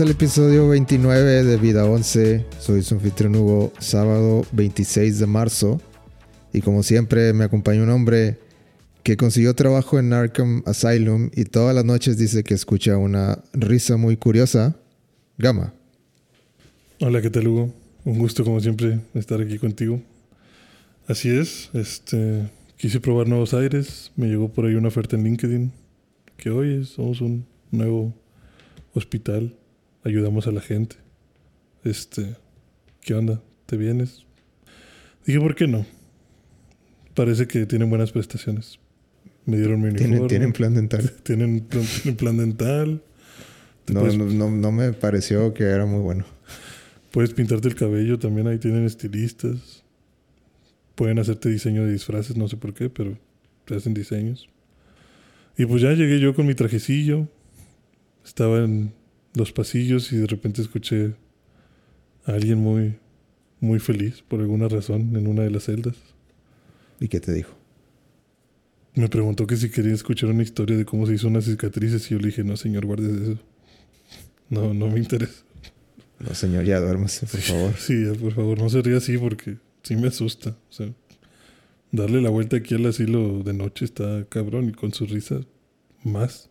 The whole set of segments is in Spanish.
Al episodio 29 de Vida 11. Soy su anfitrión Hugo, sábado 26 de marzo. Y como siempre, me acompaña un hombre que consiguió trabajo en Arkham Asylum y todas las noches dice que escucha una risa muy curiosa. Gama. Hola, ¿qué tal Hugo? Un gusto como siempre estar aquí contigo. Así es, este quise probar nuevos aires, me llegó por ahí una oferta en LinkedIn que hoy somos un nuevo hospital, ayudamos a la gente. Este, ¿qué onda? ¿Te vienes? Dije, ¿por qué no? Parece que tienen buenas prestaciones. Me dieron mi uniforme. ¿Tienen, tienen plan dental. Tienen, plan- tienen plan dental. Te No, puedes, no, no, no me pareció que era muy bueno. puedes pintarte el cabello también. Ahí tienen estilistas. Pueden hacerte diseño de disfraces, no sé por qué, pero te hacen diseños. Y pues ya llegué yo con mi trajecillo. Estaba en los pasillos y de repente escuché a alguien muy, muy feliz por alguna razón en una de las celdas. ¿Y qué te dijo? Me preguntó que si quería escuchar una historia de cómo se hizo unas cicatrices y yo le dije, no señor, guardes eso. No, no me interesa. No, señor, ya duérmase, por favor. Sí, ya, por favor, no se ría así porque sí me asusta. O sea, darle la vuelta aquí al asilo de noche está cabrón y con su risa más.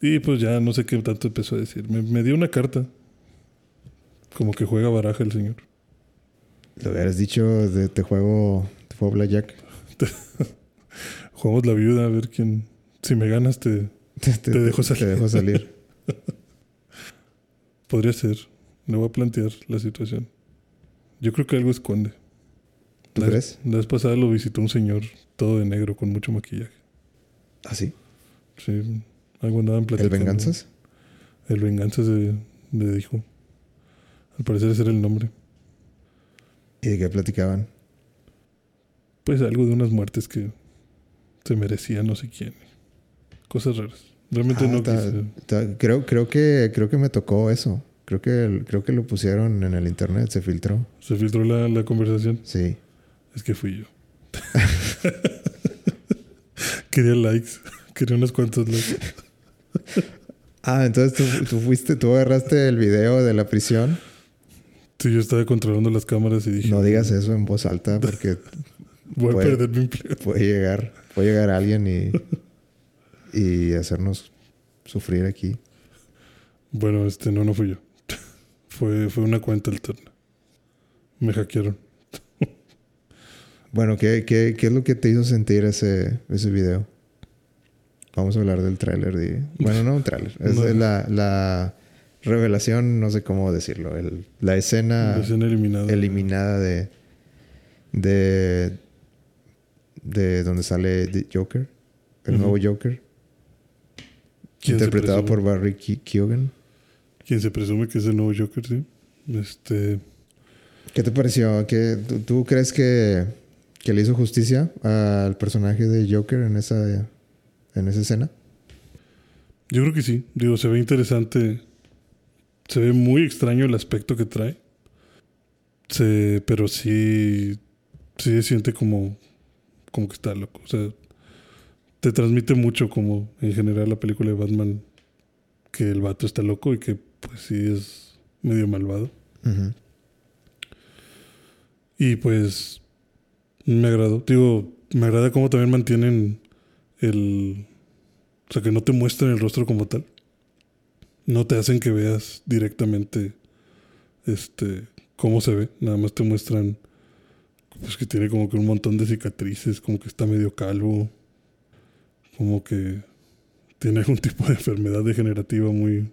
Y pues ya no sé qué tanto empezó a decir. Me, me dio una carta. Como que juega baraja el señor. Lo hubieras dicho de te juego, te juego Blackjack. Jugamos la viuda a ver quién... Si me ganas te... Te, te- dejo salir. Te dejo salir. Podría ser. Le voy a plantear la situación. Yo creo que algo esconde. ¿Tú la, crees? La vez pasada lo visitó un señor todo de negro con mucho maquillaje. ¿Ah, sí? Sí, algo andaban ¿El platicando. Venganzas? El Venganzas de- le dijo. Al parecer ese era el nombre. ¿Y de qué platicaban? Pues algo de unas muertes que se merecía no sé quién. Cosas raras. Realmente Ah, no ta- quise. ta- creo, creo, que, creo que me tocó eso. Creo que, el- creo que lo pusieron en el internet, se filtró. Se filtró la, la conversación. Sí. Es que fui yo. Quería likes. Quería unos cuantos likes. Ah, entonces tú, tú fuiste, tú agarraste el video de la prisión. Sí, yo estaba controlando las cámaras y dije... No digas eso en voz alta porque Voy a perder mi empleo. puede llegar, puede llegar alguien y, y hacernos sufrir aquí. Bueno, este no, no fui yo. fue, fue una cuenta alterna. Me hackearon. Bueno, ¿qué, qué, qué es lo que te hizo sentir ese, ese video? Vamos a hablar del tráiler. De... Bueno, no un tráiler. Es No. de la, la revelación, no sé cómo decirlo. el- la escena La escena eliminada. eliminada de, de... De donde sale The Joker. El nuevo Joker. ¿Quién se Interpretado por Barry Ke- Keoghan. Quien se presume que es el nuevo Joker, sí. Este... ¿Qué te pareció? ¿Qué, tú, tú crees que, que le hizo justicia al personaje de Joker en esa, en esa escena? Yo creo que sí. Digo, se ve interesante. Se ve muy extraño el aspecto que trae. Se, pero sí, sí se siente como, como que está loco. O sea, te transmite mucho como en general la película de Batman que el vato está loco y que pues sí es medio malvado. Y pues me agradó. Digo, me agrada cómo también mantienen el... O sea, que no te muestran el rostro como tal. No te hacen que veas directamente este cómo se ve. Nada más te muestran pues que tiene como que un montón de cicatrices, como que está medio calvo, como que tiene algún tipo de enfermedad degenerativa muy,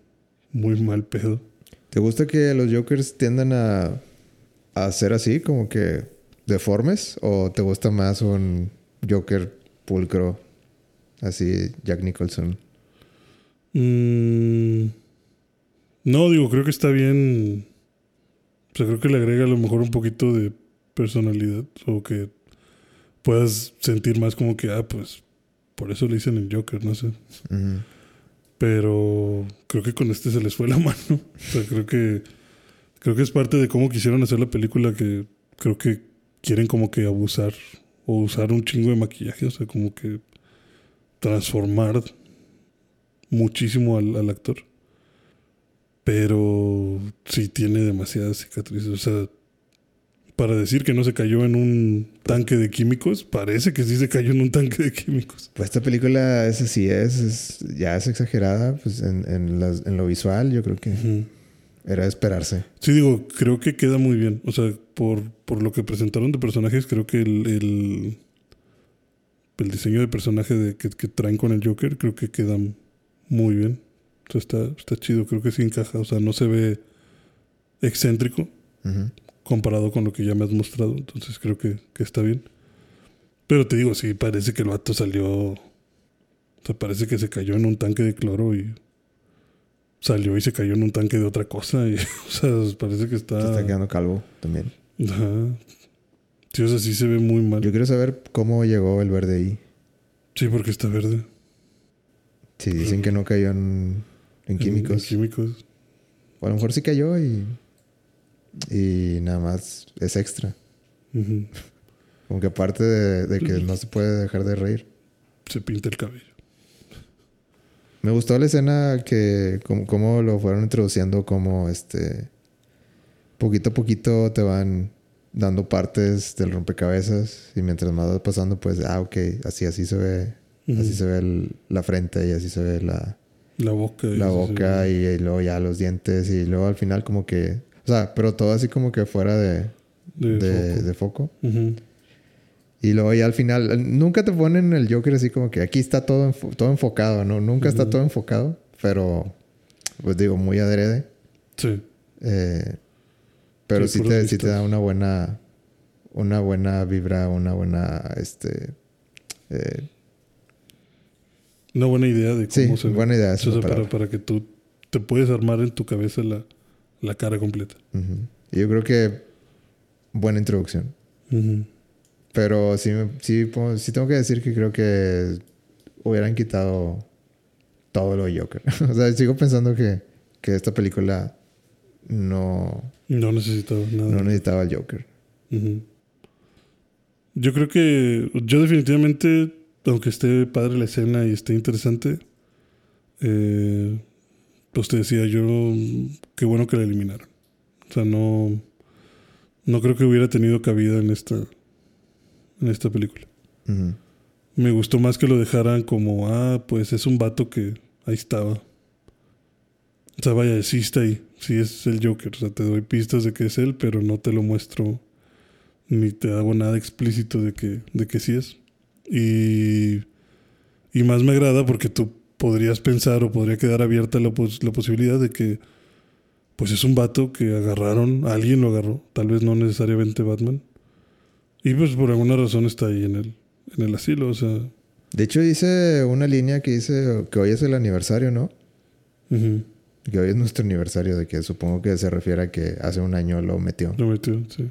muy mal pedo. ¿Te gusta que los Jokers tiendan a, a ser así, como que deformes? ¿O te gusta más un Joker pulcro, así Jack Nicholson? Mm, no, digo, creo que está bien. O sea, creo que le agrega a lo mejor un poquito de personalidad. O que puedas sentir más como que, ah, pues, por eso le dicen el Joker, no sé. Pero creo que con este se les fue la mano. O sea, creo que creo que es parte de cómo quisieron hacer la película que creo que quieren como que abusar o usar un chingo de maquillaje, o sea, como que transformar muchísimo al, al actor. Pero sí tiene demasiadas cicatrices, o sea, para decir que no se cayó en un tanque de químicos, parece que sí se cayó en un tanque de químicos. Pues esta película es así, es, es ya es exagerada pues en, en, las- en lo visual, yo creo que era de esperarse. Sí, digo, creo que queda muy bien. O sea, por, por lo que presentaron de personajes, creo que el, el, el diseño de personaje de, que, que traen con el Joker, creo que queda muy bien. O sea, está, está chido, creo que sí encaja. O sea, no se ve excéntrico comparado con lo que ya me has mostrado. Entonces creo que, que está bien. Pero te digo, sí, parece que el vato salió. O sea, parece que se cayó en un tanque de cloro y salió y se cayó en un tanque de otra cosa. Y, o sea, parece que está. Se está quedando calvo también. Ajá. Sí, o sea, sí se ve muy mal. Yo quiero saber cómo llegó el verde ahí. Sí, porque está verde. Si dicen que no cayó en, en químicos. En químicos. O a lo mejor sí cayó y. Y nada más es extra. Como que aparte de, de que no se puede dejar de reír. Se pinta el cabello. Me gustó la escena que como, cómo lo fueron introduciendo, como este poquito a poquito te van dando partes del rompecabezas y mientras más va pasando, pues, ah, ok, así, así se ve, así se ve el- la frente y así se ve la, La boca. la boca y, y luego ya los dientes y luego al final como que, o sea, pero todo así como que fuera de, De de, foco. de foco. Ujú. Y luego ya al final, nunca te ponen el Joker así como que aquí está todo, enfo- todo enfocado, ¿no? Nunca está todo enfocado, pero pues digo, muy adrede. Sí. Eh, pero Sí, sí, te, sí da una buena, una buena vibra, una buena, este... eh, Una buena idea de sí, cómo se ve. buena idea. Para, para que tú te puedes armar en tu cabeza la, la cara completa. Yo creo que buena introducción. Pero sí, sí, sí tengo que decir que creo que hubieran quitado todo lo de Joker. o sea, sigo pensando que, que esta película no, No necesitaba nada. no necesitaba el Joker. Yo creo que yo definitivamente, aunque esté padre la escena y esté interesante, eh, pues te decía yo, qué bueno que la eliminaron. O sea, no, no creo que hubiera tenido cabida en esta, en esta película. Me gustó más que lo dejaran como, ah, pues es un vato que ahí estaba. O sea, vaya, sí está ahí. Sí es el Joker. O sea, te doy pistas de que es él, pero no te lo muestro ni te hago nada explícito de que, de que sí es. Y, y más me agrada porque tú podrías pensar o podría quedar abierta la, pos- la posibilidad de que pues es un vato que agarraron, alguien lo agarró, tal vez no necesariamente Batman. Y pues por alguna razón está ahí en el, en el asilo, o sea... De hecho, dice una línea que dice que hoy es el aniversario, ¿no? ujú, Que hoy es nuestro aniversario, de que supongo que se refiere a que hace un año lo metió. Lo metió, sí.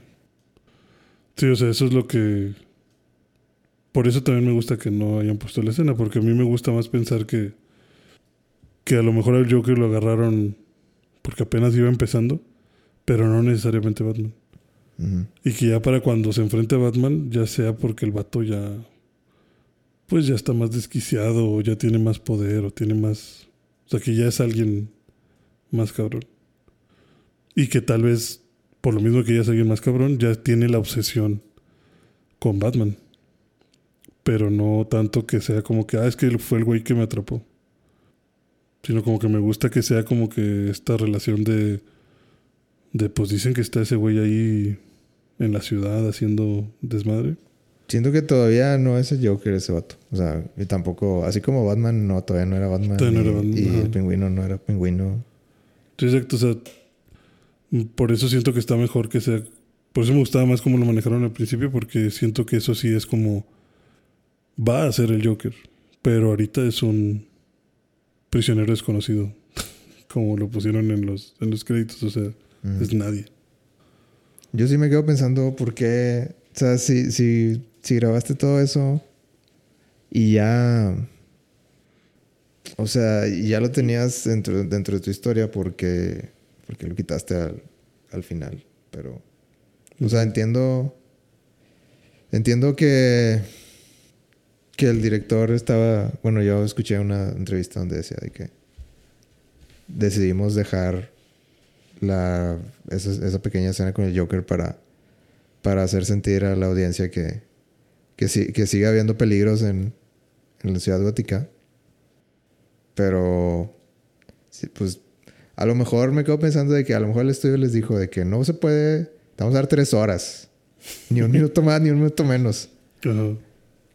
Sí, o sea, eso es lo que... Por eso también me gusta que no hayan puesto la escena, porque a mí me gusta más pensar que... Que a lo mejor al Joker lo agarraron porque apenas iba empezando, pero no necesariamente Batman. Y que ya para cuando se enfrente a Batman, ya sea porque el vato ya... Pues ya está más desquiciado, o ya tiene más poder, o tiene más... O sea, que ya es alguien más cabrón. Y que tal vez, por lo mismo que ya es alguien más cabrón, ya tiene la obsesión con Batman. Pero no tanto que sea como que, ah, es que fue el güey que me atrapó. Sino como que me gusta que sea como que esta relación de... De pues dicen que está ese güey ahí en la ciudad haciendo desmadre. Siento que todavía no es el Joker ese vato. O sea, y tampoco, así como Batman, no, todavía no era Batman. Todavía no y, era Batman, y el pingüino no era pingüino. Sí, exacto. O sea, mm, por eso siento que está mejor que sea. Por eso me gustaba más cómo lo manejaron al principio, porque siento que eso sí es como. Va a ser el Joker. Pero ahorita es un prisionero desconocido. como lo pusieron en los, en los créditos. O sea, es nadie. Yo sí me quedo pensando por qué, o sea, si, si, si grabaste todo eso y ya, O sea, ya lo tenías dentro, dentro de tu historia porque, porque lo quitaste al, al final. Pero, o sea, entiendo. Entiendo que. Que el director estaba. Bueno, yo escuché una entrevista donde decía de que. Decidimos dejar la, esa, esa pequeña escena con el Joker para. Para hacer sentir a la audiencia que. Que, sí, que sigue habiendo peligros en, en la ciudad gótica. Pero. pues. A lo mejor me quedo pensando de que a lo mejor el estudio les dijo de que no se puede. Vamos a dar tres horas. Ni un minuto más, ni un minuto menos.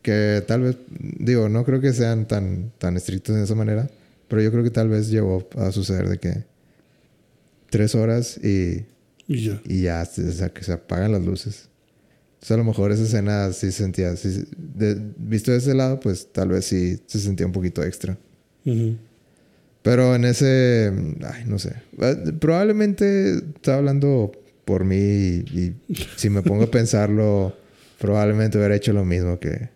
Que tal vez. Digo, no creo que sean tan, tan estrictos de esa manera. Pero yo creo que tal vez llegó a suceder de que. Tres horas y. Y ya. Y ya, o sea, que se apagan las luces. Entonces, a lo mejor esa escena sí se sentía. sí- de- visto de ese lado, pues tal vez sí se sentía un poquito extra. Pero en ese. Ay, no sé. Eh, Probablemente estaba hablando por mí y, y si me pongo a pensarlo, probablemente hubiera hecho lo mismo que.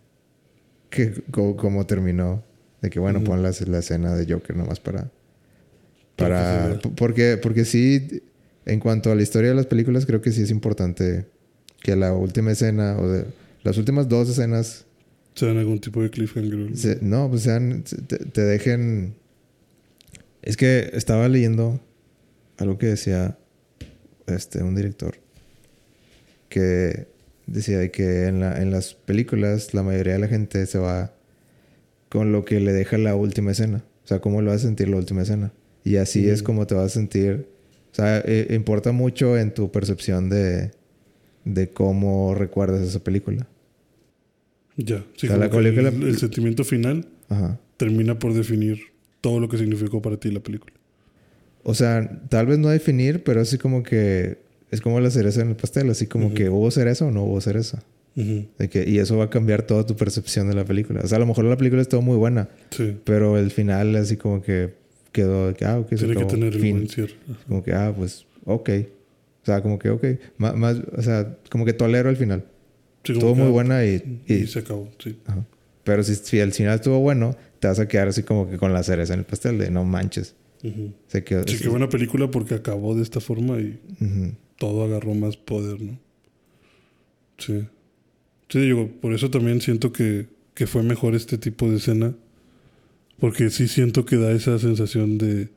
que co- como terminó. De que bueno, Ujú. pon la, la escena de Joker nomás para. Para porque, porque sí, en cuanto a la historia de las películas, creo que sí es importante que la última escena o de las últimas dos escenas Se dan algún tipo de cliffhanger. se- no, pues sean, se- te, te dejen. Es que estaba leyendo algo que decía este, un director que decía de que en, la, en las películas la mayoría de la gente se va con lo que le deja la última escena. O sea, cómo lo vas a sentir la última escena. Y así es como te vas a sentir. O sea, eh, importa mucho en tu percepción de, de cómo recuerdas esa película. Ya. Sí, la que el, el sentimiento final Ajá. termina por definir todo lo que significó para ti la película. O sea, tal vez no definir, pero así como que es como la cereza en el pastel, así como Ujú. que hubo cereza o no hubo cereza. Ujú. De que, y eso va a cambiar toda tu percepción de la película. O sea, a lo mejor la película estuvo muy buena, Sí. pero el final así como que quedó de que, ah, ok, se Tiene que acabó. tener el Fin. buen cierre. Como que, ah, pues, ok. O sea, como que, ok. Má- Más, o sea, como que tolero el final. Sí, Estuvo muy ah, buena y... Y, y- se acabó, sí. ajá. Pero si, si el final estuvo bueno, te vas a quedar así como que con la cereza en el pastel de no manches. Ujú. Se quedó... Sí, qué buena película porque acabó de esta forma y todo agarró más poder, ¿no? Sí. Sí, digo, por eso también siento que, que fue mejor este tipo de escena. Porque sí siento que da esa sensación de,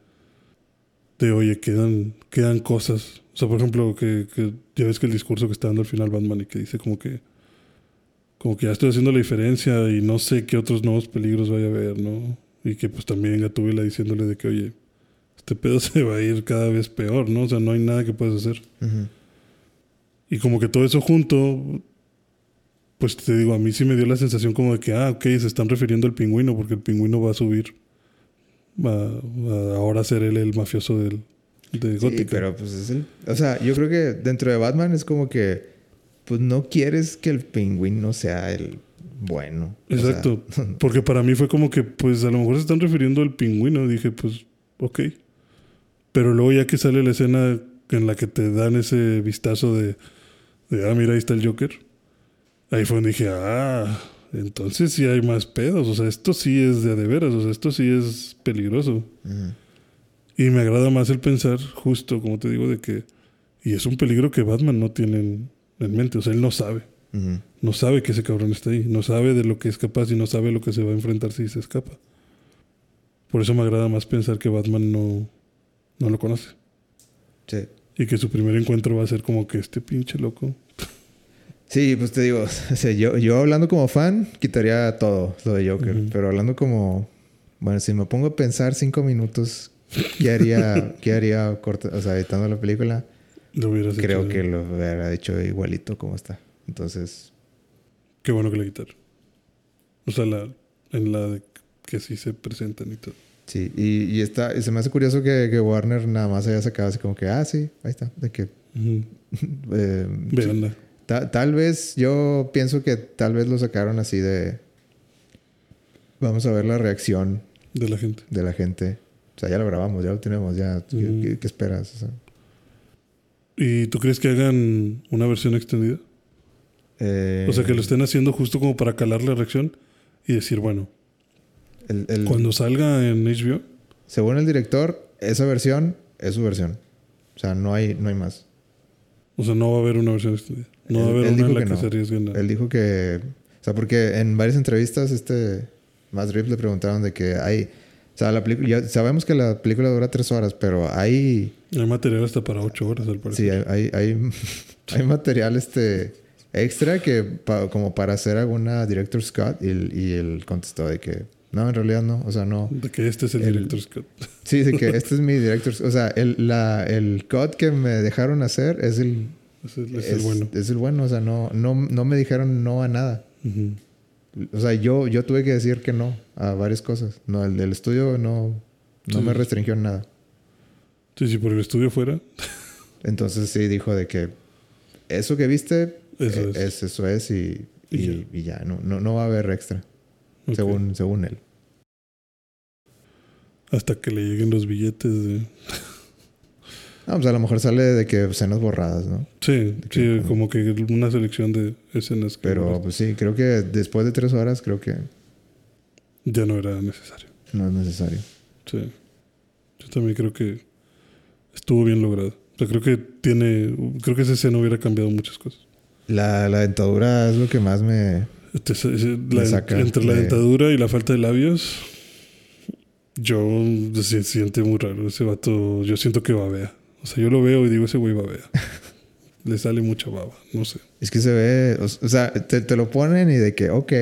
de oye, quedan, quedan cosas. O sea, por ejemplo, que, que ya ves que el discurso que está dando al final Batman y que dice como que como que ya estoy haciendo la diferencia y no sé qué otros nuevos peligros vaya a haber, ¿no? Y que pues también Gatúbela diciéndole de que, oye, este pedo se va a ir cada vez peor, ¿no? O sea, no hay nada que puedas hacer. Y como que todo eso junto, pues te digo, a mí sí me dio la sensación como de que, ah, ok, se están refiriendo al pingüino, porque el pingüino va a subir. Va, va a ahora ser él el mafioso del, de Sí, pero pues es el... O sea, yo creo que dentro de Batman es como que... Pues no quieres que el pingüino sea el bueno. O sea, Exacto. Porque para mí fue como que, pues a lo mejor se están refiriendo al pingüino. Dije, pues, ok. Pero luego ya que sale la escena en la que te dan ese vistazo de, de ah, mira, ahí está el Joker. Ahí fue donde dije, ah, entonces sí hay más pedos. O sea, esto sí es de de veras. O sea, esto sí es peligroso. Y me agrada más el pensar, justo como te digo, de que... Y es un peligro que Batman no tiene en, en mente. O sea, él no sabe. No sabe que ese cabrón está ahí. No sabe de lo que es capaz y no sabe lo que se va a enfrentar si se escapa. Por eso me agrada más pensar que Batman no, no lo conoce. Sí. Y que su primer encuentro va a ser como que este pinche loco. Sí, pues te digo, o sea, yo, yo hablando como fan, quitaría todo lo de Joker. Pero hablando como... Bueno, si me pongo a pensar cinco minutos, ¿qué haría, qué haría corta, o sea, editando la película? Lo Creo hecho. que lo hubiera hecho igualito como está. Entonces, Qué bueno que le quitaron. O sea, la, en la de que sí se presentan y todo. sí. Y, y está, y se me hace curioso que, que Warner nada más haya sacado así como que, ah, sí, ahí está. De que... Eh, sí. Ta- tal vez, yo pienso que tal vez lo sacaron así de... Vamos a ver la reacción De la gente. de la gente. O sea, ya lo grabamos, ya lo tenemos, ya. ¿Qué, Ujú. qué- qué esperas? O sea, ¿Y tú crees que hagan una versión extendida? eh, O sea, que lo estén haciendo justo como para calar la reacción y decir, bueno, El, el- Cuando salga en HBO, según el director, esa versión es su versión. O sea, no hay, no hay más. o sea, no va a haber una versión extendida. No va a haber él una en la que que, no. se arriesguen. Él dijo que. O sea, porque en varias entrevistas, este. Matt Reeves le preguntaron de que hay. O sea, la película. ya sabemos que la película dura tres horas, pero hay. Hay material hasta para ocho horas, al Sí, parecer. hay, hay, hay, hay material este extra que pa- como para hacer alguna director Scott y, y él contestó de que no, en realidad no, o sea, no. De que este es el, El- director Scott. Sí, de que este es mi director, o sea, el, la, el cut que me dejaron hacer es el, Es el, es es, el bueno. es el bueno, o sea, no, no, no me dijeron no a nada. Ujú. O sea, yo, yo tuve que decir que no a varias cosas. No, el del estudio no, no Sí. me restringió en nada. Sí, si por el estudio fuera, Entonces sí dijo de que eso que viste Eso eh, es. es- eso es y, Y y- ya. y ya, no, no, no va a haber extra, según, según él. hasta que le lleguen los billetes de... Ah, pues a lo mejor sale de que escenas borradas, ¿no? Sí, sí, como que una selección de escenas que Pero pues sí, creo que después de tres horas creo que ya no era necesario. no es necesario. Sí. Yo también creo que estuvo bien logrado. O sea, creo que tiene... Creo que esa escena hubiera cambiado muchas cosas. La, la dentadura es lo que más me... Este, ese- ese- la- saca entre la de- dentadura y la falta de labios, yo se siente muy raro. Ese vato, yo siento que babea. O sea, yo lo veo y digo, ese güey babea. Le sale mucha baba, no sé. Es que se ve, o, sea, te, te lo ponen y de que, ok,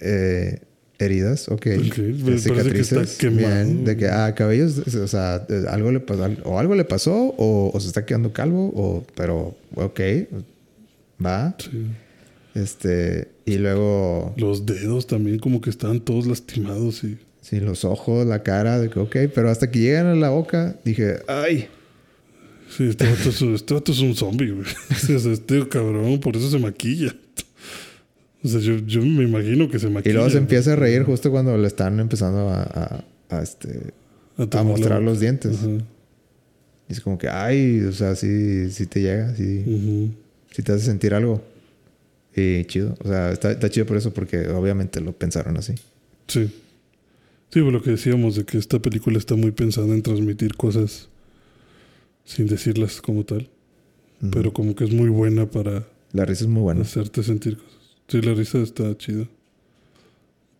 eh, heridas, ok, Ok, me parece que está cicatrices, quemado. bien, de que, ah, cabellos, o sea, eh, algo le pasó, o algo le pasó, o, o se está quedando calvo, o, pero, ok, va, Sí. este, y luego, Los dedos también como que estaban todos lastimados y... sí, los ojos, la cara, de que, ok, pero hasta que llegan a la boca, dije, ay, Sí, este vato es, este vato es un zombie, güey. Este cabrón, por eso se maquilla. O sea, yo, yo me imagino que se y maquilla. luego se empieza a reír justo cuando le están empezando a, a, a, este, a mostrar los dientes. Y es como que, ay, o sea, sí, sí te llega, sí, Ujú. sí te hace sentir algo. Y chido. O sea, está, está chido por eso, porque obviamente lo pensaron así. Sí. Sí, pues lo que decíamos de que esta película está muy pensada en transmitir cosas sin decirlas como tal, pero como que es muy buena para La risa es muy buena. hacerte sentir cosas. Sí, la risa está chida.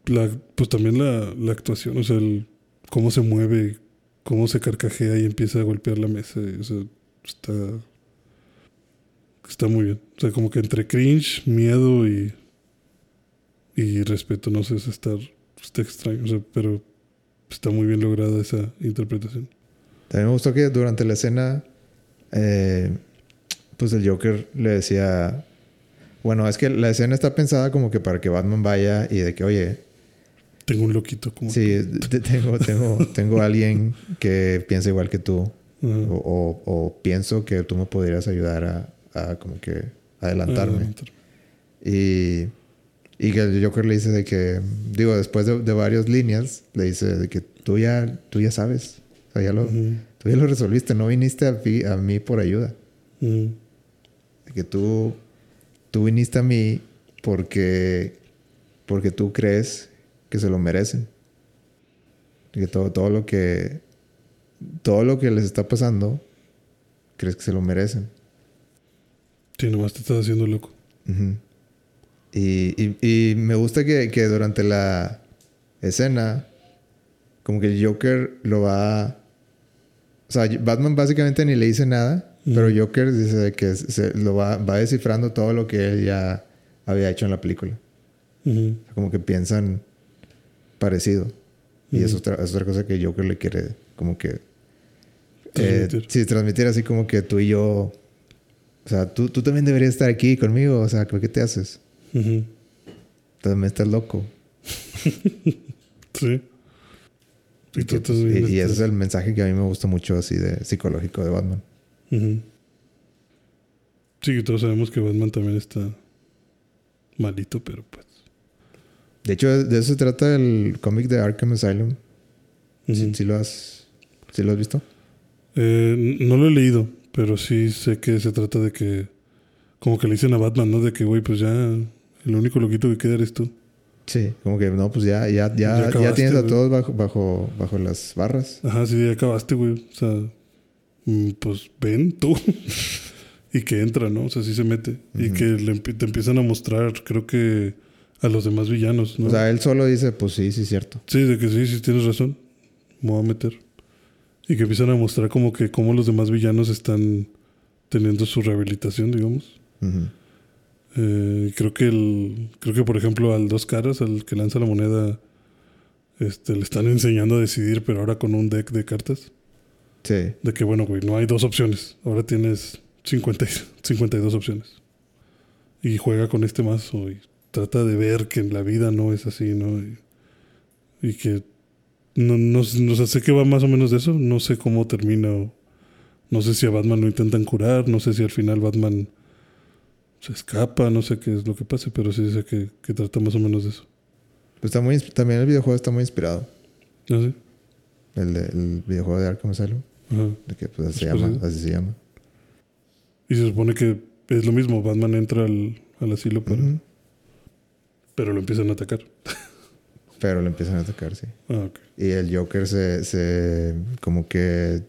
La, pues también la, la actuación, o sea, el, cómo se mueve, cómo se carcajea y empieza a golpear la mesa. y, o sea, está, está muy bien. O sea, como que entre cringe, miedo y, y respeto, no sé, es estar, está extraño, o sea, pero está muy bien lograda esa interpretación. También me gustó que durante la escena, eh, pues el Joker le decía, bueno, es que la escena está pensada como que para que Batman vaya y de que, oye, Tengo un loquito como... sí, te- tengo, tengo, tengo alguien que piensa igual que tú. O, o- o pienso que tú me podrías ayudar a, a como que adelantarme. Adelantarme. Y, y que el Joker le dice de que, digo, después de, de varias líneas, le dice de que tú ya, tú ya sabes. Sea, ya lo, tú ya lo resolviste. No viniste a, fi- a mí por ayuda. Que tú, tú viniste a mí porque, porque tú crees que se lo merecen. Que todo, todo lo que, todo lo que les está pasando, crees que se lo merecen. Sí, nomás te estás haciendo loco. Y, y- y me gusta que, que durante la escena, como que el Joker lo va... O sea, Batman básicamente ni le dice nada, Ujú. pero Joker dice que se, lo va, va descifrando todo lo que él ya había hecho en la película. Como que piensan parecido. Y es, Ujú. otra, es otra cosa que Joker le quiere como que... eh, Transmitir. sí, transmitir así como que tú y yo... O sea, tú, tú también deberías estar aquí conmigo. O sea, ¿qué te haces? Ujú. También estás loco. Sí. Y, tú y- y ese es el mensaje que a mí me gusta mucho así de psicológico de Batman. ujú. Sí, que todos sabemos que Batman también está malito, pero pues. De hecho, de eso se trata el cómic de Arkham Asylum. ¿Sí, ujú. sí lo has, sí lo has visto? Eh, no lo he leído, pero sí sé que se trata de que. Como que le dicen a Batman, ¿no? De que, güey, pues ya. El único loquito que queda eres tú. Sí, como que no, pues ya, ya, ya, Ya tienes a todos bajo, bajo, bajo las barras. Ajá, sí, ya acabaste, güey. O sea, mm, pues ven tú. y que entra, ¿no? O sea, sí se mete. Y que le te empiezan a mostrar, creo que a los demás villanos, ¿no? O sea, él solo dice, pues sí, sí, cierto. sí, de que sí, sí tienes razón. Me voy a meter. Y que empiezan a mostrar como que cómo los demás villanos están teniendo su rehabilitación, digamos. Ujú. Eh, creo que el, creo que por ejemplo al dos caras, al que lanza la moneda, este, le están enseñando a decidir, pero ahora con un deck de cartas. Sí. De que bueno, güey, no hay dos opciones. Ahora tienes 50, y- 52 opciones. Y juega con este mazo y trata de ver que en la vida no es así, ¿no? Y, y que no, no, no sea, sé que va más o menos de eso. No sé cómo termina. o no sé si a Batman lo intentan curar. No sé si al final Batman se escapa. No sé qué es lo que pase, pero sí sé que, que trata más o menos de eso. Pues está muy, también el videojuego está muy inspirado. ¿No sé? El, el videojuego de Arkham Asylum. Ajá. De que pues así se llama, sí. así se llama. Y se supone que es lo mismo. Batman entra al, al asilo, pero, Ujú. pero lo empiezan a atacar. Pero lo empiezan a atacar, sí. Ah, ok. Y el Joker se, se como que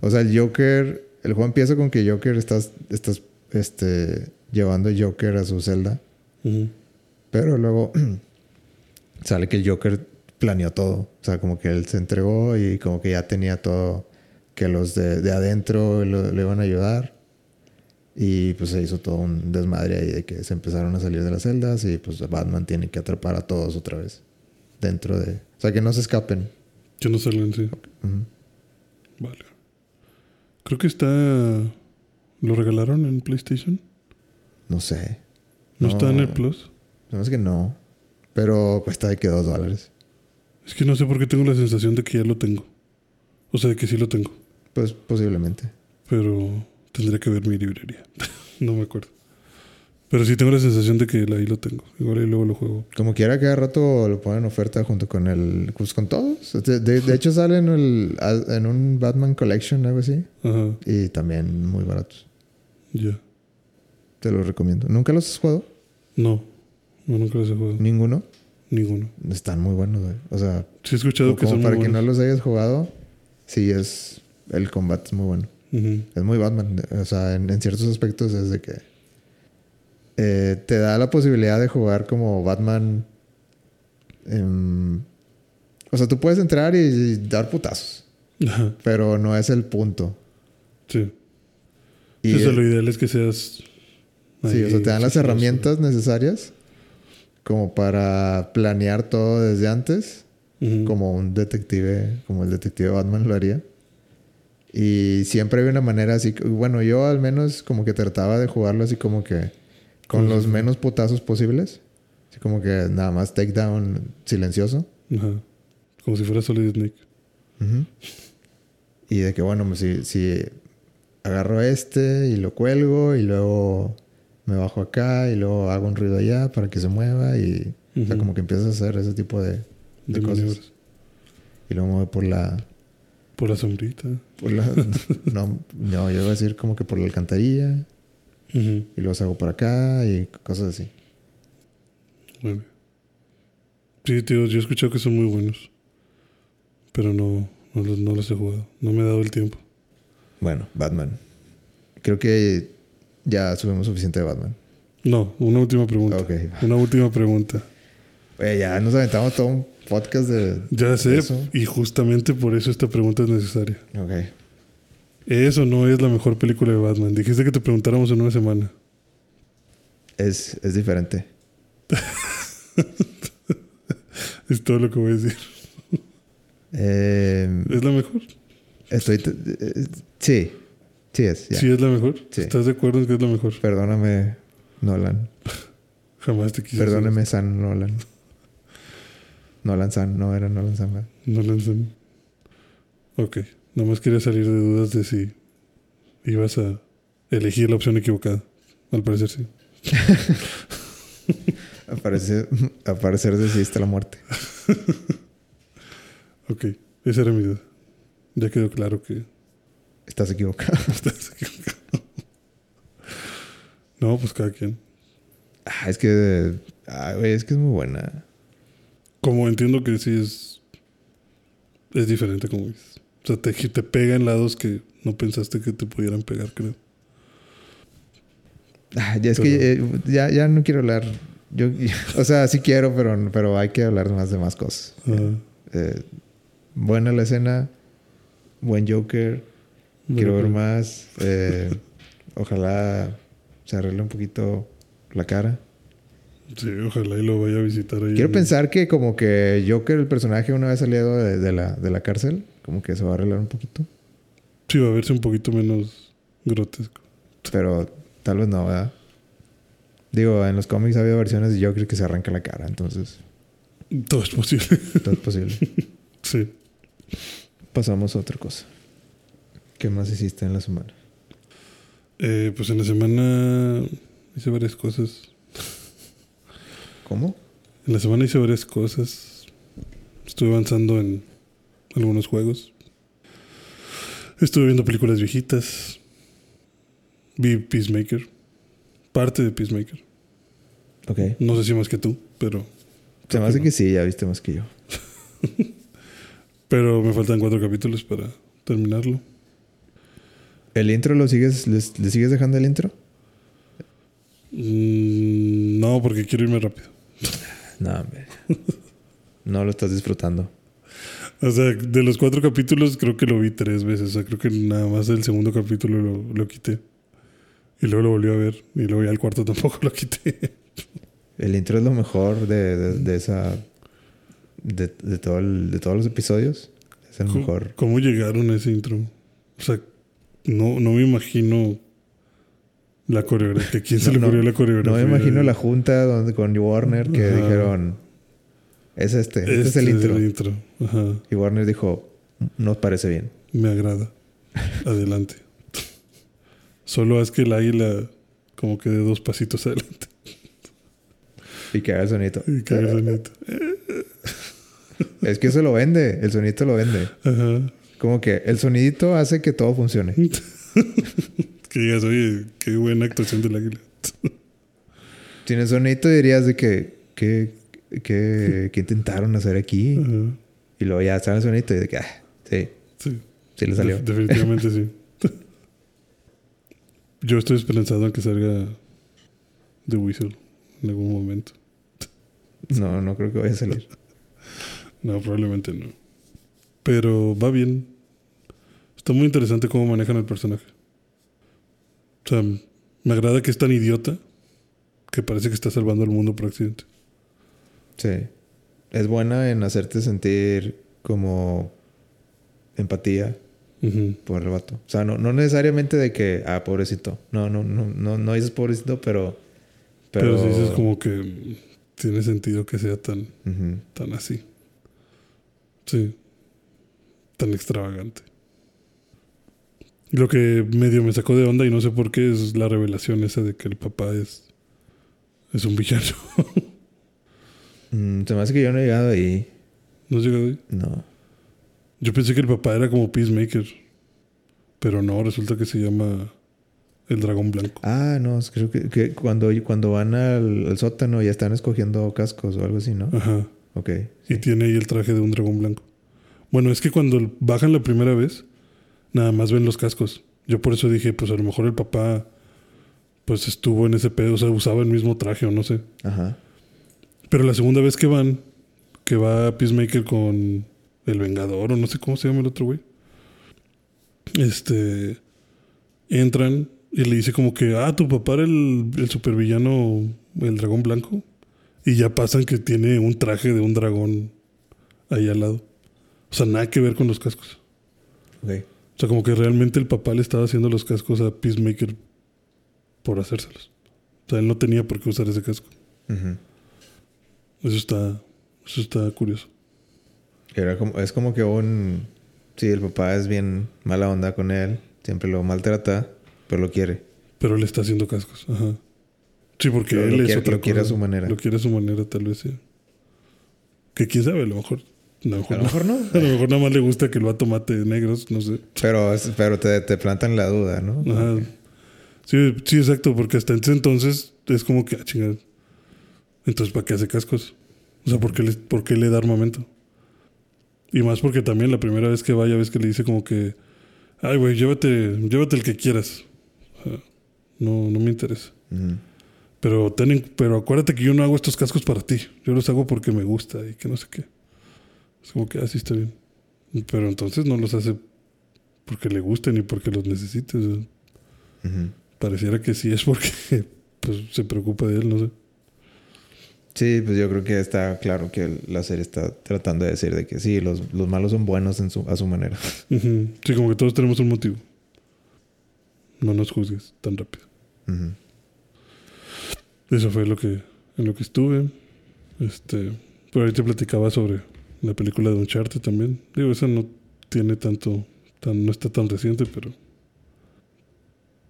o sea, el Joker, el juego empieza con que Joker estás estás este llevando Joker a su celda, pero luego sale que el Joker planeó todo, o sea, como que él se entregó y como que ya tenía todo que los de, de adentro lo- le iban a ayudar. Y pues se hizo todo un desmadre ahí de que se empezaron a salir de las celdas y pues Batman tiene que atrapar a todos otra vez dentro de, o sea, que no se escapen. Que no salgan, sí. Vale. Creo que está. ¿Lo regalaron en PlayStation? No sé. ¿No, No. está en el Plus? No es que no. Pero cuesta de que dos dólares. Es que no sé por qué tengo la sensación de que ya lo tengo. O sea, de que sí lo tengo. Pues posiblemente. Pero tendría que ver mi librería. no me acuerdo. Pero sí tengo la sensación de que ahí lo tengo. Igual ahí luego lo juego. Como quiera, cada rato lo ponen en oferta junto con el. Pues con todos. De, de- de hecho, sale en, el, en un Batman Collection, algo así. Ajá, Y también muy baratos. ya. Te los recomiendo. ¿Nunca los has jugado? No, no, nunca los he jugado. Ninguno. Ninguno. Están muy buenos, güey. O sea, Sí he escuchado que son para muy que no los hayas jugado, sí es. El combate es muy bueno. Es muy Batman. O sea, en, en ciertos aspectos es de que eh, te da la posibilidad de jugar como Batman. em, o sea, tú puedes entrar y, y dar putazos, Ajá, pero no es el punto. sí. Y, o sea, lo ideal es que seas... sí, o sea, te dan las herramientas necesarias como para planear todo desde antes, como un detective, como el detective Batman lo haría. Y siempre hay una manera así, bueno, yo al menos como que trataba de jugarlo así como que con los menos putazos posibles. Así como que nada más takedown silencioso. Ajá. Como si fuera Solid Snake. Ujú. Y de que bueno, pues, si, si agarro este y lo cuelgo y luego me bajo acá y luego hago un ruido allá para que se mueva y o sea, Ujú. como que empiezas a hacer ese tipo de, de De cosas. maniobras. Y luego voy por la, Por la sombrita. por la no, no, yo iba a decir como que por la alcantarilla y los hago por acá y cosas así. Bueno. Sí, tío, yo he escuchado que son muy buenos. Pero no, no, los, no los he jugado. No me he dado el tiempo. Bueno, Batman. Creo que ya subimos suficiente de Batman. No, una última pregunta. Una última pregunta. Oye, ya nos aventamos todo un podcast de... Ya sé, Eso. y justamente por eso esta pregunta es necesaria. Ok. ¿Es o no es la mejor película de Batman? Dijiste que te preguntáramos en una semana. Es, es diferente. Es todo lo que voy a decir. Eh, ¿Es la mejor? estoy... eh, sí. Sí es. ya. ¿Sí es la mejor? Sí. ¿Estás de acuerdo en que es la mejor? Perdóname, Nolan. Jamás te quise Perdóname, San Nolan. Nolan San. No era Nolan San. ¿verdad? No lanzan. Ok. Nomás quería salir de dudas de si ibas a elegir la opción equivocada. Al parecer sí. Al parecer, al parecer decidiste la muerte. Ok. Esa era mi duda. Ya quedó claro que Estás equivocado. estás equivocado. No, pues cada quien. Ah, es que... ah, güey, es que es muy buena. como entiendo que sí es. Es diferente, como dices. O sea, te, te pega en lados que no pensaste que te pudieran pegar, creo. Ah, ya es que eh, ya, ya no quiero hablar. Yo, o sea, sí quiero, pero, pero hay que hablar más de más cosas. Eh, buena la escena, buen Joker. Quiero ver más. Eh, ojalá se arregle un poquito la cara. Sí, ojalá y lo vaya a visitar ahí. Quiero en- pensar que como que Joker, el personaje, una vez salido de, de la, de la cárcel, como que se va a arreglar un poquito. Sí, va a verse un poquito menos grotesco. Pero tal vez no, ¿verdad? Digo, en los cómics había versiones de Joker que se arranca la cara, entonces Todo es posible. todo es posible. sí. Pasamos a otra cosa. ¿Qué más hiciste en la semana? Eh, pues en la semana hice varias cosas. ¿Cómo? En la semana hice varias cosas. Estuve avanzando en algunos juegos. Estuve viendo películas viejitas. Vi Peacemaker. Parte de Peacemaker. Ok. No sé si más que tú, pero. Se me hace que sí, ya viste más que yo. Pero me faltan cuatro capítulos para terminarlo. ¿El intro lo sigues, le, sigues dejando el intro? Mm, no, porque quiero irme rápido. No, hombre. no lo estás disfrutando. O sea, de los cuatro capítulos creo que lo vi tres veces. O sea, creo que nada más el segundo capítulo lo, lo quité. Y luego lo volví a ver. Y luego ya el cuarto tampoco lo quité. El intro es lo mejor de, de- de esa. De, de todo el- de todos los episodios. Es el ¿Cómo, mejor. cómo llegaron a ese intro? O sea, no, no me imagino la coreografía. ¿Quién se No, le no, ocurrió la coreografía? No me imagino la junta donde, con Warner que Ajá. dijeron: Es este, este, es el Este intro. Ajá. Y Warner dijo: Nos parece bien. Me agrada. Adelante. Solo haz que el águila como que de dos pasitos adelante. Y que haga el sonito. Y que haga sonido. Es que eso lo vende. El sonito lo vende. Ajá. Como que el sonidito hace que todo funcione. Que digas, oye, qué buena actuación del águila. Sin el sonito dirías de que, que, que, que intentaron hacer aquí. Y luego ya sale el sonito y de que, ah, sí, Sí. sí le salió. Def- definitivamente sí. Yo estoy esperanzado en que salga The Whistle en algún momento. No, no creo que vaya a salir. No, probablemente no. Pero va bien. Está muy interesante cómo manejan el personaje. O sea, me agrada que es tan idiota que parece que está salvando al mundo por accidente. Sí. Es buena en hacerte sentir como empatía por el vato. O sea, no, no necesariamente de que, ah, pobrecito. No, no, no, no, no dices pobrecito, pero. Pero, Pero, sí dices como que tiene sentido que sea tan, tan así. Sí. Tan extravagante. Lo que medio me sacó de onda y no sé por qué es la revelación esa de que el papá es, es un villano. Mm, se me hace que yo no he llegado ahí. ¿No has llegado ahí? No. Yo pensé que el papá era como Peacemaker. Pero no, resulta que se llama el dragón blanco. Ah, no, es- creo que, que cuando, cuando van al, al sótano ya están escogiendo cascos o algo así, ¿no? Ajá. Ok. Y tiene ahí el traje de un dragón blanco. Bueno, es que cuando bajan la primera vez, nada más ven los cascos. Yo por eso dije, pues a lo mejor el papá pues estuvo en ese pedo, o sea, usaba el mismo traje o no sé. Ajá. Pero la segunda vez que van, que va Peacemaker con el Vengador o no sé cómo se llama el otro güey. Este entran y le dice como que, ah, tu papá era el, el supervillano, el dragón blanco. Y ya pasan que tiene un traje de un dragón ahí al lado. O sea, nada que ver con los cascos. Ok. O sea, como que realmente el papá le estaba haciendo los cascos a Peacemaker por hacérselos. O sea, él no tenía por qué usar ese casco. Eso está, eso está curioso. Era como, es como que un... Sí, el papá es bien mala onda con él. Siempre lo maltrata, pero lo quiere. Pero le está haciendo cascos. Ajá. Sí, porque él lo es quiere- otra lo quiere a cosa. su manera. Lo quiere a su manera, tal vez sí. Que quién sabe, a lo mejor. A lo A mejor, lo no. mejor no. A lo mejor nada más le gusta que el vato mate negros, no sé. Pero, pero te, te plantan la duda, ¿no? Ajá. Sí, sí, exacto, porque hasta ese entonces es como que, ah, chingada. Entonces, ¿para qué hace cascos? O sea, ¿por qué le, por qué le da armamento? Y más porque también la primera vez que vaya, ves que le dice como que, ay, güey, llévate, llévate el que quieras. O sea, no, no me interesa. Pero, ten en- pero acuérdate que yo no hago estos cascos para ti. Yo los hago porque me gusta y que no sé qué. Es como que así está bien. Pero entonces no los hace porque le gusten ni porque los necesite. o sea, Ujú. pareciera que sí es porque pues, se preocupa de él, no sé. Sí, pues yo creo que está claro que la serie está tratando de decir de que sí, los, los malos son buenos en su, a su manera. Sí, como que todos tenemos un motivo. No nos juzgues tan rápido. Eso fue lo que, en lo que estuve. Este, pero ahorita platicaba sobre la película de Uncharted también. Digo, esa no tiene tanto, tan, no está tan reciente, pero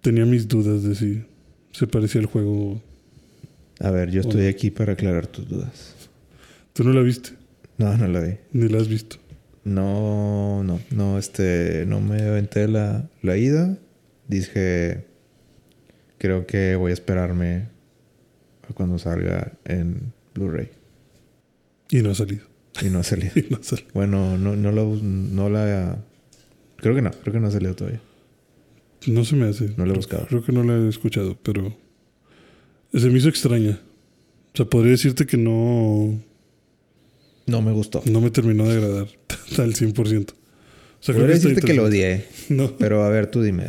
tenía mis dudas de si se parecía al juego. A ver, yo estoy aquí para aclarar tus dudas. Tú no la viste, No, no la vi. ni la has visto. No, no, no, este, no me aventé la, la ida. Dije, creo que voy a esperarme a cuando salga en Blu-ray. Y no ha salido. Y no ha salido. Y no bueno, no, no, la, no la... Creo que no, creo que no ha salido todavía. No se me hace. No la he buscado. Creo que no la he escuchado, pero se me hizo extraña. O sea, podría decirte que no, No me gustó. no me terminó de agradar al 100%. O sea, Podría decirte que lo odié. No. Pero a ver, tú dime.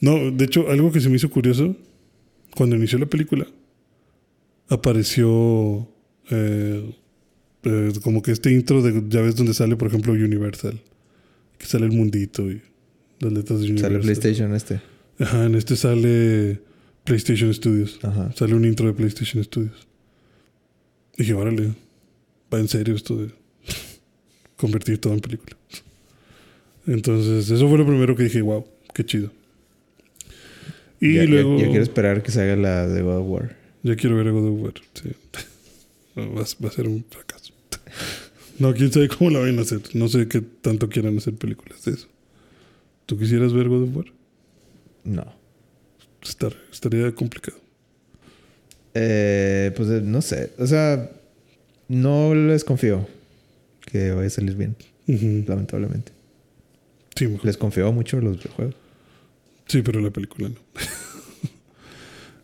No, de hecho, algo que se me hizo curioso, cuando inició la película, apareció eh, eh, como que este intro de, ya ves donde sale, por ejemplo, Universal, que sale el mundito y las letras de Universal. Sale PlayStation este. Ajá, en este sale PlayStation Studios. Ajá. Sale un intro de PlayStation Studios. Y dije, órale, va en serio esto de convertir todo en película. Entonces, eso fue lo primero que dije, wow, qué chido. Y ya, ya- luego. ya quiero esperar que se haga la de God of War. Ya quiero ver a God of War. Sí. Va, va a ser un. No, quién sabe cómo la van a hacer. No sé qué tanto quieran hacer películas de eso. ¿Tú quisieras ver God of War? No. Estar- estaría complicado. Eh, pues eh, no sé. O sea, no les confío que vaya a salir bien, lamentablemente. Sí, mejor. Les confío mucho los videojuegos. Sí, pero la película no.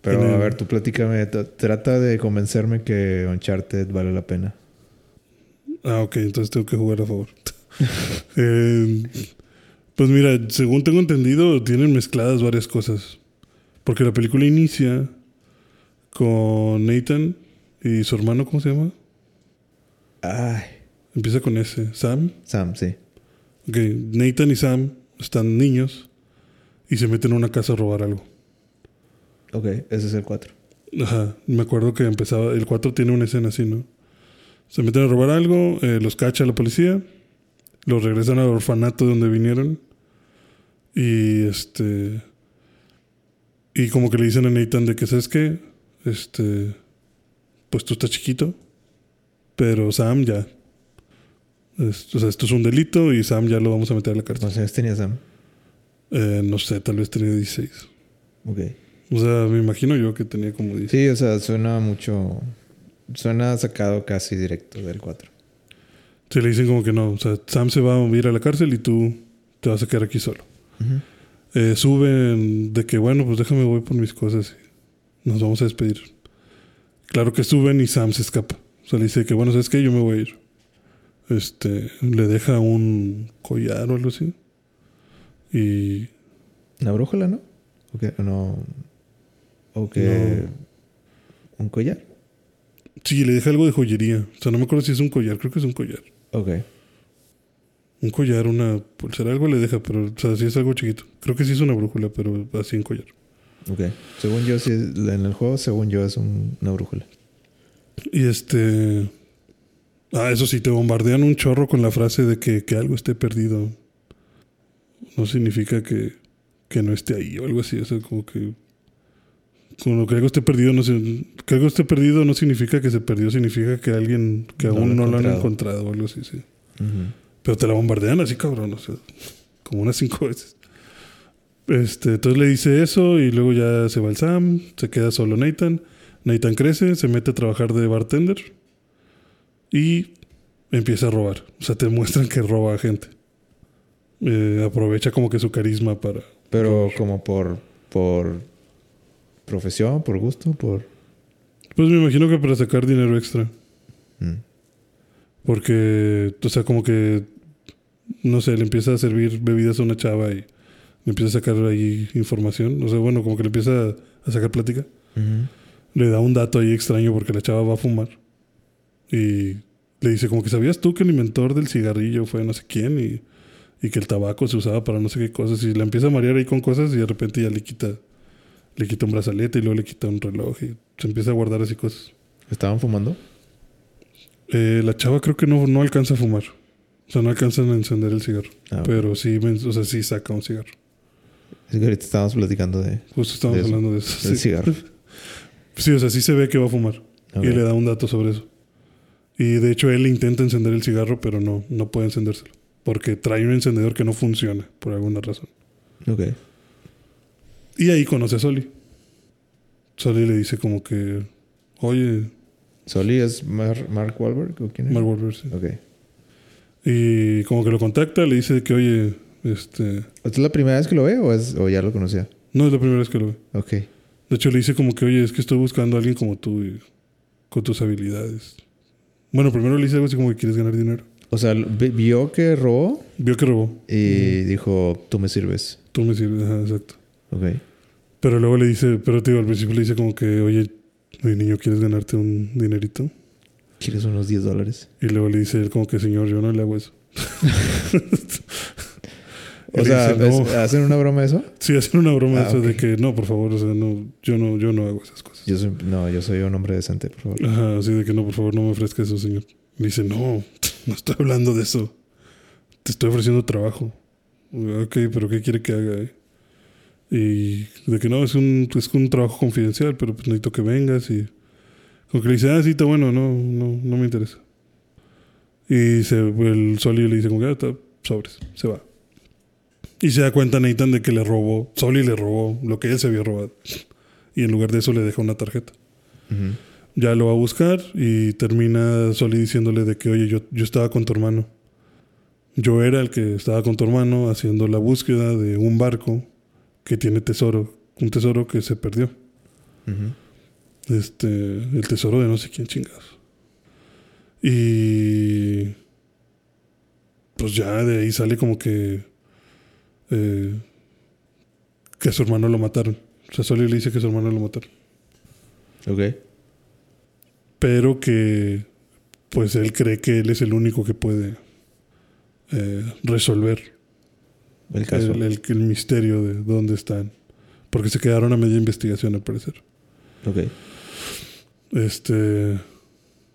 Pero a ver, tú platícame. Trata de convencerme que Uncharted vale la pena. Ah, ok, entonces tengo que jugar a favor. Eh, pues mira, según tengo entendido, tienen mezcladas varias cosas. Porque la película inicia con Nathan y su hermano, ¿cómo se llama? Ay, Empieza con ese, Sam. Sam, sí. Ok, Nathan y Sam están niños y se meten a una casa a robar algo. Ok, ese es el 4. Ajá, me acuerdo que empezaba, el 4 tiene una escena así, ¿no? Se meten a robar algo, eh, los cacha la policía, los regresan al orfanato de donde vinieron y este... Y como que le dicen a Nathan de que, ¿sabes qué? Este... Pues tú estás chiquito, pero Sam ya. Es- o sea, esto es un delito y Sam ya lo vamos a meter a la cárcel. ¿Cuántos años tenía Sam? Eh, no sé, tal vez tenía 16. Ok. O sea, me imagino yo que tenía como 16. Sí, o sea, suena mucho. Suena sacado casi directo del 4. Se le dicen como que no. O sea, Sam se va a ir a la cárcel y tú te vas a quedar aquí solo. Eh, suben de que, bueno, pues déjame voy por mis cosas y nos vamos a despedir. Claro que suben y Sam se escapa. O sea, le dice que, bueno, ¿sabes qué? Yo me voy a ir. Este, le deja un collar o algo así. Y Una brújula, ¿no? ¿O qué? No. ¿O que ¿Un collar? Sí, le deja algo de joyería. O sea, no me acuerdo si es un collar, creo que es un collar. Ok. Un collar, una pulsera, algo le deja, pero, o sea, sí es algo chiquito. Creo que sí es una brújula, pero así en collar. Ok. Según yo, sí, en el juego, según yo, es un- una brújula. Y este. Ah, eso sí, te bombardean un chorro con la frase de que, que algo esté perdido. No significa que, que no esté ahí o algo así. O sea, como que. Como que algo esté perdido, no sé, que algo esté perdido no significa que se perdió, significa que alguien que No aún lo no lo han encontrado. o algo así, sí. Ujú. Pero te la bombardean así, cabrón, o sea, como unas cinco veces. Este, entonces le dice eso y luego ya se va el Sam, se queda solo Nathan. Nathan crece, se mete a trabajar de bartender y empieza a robar. O sea, te muestran que roba a gente. Eh, aprovecha como que su carisma para... Pero como por, por profesión, por gusto, por... Pues me imagino que para sacar dinero extra. Mm. Porque, o sea, como que, no sé, le empieza a servir bebidas a una chava y le empieza a sacar ahí información. O sea, bueno, como que le empieza a sacar plática. Le da un dato ahí extraño porque la chava va a fumar. Y le dice como que sabías tú que el inventor del cigarrillo fue no sé quién y, y que el tabaco se usaba para no sé qué cosas. Y la empieza a marear ahí con cosas y de repente ya le quita, le quita un brazalete y luego le quita un reloj y se empieza a guardar así cosas. ¿Estaban fumando? Eh, la chava creo que no, no alcanza a fumar. O sea, no alcanzan a encender el cigarro. Ah. Pero sí, o sea, sí saca un cigarro. Es que ahorita estábamos platicando de, Justo estábamos De eso, hablando de eso. del sí. cigarro. Sí, o sea, sí se ve que va a fumar. Ok. Y le da un dato sobre eso. Y de hecho él intenta encender el cigarro, pero no, no puede encendérselo. Porque trae un encendedor que no funciona, por alguna razón. Ok. Y ahí conoce a Soli. Soli le dice como que, oye, ¿Soli es Mar- Mark Wahlberg o quién es? Mark Wahlberg, sí. Ok. Y como que lo contacta, le dice que, oye, este... ¿Esta es la primera vez que lo ve o, es, o ya lo conocía? No es la primera vez que lo ve. Ok. De hecho, le dice como que, oye, es que estoy buscando a alguien como tú y con tus habilidades. Bueno, primero le dice algo así como que quieres ganar dinero. O sea, vi- vio que robó Vio que robó. y dijo, tú me sirves. Tú me sirves, ajá, exacto. Ok. Pero luego le dice, pero te digo, al principio le dice como que, oye, oye, niño, ¿quieres ganarte un dinerito? ¿Quieres unos 10 dólares? Y luego le dice él como que, señor, yo no le hago eso. O sea, dice, "No". ¿es- ¿hacen una broma de eso? Sí, hacen una broma Ah, de eso de que, no, por favor, o sea, no, yo no, yo no hago esas cosas. Yo soy, no, yo soy un hombre decente, por favor. Ajá, así de que no, por favor, no me ofrezca eso, señor. Y dice, no, no estoy hablando de eso. Te estoy ofreciendo trabajo. Ok, pero ¿qué quiere que haga? eh? Y de que no, es un, es un trabajo confidencial, pero pues necesito que vengas y... Como que le dice, ah, sí, está bueno, no, no, no me interesa. Y se, el Soli le dice, como que, ah, está, sobres, se va. Y se da cuenta Nathan de que le robó, Soli le robó lo que él se había robado. Y en lugar de eso le deja una tarjeta. Ujú. Ya lo va a buscar y termina Soli diciéndole de que, oye, yo, yo estaba con tu hermano. Yo era el que estaba con tu hermano haciendo la búsqueda de un barco que tiene tesoro, un tesoro que se perdió. Este, el tesoro de no sé quién chingados. Y pues ya de ahí sale como que eh, que a su hermano lo mataron. O sea, Soli le dice que a su hermano lo mataron. Ok. pero que pues él cree que él es el único que puede eh, resolver El caso. el, el- el misterio de dónde están. Porque se quedaron a media investigación al parecer. Ok. Este,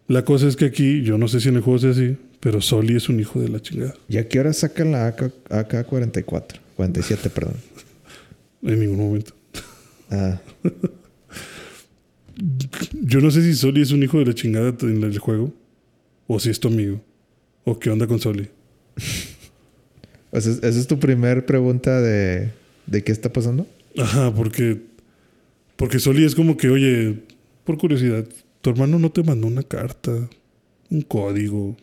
la cosa es que aquí, yo no sé si en el juego sea así, pero Soli es un hijo de la chingada. ¿Y a qué hora sacan la AK, AK-44? 47, perdón. En ningún momento. Ah, Yo no sé si Soli es un hijo de la chingada en el juego, o si es tu amigo, o qué onda con Soli. o sea, esa es tu primer pregunta de, de qué está pasando. Ajá, porque. Porque Soli es como que, oye, por curiosidad, tu hermano no te mandó una carta, un código,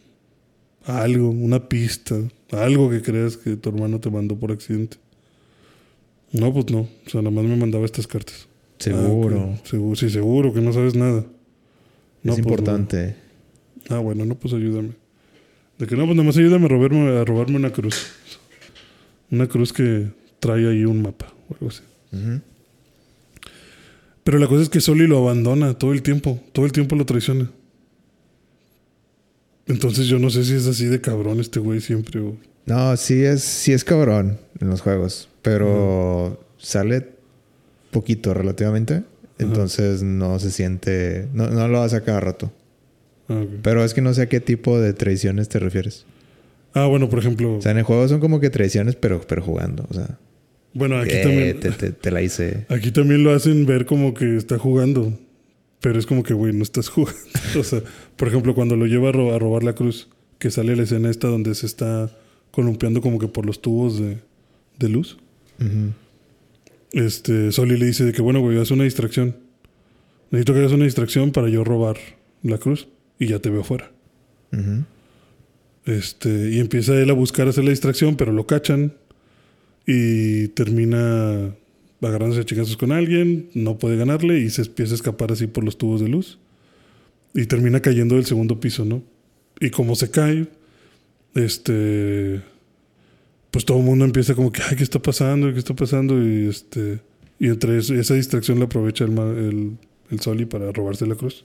algo, una pista, algo que creas que tu hermano te mandó por accidente. No, pues no. O sea, nada más me mandaba estas cartas. Seguro. Ah, ok. Seguro, sí, seguro que no sabes nada. No, es pues, importante. no. Ah, bueno, no, pues ayúdame. De que no, pues nada más ayúdame a robarme, a robarme una cruz. Una cruz que trae ahí un mapa o algo así. Pero la cosa es que Soli lo abandona todo el tiempo. Todo el tiempo lo traiciona. Entonces yo no sé si es así de cabrón este güey siempre o... No, sí es, sí es cabrón en los juegos, pero sale poquito relativamente. Entonces no se siente... No, no lo hace a cada rato. Ah. Pero es que no sé a qué tipo de traiciones te refieres. Ah, bueno, por ejemplo... O sea, en el juego son como que traiciones, pero, pero jugando. O sea, bueno, aquí eh, también... te, te- te la hice. Aquí también lo hacen ver como que está jugando. Pero es como que, güey, no estás jugando. o sea, por ejemplo, cuando lo lleva a, ro- a robar la cruz, que sale la escena esta donde se está columpiando como que por los tubos de, de luz. Este, Soli le dice de que, bueno, güey, haz una distracción. Necesito que hagas una distracción para yo robar la cruz y ya te veo fuera. Este, y empieza él a buscar hacer la distracción, pero lo cachan. Y termina agarrándose a chingazos con alguien, no puede ganarle y se empieza a escapar así por los tubos de luz. Y termina cayendo del segundo piso, ¿no? Y como se cae, este. Pues todo el mundo empieza como que, ay, ¿qué está pasando? ¿Qué está pasando? Y este. Y entre eso- esa distracción la aprovecha el, el, el Soli para robarse la cruz.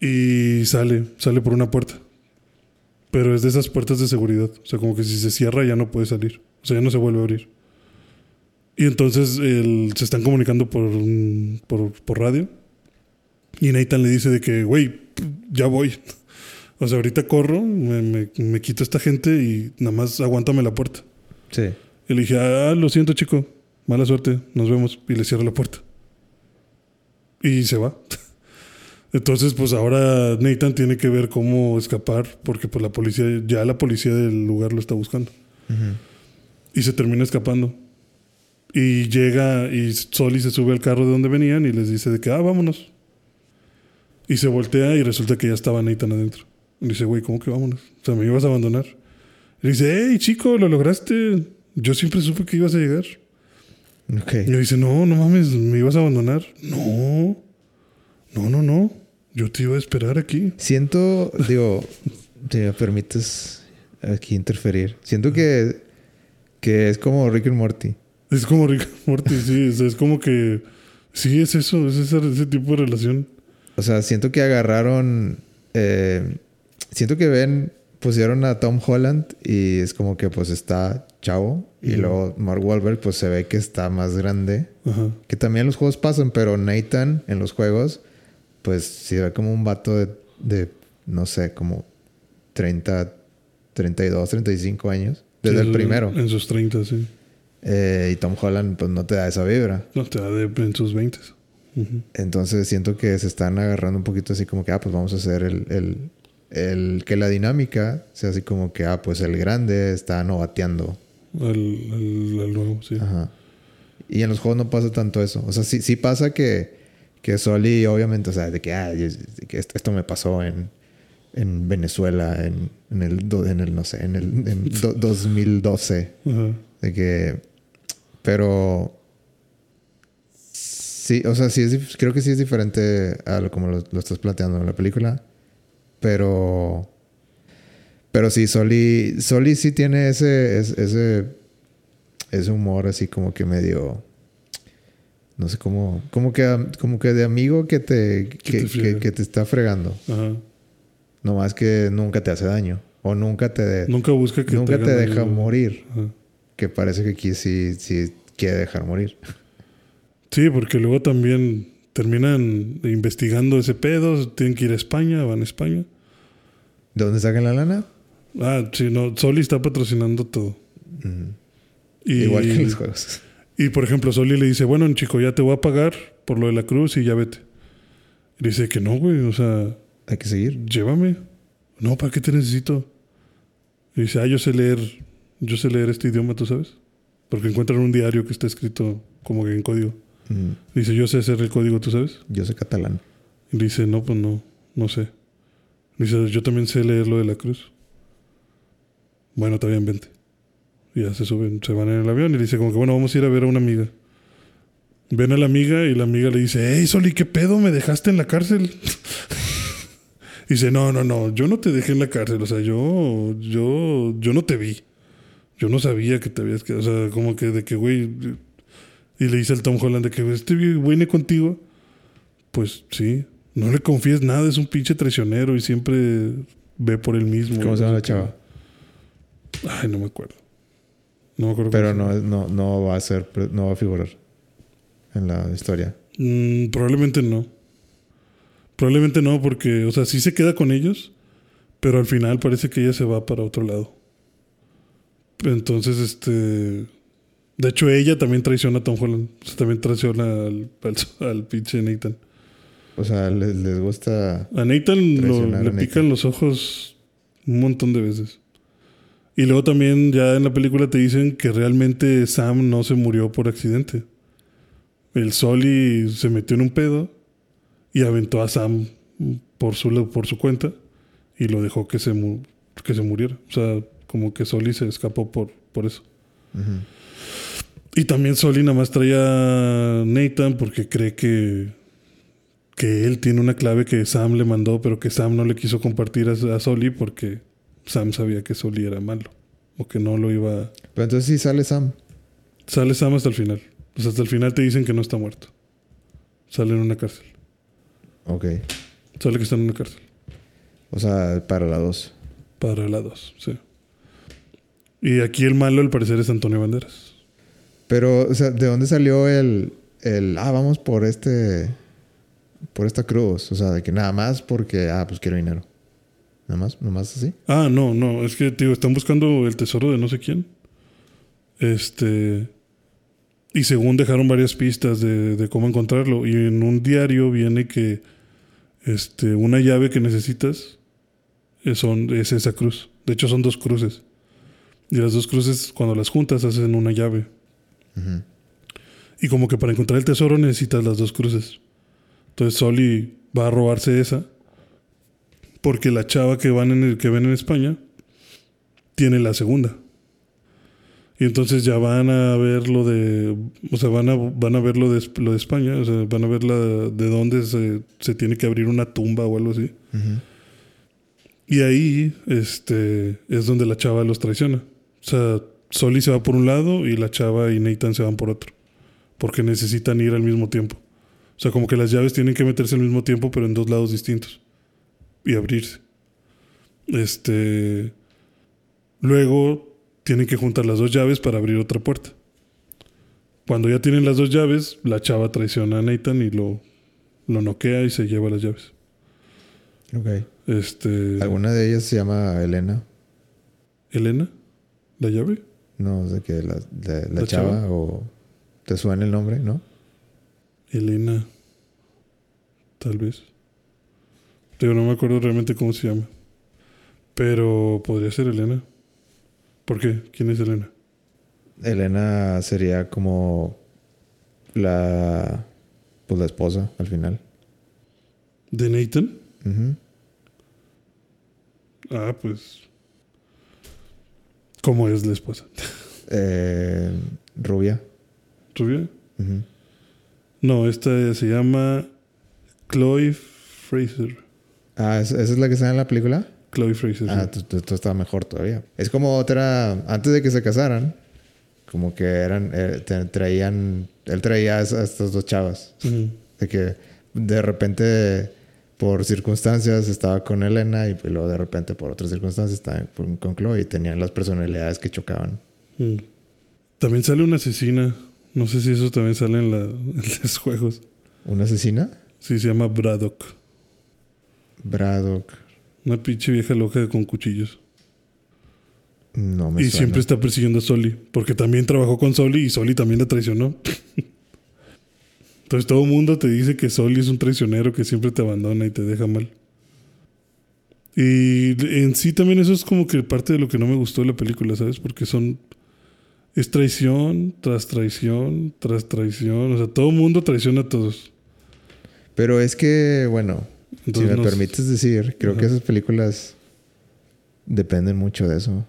Y sale, sale por una puerta. Pero es de esas puertas de seguridad. O sea, como que si se cierra ya no puede salir. O sea, ya no se vuelve a abrir. Y entonces el- se están comunicando por, por, por radio. Y Nathan le dice de que, güey, ya voy. O sea, ahorita corro, me, me, me quito a esta gente y nada más aguántame la puerta. Sí. Y le dije, ah, lo siento, chico. Mala suerte. Nos vemos. Y le cierro la puerta. Y se va. Entonces, pues ahora Nathan tiene que ver cómo escapar porque pues la policía, ya la policía del lugar lo está buscando. Y se termina escapando. Y llega y Soli se sube al carro de donde venían y les dice de que, ah, vámonos. Y se voltea y resulta que ya estaba Nathan adentro. Y dice, güey, ¿cómo que vámonos? O sea, me ibas a abandonar. Y dice, hey, chico, lo lograste. Yo siempre supe que ibas a llegar. Ok. Y le dice, no, no mames, me ibas a abandonar. No, no, no, no. Yo te iba a esperar aquí. Siento, digo, si me permites aquí interferir. Siento que, que es como Rick and Morty. Es como Rick and Morty, sí. sea, es como que. Sí, es eso, es ese, ese tipo de relación. O sea, siento que agarraron. eh, siento que ven, pusieron a Tom Holland y es como que pues está chavo. Y luego Mark Wahlberg pues se ve que está más grande. Ajá. Que también los juegos pasan, pero Nathan en los juegos pues se ve como un vato de, de no sé, como 30, 32, 35 años. Desde Sí, el primero. En sus 30, sí. Eh, y Tom Holland pues no te da esa vibra. No, te da de, en sus 20. Entonces siento que se están agarrando un poquito así como que, ah, pues vamos a hacer el, el, el- que la dinámica sea así como que, ah, pues el grande está novateando. El, el, el nuevo, sí. Ajá. Y en los juegos no pasa tanto eso. O sea, sí, sí pasa que, que Soli, obviamente, o sea, de que, ah, yo- de que esto, me pasó en, en Venezuela, en, en el, en el, no sé, en el en do- 2012. Ajá. De que. Pero. Sí, o sea, sí es, creo que sí es diferente a lo como lo, lo estás planteando en la película. Pero. Pero sí, Soli. Soli sí tiene ese. es- ese. Ese humor así como que medio. No sé cómo. Como que, como que de amigo que te. te Que, te está fregando. Ajá. No más que nunca te hace daño. O nunca te. Nunca busca que nunca te deja morir. Ajá. Que parece que aquí sí, sí quiere dejar morir. Sí, porque luego también terminan investigando ese pedo. Tienen que ir a España, van a España. ¿De dónde sacan la lana? Ah, sí, no. Soli está patrocinando todo. Y, Igual que en los juegos. Y por ejemplo, Soli le dice, bueno, chico, ya te voy a pagar por lo de la cruz y ya vete. Y dice que no, güey, o sea, Hay que seguir. llévame. No, ¿para qué te necesito? Y dice, ah, yo sé leer, yo sé leer este idioma, ¿tú sabes? Porque encuentran un diario que está escrito como que en código. Mm, Dice, yo sé hacer el código, ¿tú sabes? Yo soy catalán. Y dice, no, pues no, no sé. Dice, yo también sé leer lo de la cruz. Bueno, está bien, vente. Y ya se suben, se van en el avión y dice como que, bueno, vamos a ir a ver a una amiga. Ven a la amiga y la amiga le dice, hey, Soli, ¿qué pedo? ¿Me dejaste en la cárcel? dice, no, no, no, yo no te dejé en la cárcel. O sea, yo, yo, yo no te vi. Yo no sabía que te habías quedado. O sea, como que de que, güey... Y le dice al Tom Holland de que este viene contigo. Pues sí, no le confíes nada, es un pinche traicionero y siempre ve por él mismo. ¿Cómo se llama la chava? Ay, no me acuerdo. No me acuerdo. Pero no, no, no va a ser, no va a figurar en la historia. Mm, probablemente no. Probablemente no, porque, o sea, sí se queda con ellos, pero al final parece que ella se va para otro lado. Entonces, este. De hecho, ella también traiciona a Tom Holland. O sea, también traiciona al, al, al pinche Nathan. O sea, les, les gusta. A Nathan lo- le a Nathan. pican los ojos un montón de veces. Y luego también ya en la película te dicen que realmente Sam no se murió por accidente. El Soli se metió en un pedo y aventó a Sam por su, por su cuenta y lo dejó que se, mu- que se muriera. O sea, como que Soli se escapó por, por eso. Y también Soli nada más traía a Nathan porque cree que, que él tiene una clave que Sam le mandó, pero que Sam no le quiso compartir a, a Soli porque Sam sabía que Soli era malo. O que no lo iba a... Pero entonces sí sale Sam. Sale Sam hasta el final. O sea, hasta el final te dicen que no está muerto. Sale en una cárcel. Ok. Sale que está en una cárcel. O sea, para la 2. Para la 2, sí. Y aquí el malo al parecer es Antonio Banderas. Pero, o sea, ¿de dónde salió el, el, ah, vamos por este, por esta cruz? O sea, de que nada más porque, ah, pues quiero dinero. Nada más, nada más así. Ah, no, no, es que, tío, están buscando el tesoro de no sé quién. Este. Y según dejaron varias pistas de, de cómo encontrarlo. Y en un diario viene que este, una llave que necesitas es, son, es esa cruz. De hecho, son dos cruces. Y las dos cruces, cuando las juntas, hacen una llave. Y como que para encontrar el tesoro necesitas las dos cruces. Entonces Soli va a robarse esa. Porque la chava que van en el, que ven en España tiene la segunda. Y entonces ya van a ver lo de. O sea, van a, van a ver lo de, lo de España. O sea, van a ver la, de dónde se, se tiene que abrir una tumba o algo así. Y ahí este, es donde la chava los traiciona. O sea, Soli se va por un lado y la chava y Nathan se van por otro. Porque necesitan ir al mismo tiempo. O sea, como que las llaves tienen que meterse al mismo tiempo, pero en dos lados distintos. Y abrirse. Este. Luego tienen que juntar las dos llaves para abrir otra puerta. Cuando ya tienen las dos llaves, la chava traiciona a Nathan y lo, lo noquea y se lleva las llaves. Ok. Este. ¿Alguna de ellas se llama Elena? ¿Elena? ¿La llave? No, de que la, de- la ¿La chava, chava? o te suena el nombre, ¿no? Elena. Tal vez. Pero no me acuerdo realmente cómo se llama. Pero podría ser Elena. ¿Por qué? ¿Quién es Elena? Elena sería como la, pues la esposa al final. ¿De Nathan? Ujú. Ah, pues. ¿Cómo es la esposa? Eh, rubia. ¿Rubia? Ujú. No, esta se llama Chloe Fraser. Ah, ¿es- ¿esa es la que está en la película? Chloe Fraser. Ah, tú estaba mejor todavía. Es como otra, antes de que se casaran, como que eran, eh, traían, él traía a es- a estas dos chavas. De que de repente, por circunstancias, estaba con Elena y luego de repente, por otras circunstancias, estaba con, Chloe y tenían las personalidades que chocaban. También sale una asesina. No sé si eso también sale en, la, en los juegos. ¿Una asesina? Sí, se llama Braddock. Braddock. Una pinche vieja loca con cuchillos. No me y suena. siempre está persiguiendo a Soli. Porque también trabajó con Soli y Soli también la traicionó. Entonces todo el mundo te dice que Soli es un traicionero que siempre te abandona y te deja mal. Y en sí también eso es como que parte de lo que no me gustó de la película, ¿sabes? Porque son... Es traición tras traición tras traición. O sea, todo el mundo traiciona a todos. Pero es que, bueno, Entonces, si me permites decir, creo que esas películas dependen mucho de eso.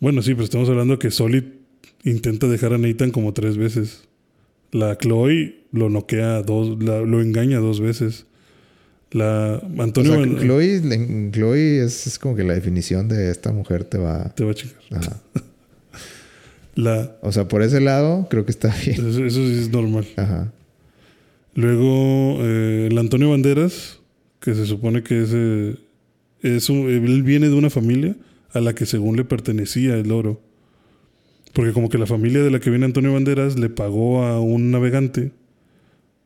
Bueno, sí, pero estamos hablando que Soli intenta dejar a Nathan como tres veces. La Chloe lo noquea dos, la- lo engaña dos veces. La O Antonio sea, Van- Chloe, es, es como que la definición de esta mujer te va... te va a chingar. Ajá. La, O sea, por ese lado, creo que está bien. eso, eso sí es normal. Ajá. Luego, eh, el Antonio Banderas, que se supone que es, eh, es un- él viene de una familia a la que según le pertenecía el oro. Porque como que la familia de la que viene Antonio Banderas le pagó a un navegante,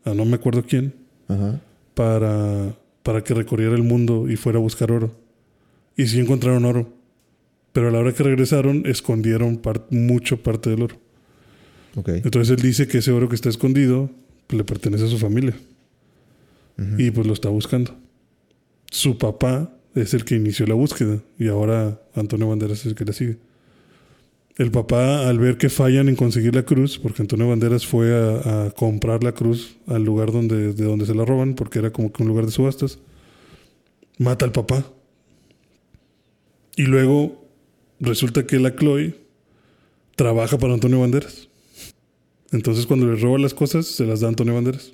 a no me acuerdo quién, Ajá. para, para que recorriera el mundo y fuera a buscar oro. Y sí encontraron oro. Pero a la hora que regresaron, escondieron par- mucho parte del oro. Ok. Entonces él dice que ese oro que está escondido le pertenece a su familia. Y pues lo está buscando. Su papá es el que inició la búsqueda y ahora Antonio Banderas es el que la sigue. El papá, al ver que fallan en conseguir la cruz, porque Antonio Banderas fue a, a comprar la cruz al lugar donde, de donde se la roban, porque era como que un lugar de subastas, mata al papá Y luego resulta que la Chloe trabaja para Antonio Banderas. Entonces cuando le roba las cosas, se las da a Antonio Banderas.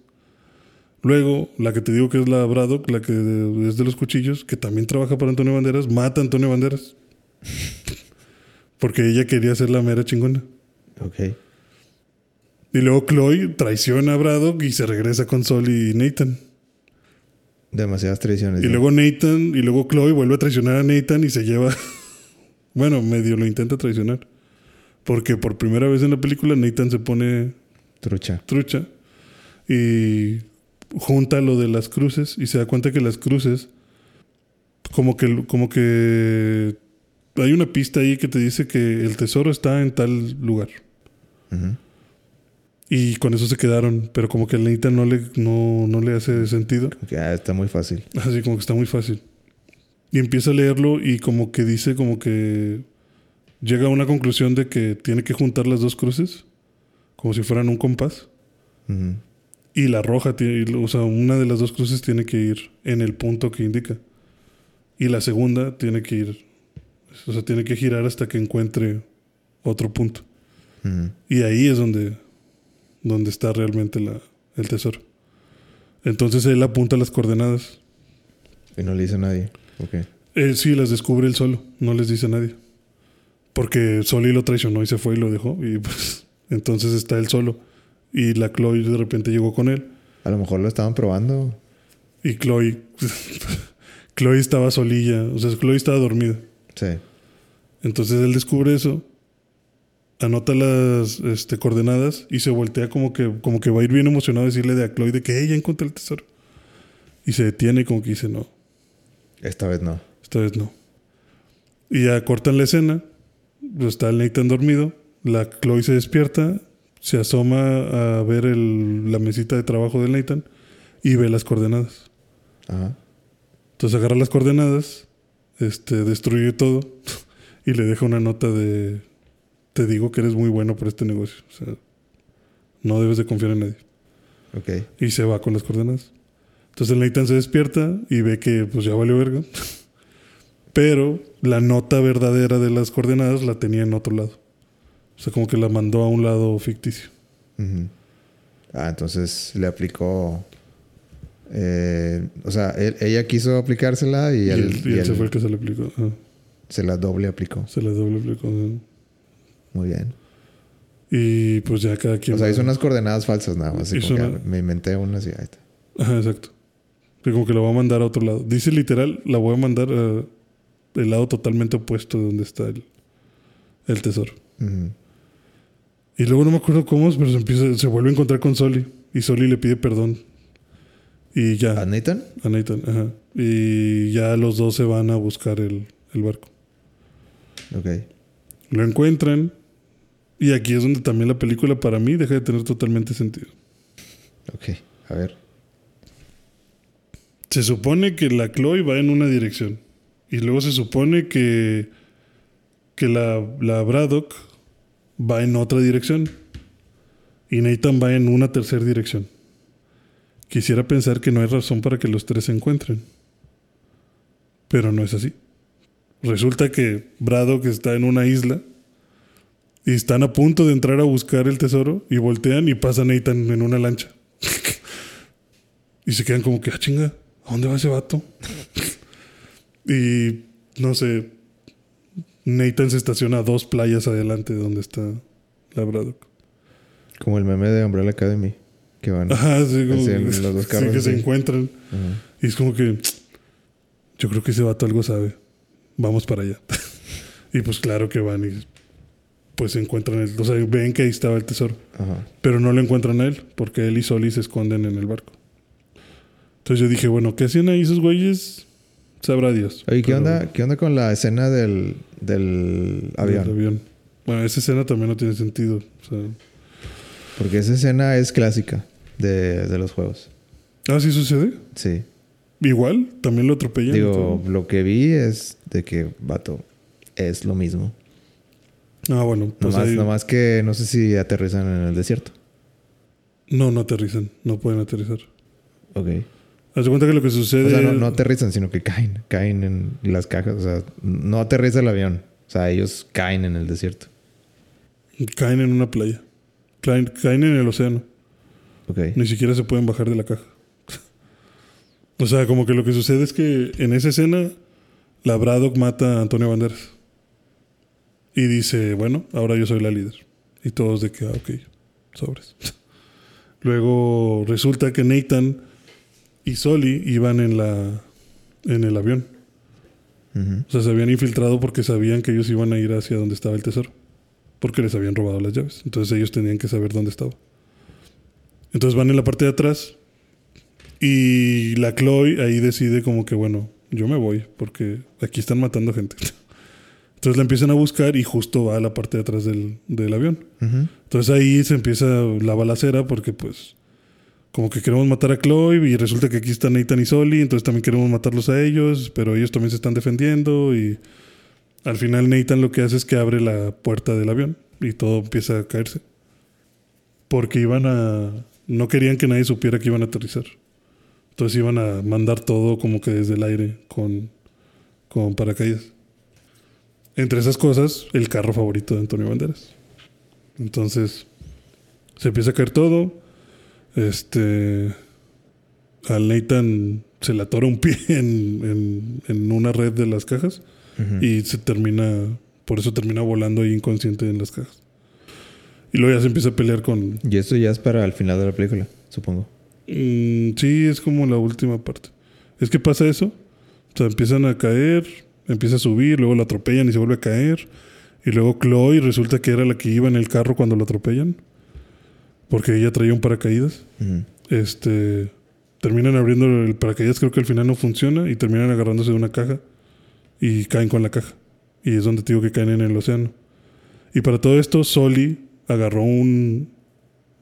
Luego, la que te digo que es la Braddock, la que es de los cuchillos, que también trabaja para Antonio Banderas, mata a Antonio Banderas. Porque ella quería ser la mera chingona. Ok. Y luego Chloe traiciona a Braddock y se regresa con Sol y Nathan. Demasiadas traiciones. Y ¿no? luego Nathan, y luego Chloe vuelve a traicionar a Nathan y se lleva. bueno, medio lo intenta traicionar. Porque por primera vez en la película Nathan se pone Trucha. trucha y junta lo de las cruces y se da cuenta que las cruces como que como que hay una pista ahí que te dice que el tesoro está en tal lugar Ujú. y con eso se quedaron pero como que a Nathan no le no, no le hace sentido Ok, ah, está muy fácil. así como que está muy fácil y empieza a leerlo y como que dice como que llega a una conclusión de que tiene que juntar las dos cruces como si fueran un compás. Y la roja, tiene, o sea, una de las dos cruces tiene que ir en el punto que indica. Y la segunda tiene que ir, o sea, tiene que girar hasta que encuentre otro punto. Y ahí es donde, donde está realmente la, el tesoro. Entonces él apunta las coordenadas. Y no le dice a nadie. Ok. Él sí las descubre él solo, no les dice a nadie. Porque Soli lo traicionó y se fue y lo dejó. Y pues entonces está él solo. Y la Chloe de repente llegó con él. A lo mejor lo estaban probando. Y Chloe, Chloe estaba solilla, o sea, Chloe estaba dormida. Sí. Entonces él descubre eso, anota las este, coordenadas y se voltea como que, como que va a ir bien emocionado a decirle de a Chloe de que ella encontré el tesoro. Y se detiene y como que dice, no, Esta vez no. esta vez no. Y ya cortan la escena, está el Nathan dormido, la Chloe se despierta, se asoma a ver el- la mesita de trabajo del Nathan y ve las coordenadas. Ajá. Entonces agarra las coordenadas, este, destruye todo y le deja una nota de te digo que eres muy bueno para este negocio. O sea, no debes de confiar en nadie. Ok. Y se va con las coordenadas. Entonces el Nathan se despierta y ve que pues ya valió verga. Pero la nota verdadera de las coordenadas la tenía en otro lado. O sea, como que la mandó a un lado ficticio. Ujú. Ah, entonces le aplicó. eh, o sea, él- ella quiso aplicársela y, Y, él, él, y y él se fue el que se le aplicó. Ajá. se la doble aplicó. Se le doble aplicó. ajá. Muy bien. Y pues ya cada quien. O sea, hizo unas coordenadas falsas nada más. así Hizo como que, una- ah, Me inventé unas y ahí está. Ajá, exacto. Que como que la va a mandar a otro lado. Dice literal, la voy a mandar a el lado totalmente opuesto de donde está el, el tesoro. Y luego no me acuerdo cómo, pero se empieza, se vuelve a encontrar con Soli. Y Soli le pide perdón. Y ya, ¿A Nathan? a Nathan, ajá. Y ya los dos se van a buscar el, el barco. Ok. Lo encuentran. Y aquí es donde también la película para mí deja de tener totalmente sentido. Ok. A ver. Se supone que la Chloe va en una dirección. Y luego se supone que, que la, la Braddock va en otra dirección. Y Nathan va en una tercera dirección. Quisiera pensar que no hay razón para que los tres se encuentren. Pero no es así. Resulta que Braddock está en una isla y están a punto de entrar a buscar el tesoro y voltean y pasa Nathan en una lancha. y se quedan como que, ah, chinga, ¿a dónde va ese vato? y no sé, Nathan se estaciona a dos playas adelante de donde está la Braddock. Como el meme de Umbrella Academy. Que van. Ajá, sí, como los dos sí, que se encuentran. Ajá. Y es como que yo creo que ese vato algo sabe. Vamos para allá. y pues claro que van y pues encuentran el, o sea, ven que ahí estaba el tesoro. Ajá. Pero no lo encuentran a él, porque él y Soli se esconden en el barco. Entonces yo dije, bueno, ¿qué hacían ahí esos güeyes? Sabrá Dios. Oye, ¿qué Pero- onda, ¿qué onda con la escena del, del avión? del avión. Bueno, esa escena también no tiene sentido. O sea, Porque esa escena es clásica de, de los juegos. ah, ¿sí sucede? Sí. Igual, también lo atropellan. Digo, lo que vi es de que, vato, es lo mismo. Ah, bueno, pues nomás, ahí- nomás que no sé si aterrizan en el desierto. No, no aterrizan. No pueden aterrizar. Ok. Haz cuenta que lo que sucede. O sea, no, no aterrizan, sino que caen. Caen en las cajas. O sea, no aterriza el avión. O sea, ellos caen en el desierto. Caen en una playa. Caen, caen en el océano. Ok. Ni siquiera se pueden bajar de la caja. o sea, como que lo que sucede es que en esa escena, la Braddock mata a Antonio Banderas. Y dice, bueno, ahora yo soy la líder. Y todos de que, ah, ok, sobres. Luego resulta que Nathan y Soli iban en la en el avión. O sea, se habían infiltrado porque sabían que ellos iban a ir hacia donde estaba el tesoro. Porque les habían robado las llaves. Entonces ellos tenían que saber dónde estaba. Entonces van en la parte de atrás. Y la Chloe ahí decide como que, bueno, yo me voy porque aquí están matando gente. Entonces la empiezan a buscar y justo va a la parte de atrás del, del avión. Entonces ahí se empieza la balacera porque pues como que queremos matar a Chloe y resulta que aquí están Nathan y Soli, entonces también queremos matarlos a ellos, pero ellos también se están defendiendo y al final Nathan lo que hace es que abre la puerta del avión y todo empieza a caerse. Porque iban a... no querían que nadie supiera que iban a aterrizar. Entonces iban a mandar todo como que desde el aire con, con paracaídas. Entre esas cosas, el carro favorito de Antonio Banderas. Entonces, se empieza a caer todo. Este. Al Nathan se le atora un pie en, en- en una red de las cajas y se termina. Por eso termina volando ahí inconsciente en las cajas. Y luego ya se empieza a pelear con. Y esto ya es para el final de la película, supongo. Mm, sí, es como la última parte. Es que pasa eso. O sea, empiezan a caer, empieza a subir, luego lo atropellan y se vuelve a caer. Y luego Chloe resulta que era la que iba en el carro cuando lo atropellan. Porque ella traía un paracaídas. Este. Terminan abriendo el paracaídas, creo que al final no funciona. Y terminan agarrándose de una caja. Y caen con la caja. Y es donde te digo que caen en el océano. Y para todo esto, Soli agarró un,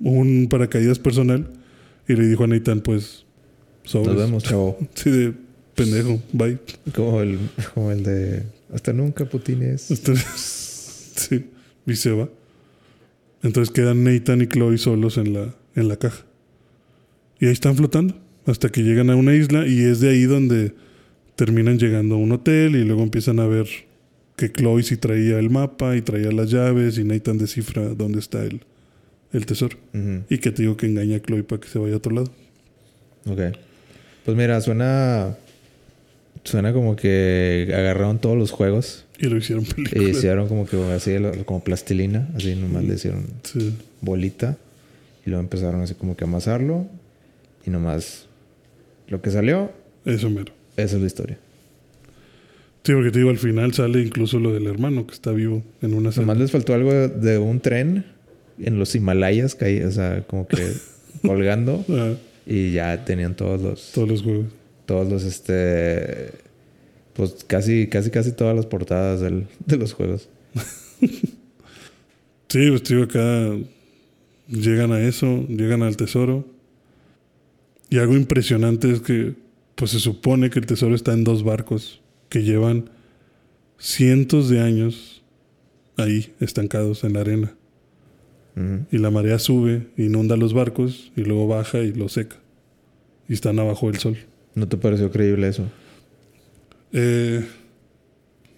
un paracaídas personal. Y le dijo a Nathan, pues. Sobres. Nos vemos, chavo. Sí, de pendejo. Bye. Como el, como el de hasta nunca, putines. Sí. Y se va. Entonces quedan Nathan y Chloe solos en la, en la caja. Y ahí están flotando. Hasta que llegan a una isla y es de ahí donde terminan llegando a un hotel y luego empiezan a ver que Chloe sí traía el mapa y traía las llaves y Nathan descifra dónde está el, el tesoro. Y que te digo que engaña a Chloe para que se vaya a otro lado. Ok. Pues mira, suena. Suena como que agarraron todos los juegos Y lo hicieron y película. hicieron como que así, como plastilina. Así nomás le hicieron Sí. bolita. Y luego empezaron así como que a amasarlo. Y nomás lo que salió, Eso mero. esa es la historia. Sí, porque te digo, al final sale incluso lo del hermano que está vivo en una sala. Nomás les faltó algo de un tren en los Himalayas, caí, o sea, como que colgando. Ah, Y ya tenían todos los. todos los juegos. Todos los, este. Pues casi, casi, casi todas las portadas del- de los juegos. Sí, pues digo, acá llegan a eso, llegan al tesoro. Y algo impresionante es que, pues se supone que el tesoro está en dos barcos que llevan cientos de años ahí, estancados en la arena. Y la marea sube, inunda los barcos y luego baja y los seca. Y están abajo del sol. ¿No te pareció creíble eso? Eh,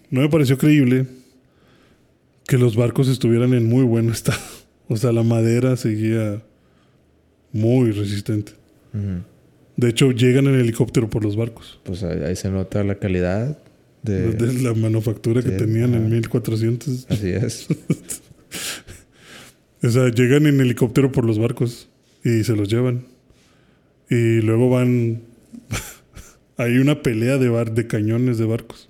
no me pareció creíble que los barcos estuvieran en muy buen estado. O sea, la madera seguía muy resistente. De hecho, llegan en helicóptero por los barcos. Pues ahí, se nota la calidad de. De la manufactura que tenían en ajá. 1400. Así es. O sea, llegan en helicóptero por los barcos y se los llevan. Y luego van. Hay una pelea de, bar de cañones de barcos.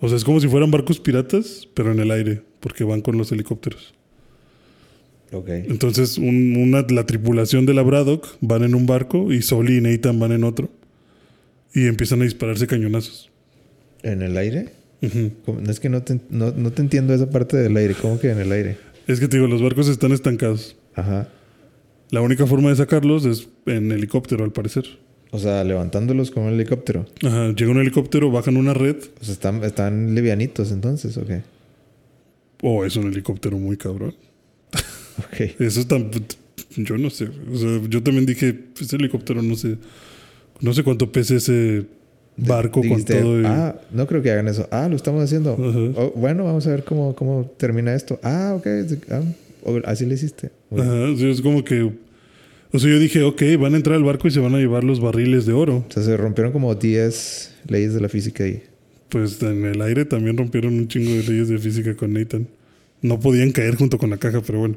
O sea, es como si fueran barcos piratas, pero en el aire, porque van con los helicópteros. ok. Entonces, un- una, la tripulación de la Braddock van en un barco y Soli y Nathan van en otro. Y empiezan a dispararse cañonazos. ¿En el aire? ¿Cómo? Es que no te, no, no te entiendo esa parte del aire. ¿Cómo que en el aire? Es que te digo, los barcos están estancados. Ajá. La única forma de sacarlos es en helicóptero, al parecer. O sea, levantándolos con un helicóptero. Ajá, llega un helicóptero, bajan una red. O sea, están, están livianitos entonces, ok. Oh, es un helicóptero muy cabrón. Ok. Eso está. Yo no sé. O sea, yo también dije, ese helicóptero no sé No sé cuánto pese ese barco Dijiste, con todo. y- Ah, no creo que hagan eso. Ah, lo estamos haciendo. Oh, bueno, vamos a ver cómo, cómo termina esto. Ah, ok. Ah, o- así lo hiciste. Ajá, sí, es como que. O sea, yo dije, ok, van a entrar al barco y se van a llevar los barriles de oro. O sea, se rompieron como 10 leyes de la física ahí. Pues en el aire también rompieron un chingo de leyes de física con Nathan. No podían caer junto con la caja, pero bueno.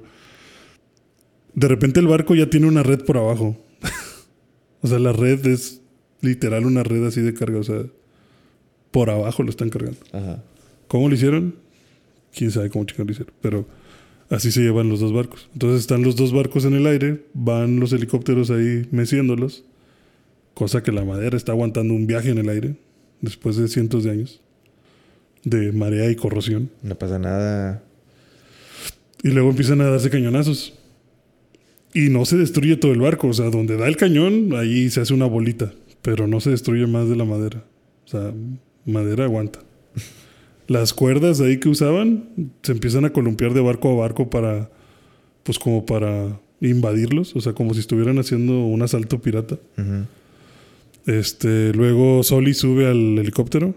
De repente el barco ya tiene una red por abajo. o sea, la red es literal una red así de carga. O sea, por abajo lo están cargando. Ajá. ¿Cómo lo hicieron? Quién sabe cómo chicos lo hicieron. Pero así se llevan los dos barcos. Entonces están los dos barcos en el aire, van los helicópteros ahí meciéndolos. Cosa que la madera está aguantando un viaje en el aire después de cientos de años de marea y corrosión. No pasa nada. Y luego empiezan a darse cañonazos. Y no se destruye todo el barco. O sea, donde da el cañón, ahí se hace una bolita. Pero no se destruye más de la madera. O sea, madera aguanta. Las cuerdas ahí que usaban se empiezan a columpiar de barco a barco para, pues como para invadirlos. O sea, como si estuvieran haciendo un asalto pirata. Este, luego Soli sube al helicóptero.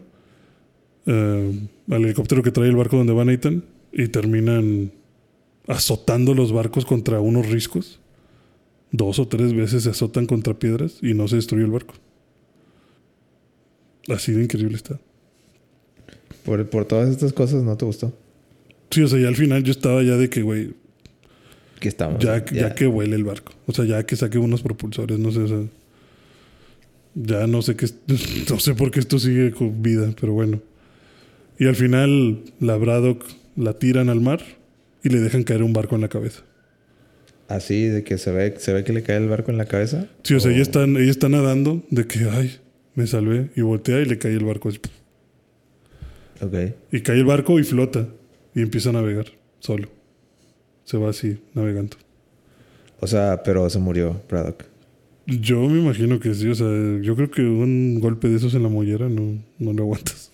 eh, al helicóptero que trae el barco donde va Nathan. Y terminan azotando los barcos contra unos riscos. Dos o tres veces se azotan contra piedras y no se destruye el barco. Así de increíble está. Por, por todas estas cosas no te gustó. Sí, o sea, ya al final yo estaba ya de que, güey, Que estamos. ya, ya que huele el barco. O sea, ya que saque unos propulsores, no sé, o sea, ya no sé qué, no sé por qué esto sigue con vida, pero bueno. Y al final la Braddock la tiran al mar y le dejan caer un barco en la cabeza. Así de que se ve, se ve que le cae el barco en la cabeza. Sí, o sea, Oh. ella está, ella está nadando de que, ay, me salvé y voltea y le cae el barco. así, Ok. Y cae el barco y flota y empieza a navegar solo. Se va así, navegando. O sea, pero se murió Braddock. Yo me imagino que sí, o sea, yo creo que un golpe de esos en la mollera no, no lo aguantas.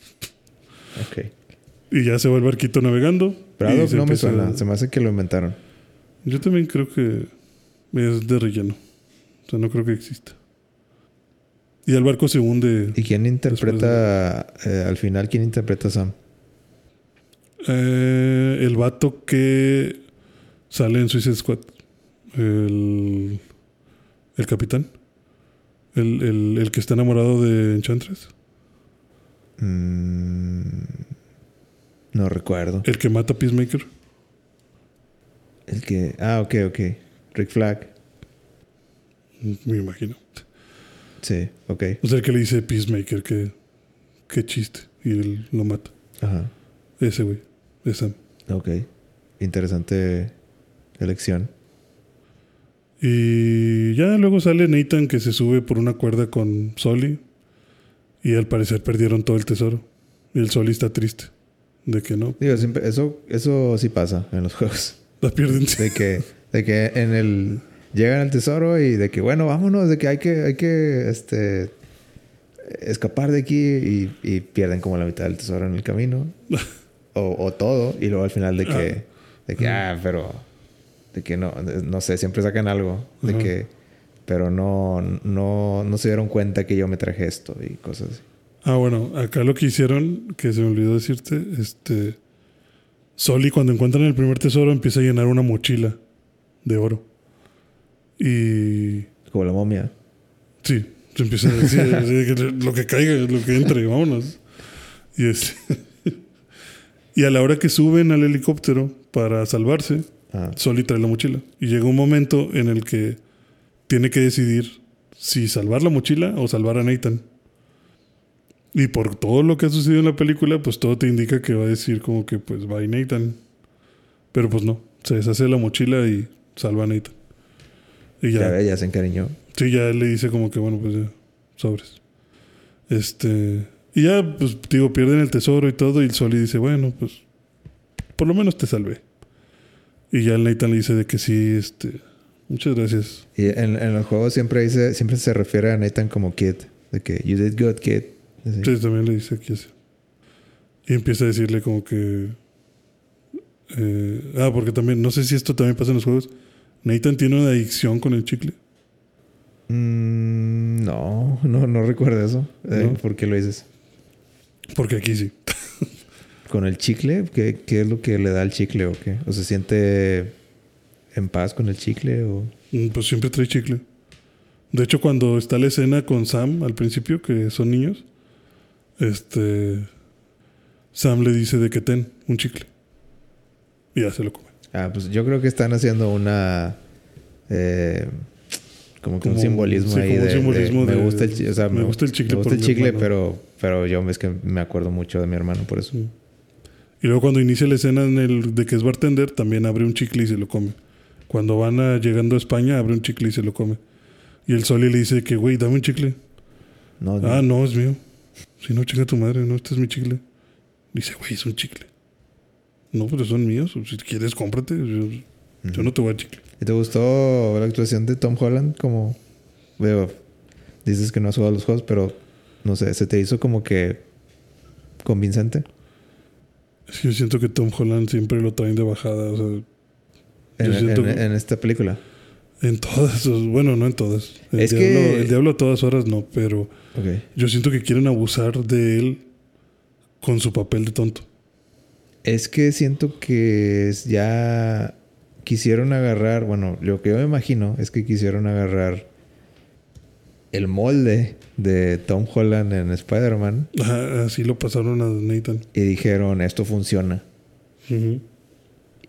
Ok. Y ya se va el barquito navegando. Braddock no me suena. Se me hace que lo inventaron. Yo también creo que es de relleno. O sea, no creo que exista. Y el barco se hunde. ¿Y quién interpreta eh, al final? ¿Quién interpreta a Sam? Eh, el vato que sale en Suicide Squad. El, el capitán. El, el- el que está enamorado de Enchantress. Mm, no recuerdo. El que mata a Peacemaker. El que. Ah, ok, ok. Rick Flag. Me imagino. Sí, ok. O sea, el que le dice Peacemaker que, que chiste. Y él lo mata. Ajá. Ese güey. Es Sam. Ok. Interesante elección. Y ya luego sale Nathan que se sube por una cuerda con Soli. Y al parecer perdieron todo el tesoro. Y el Soli está triste. De que no. Digo, siempre, eso, eso sí pasa en los juegos. La pierden. De que, de que en el. Llegan al tesoro y de que, bueno, vámonos, de que hay que, hay que este, escapar de aquí y, y pierden como la mitad del tesoro en el camino. o, o todo. Y luego al final de que, de que, ah, pero. De que no, no sé, siempre sacan algo. De que. Pero no, no, no se dieron cuenta que yo me traje esto y cosas así. Ah, bueno, acá lo que hicieron, que se me olvidó decirte, este. Soli, cuando encuentran el primer tesoro, empieza a llenar una mochila de oro. Y. Como la momia. Sí, se empieza a decir lo que caiga, lo que entre, vámonos. Y, es, y a la hora que suben al helicóptero para salvarse, Ah, Soli trae la mochila. Y llega un momento en el que tiene que decidir si salvar la mochila o salvar a Nathan. Y por todo lo que ha sucedido en la película, pues todo te indica que va a decir como que pues va Nathan. Pero pues no, se deshace de la mochila y salva a Nathan. Y ya ya, ve, ya se encariñó. sí, ya le dice como que bueno, pues ya, sobres. Este, y ya, pues digo, pierden el tesoro y todo. Y el Soli dice, bueno, pues por lo menos te salvé. Y ya el Nathan le dice de que sí, este, muchas gracias. Y en, en los juegos siempre dice, siempre se refiere a Nathan como kid. De que you did good, kid. Así. Sí, también le dice aquí así. Y empieza a decirle como que... eh, ah, porque también, no sé si esto también pasa en los juegos. Nathan tiene una adicción con el chicle. Mm, No, no, no recuerdo eso. Eh. ¿Por qué lo dices? Porque aquí sí. ¿Con el chicle? ¿Qué, ¿Qué es lo que le da el chicle o qué? ¿O se siente en paz con el chicle o...? Mm, Pues siempre trae chicle. De hecho, cuando está la escena con Sam al principio, que son niños, este. Sam le dice de que ten un chicle. Y ya se lo come. Ah, pues yo creo que están haciendo una... eh, como que un simbolismo sí, ahí como un de, simbolismo de- de- me gusta el chicle, o sea, me gusta el chicle me gusta el chicle, pero pero yo es que me acuerdo mucho de mi hermano por eso. Y luego cuando inicia la escena en el de que es bartender, también abre un chicle y se lo come. Cuando van a- llegando a España, abre un chicle y se lo come. Y el Soli le dice que, güey, dame un chicle. No, Ah, no, es mío. Si no, chinga tu madre, no, este es mi chicle. Dice, güey, es un chicle. No, pero son míos. Si quieres, cómprate. Yo, yo no te voy a chicle. ¿Y te gustó la actuación de Tom Holland? Como veo, dices que no has jugado los juegos, pero no sé, se te hizo como que convincente Es que yo siento que Tom Holland siempre lo traen de bajada. O sea, en, Yo siento- en- en esta película. en todas. Bueno, no en todas. El, Es diablo, que- el diablo a todas horas no, pero Ok. yo siento que quieren abusar de él con su papel de tonto. Es que siento que ya quisieron agarrar, bueno, lo que yo me imagino es que quisieron agarrar el molde de Tom Holland en Spider-Man así lo pasaron a Nathan. y dijeron, esto funciona.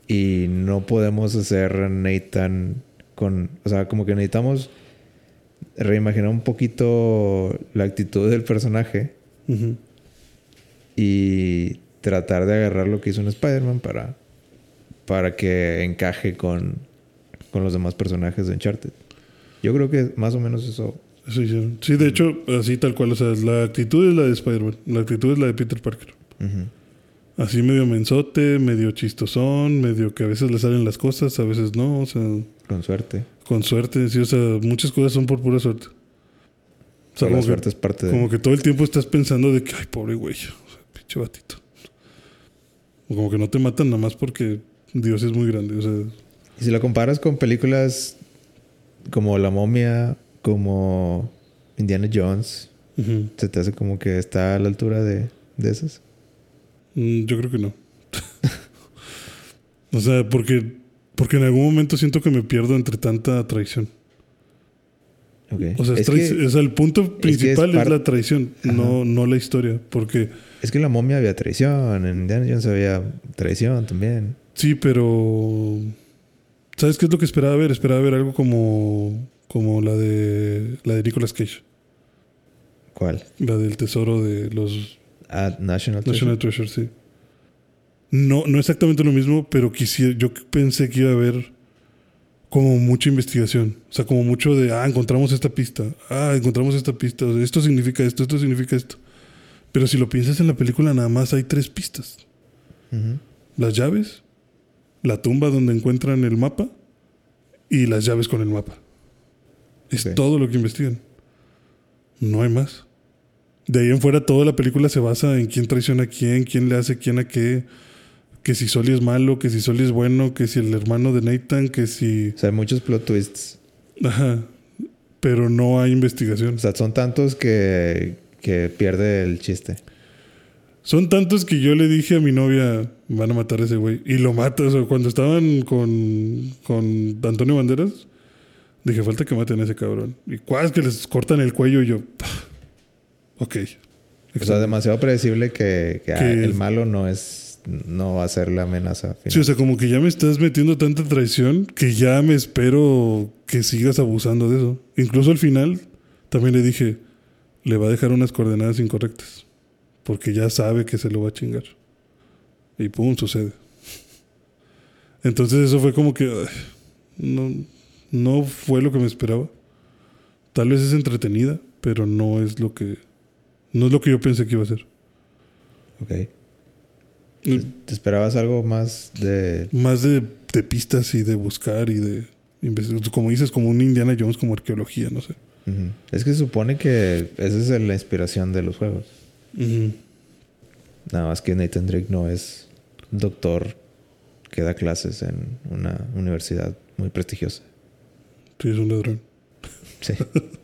Y no podemos hacer Nathan con, o sea, como que necesitamos reimaginar un poquito la actitud del personaje y tratar de agarrar lo que hizo un Spider-Man para, para que encaje con, con los demás personajes de Uncharted. Yo creo que más o menos eso. Eso hicieron. Sí, de hecho, así tal cual. O sea, la actitud es la de Spider-Man. La actitud es la de Peter Parker. Así medio mensote, medio chistosón, medio que a veces le salen las cosas, a veces no. O sea, Con suerte. con suerte. Sí, o sea, muchas cosas son por pura suerte. O sea, Pero la suerte que, es parte de... como que todo el tiempo estás pensando de que, ay, pobre güey. O sea, pinche batito. O como que no te matan nada más porque Dios es muy grande. O sea, Y si la comparas con películas como La momia, como Indiana Jones. ¿se te hace como que está a la altura de, de esas? Mm, Yo creo que no. o sea, porque, porque en algún momento siento que me pierdo entre tanta traición. O sea, es que, o sea, el punto principal es, la traición, no, no la historia. Porque es que en la momia había traición, en Indiana Jones había traición también. sí, pero. ¿Sabes qué es lo que esperaba ver? Esperaba ver algo como, como la de la de Nicolas Cage, ¿Cuál? la del tesoro de los Ah, National, Treasure. National Treasure, sí. No, no exactamente lo mismo, pero quisiera, yo pensé que iba a haber como mucha investigación. O sea, como mucho de, ah, encontramos esta pista. Ah, encontramos esta pista. O sea, esto significa esto, esto significa esto. Pero si lo piensas en la película, nada más hay tres pistas. Ujú. Las llaves, la tumba donde encuentran el mapa y las llaves con el mapa. Es Ok. todo lo que investigan. No hay más. De ahí en fuera toda la película se basa en quién traiciona a quién, quién le hace quién a qué, que si Soli es malo, que si Soli es bueno, que si el hermano de Nathan, que si... O sea, hay muchos plot twists. Ajá. Pero no hay investigación. O sea, son tantos que, que pierde el chiste. Son tantos que yo le dije a mi novia, van a matar a ese güey. Y lo mata. O sea, cuando estaban con, con Antonio Banderas, dije, falta que maten a ese cabrón. Y cuás que les cortan el cuello y yo, ok. O sea, demasiado predecible que, que, Que- el malo no es no va a ser la amenaza final. Sí, o sea, como que ya me estás metiendo tanta traición que ya me espero que sigas abusando de eso. Incluso al final también le dije, le va a dejar unas coordenadas incorrectas. Porque ya sabe que se lo va a chingar. Y pum, sucede. Entonces eso fue como que ay, no, no fue lo que me esperaba. Tal vez es entretenida, pero no es lo que no es lo que yo pensé que iba a ser. Ok. ¿Te esperabas algo más de... Más de, de pistas y de buscar y de. Como dices, como un Indiana Jones, como arqueología, no sé. Es que se supone que esa es la inspiración de los juegos. Nada más que Nathan Drake no es doctor que da clases en una universidad muy prestigiosa. Sí, es un ladrón. Sí.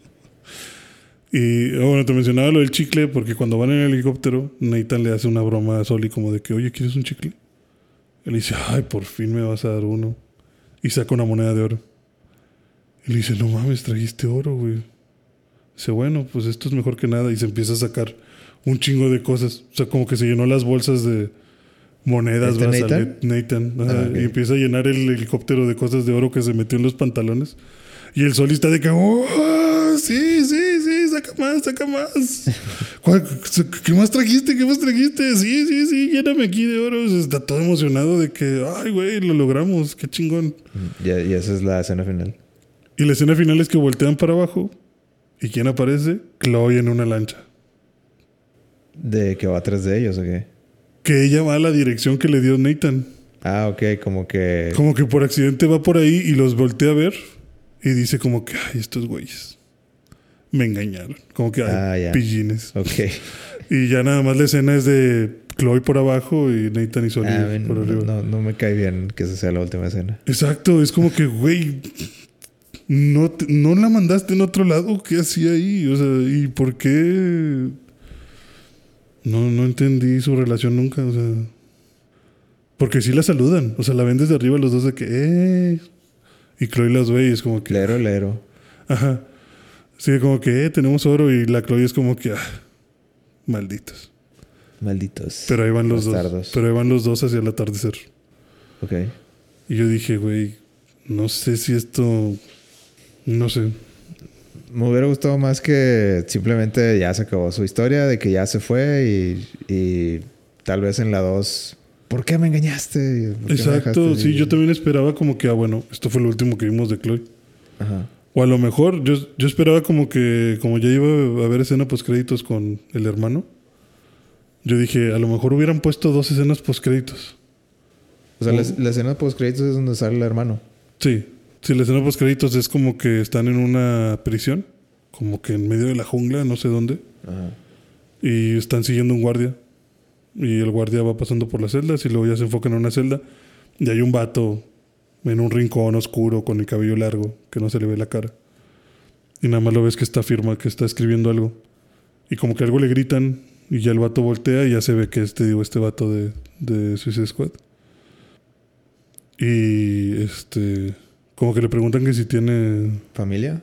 Y bueno, te mencionaba lo del chicle porque cuando van en el helicóptero, Nathan le hace una broma a Soli como de que, oye, ¿quieres un chicle? Él dice, ay, por fin me vas a dar uno. Y saca una moneda de oro. Y le dice, no mames, trajiste oro, güey. Dice, bueno, pues esto es mejor que nada. Y se empieza a sacar un chingo de cosas. O sea, como que se llenó las bolsas de monedas, ¿Este Nathan? Nathan, Ah. Y empieza a llenar el helicóptero de cosas de oro que se metió en los pantalones. Y el sol está de que, "Oh, sí, sí, más, saca más. ¿Cuál- ¿Qué más trajiste? ¿Qué más trajiste? Sí, sí, sí, lléname aquí de oro. Está todo emocionado de que, ay, güey, lo logramos, qué chingón. Y, y esa es la escena final. Y la escena final es que voltean para abajo. ¿Y quién aparece? Chloe en una lancha. ¿De que va atrás de ellos o qué? Que ella va a la dirección que le dio Nathan. Ah, ok, como que. Como que por accidente va por ahí y los voltea a ver. Y dice como que, ay, estos güeyes. Me engañaron. Como que, ay, Ah, pillines. Ok. Y ya nada más la escena es de Chloe por abajo y Nathan y Soli Ah, ven, por arriba. no, no me cae bien que esa sea la última escena. Exacto, es como que, güey, no, te- no la mandaste en otro lado. ¿Qué hacía ahí? O sea, ¿y por qué? No, no entendí su relación nunca. O sea, porque sí la saludan. O sea, la ven desde arriba los dos de que, eh. Y Chloe las ve y es como que, Lero, lero. ajá. Sí, como que, eh, tenemos oro. Y la Chloe es como que, ah, malditos. Malditos. Pero ahí van los bastardos. dos. Pero ahí van los dos hacia el atardecer. Ok. Y yo dije, güey, no sé si esto. No sé. Me hubiera gustado más que simplemente ya se acabó su historia, de que ya se fue y, y tal vez en la 2. ¿Por qué me engañaste? ¿Por qué me Exacto, dejaste? sí, yo también esperaba como que, ah, bueno, esto fue lo último que vimos de Chloe. Ajá. O a lo mejor, yo, yo esperaba como que, como ya iba a haber escena post créditos con el hermano, yo dije, a lo mejor hubieran puesto dos escenas post créditos. O sea, la, la escena post créditos es donde sale el hermano. Sí, sí, la escena post créditos es como que están en una prisión, como que en medio de la jungla, no sé dónde, Ajá. y están siguiendo un guardia. Y el guardia va pasando por las celdas y luego ya se enfocan en una celda y hay un vato en un rincón oscuro con el cabello largo que no se le ve la cara. Y nada más lo ves que está firma, que está escribiendo algo. Y como que algo le gritan y ya el vato voltea y ya se ve que este, digo, este vato de, de Suicide Squad. Y este, como que le preguntan que si tiene ¿Familia?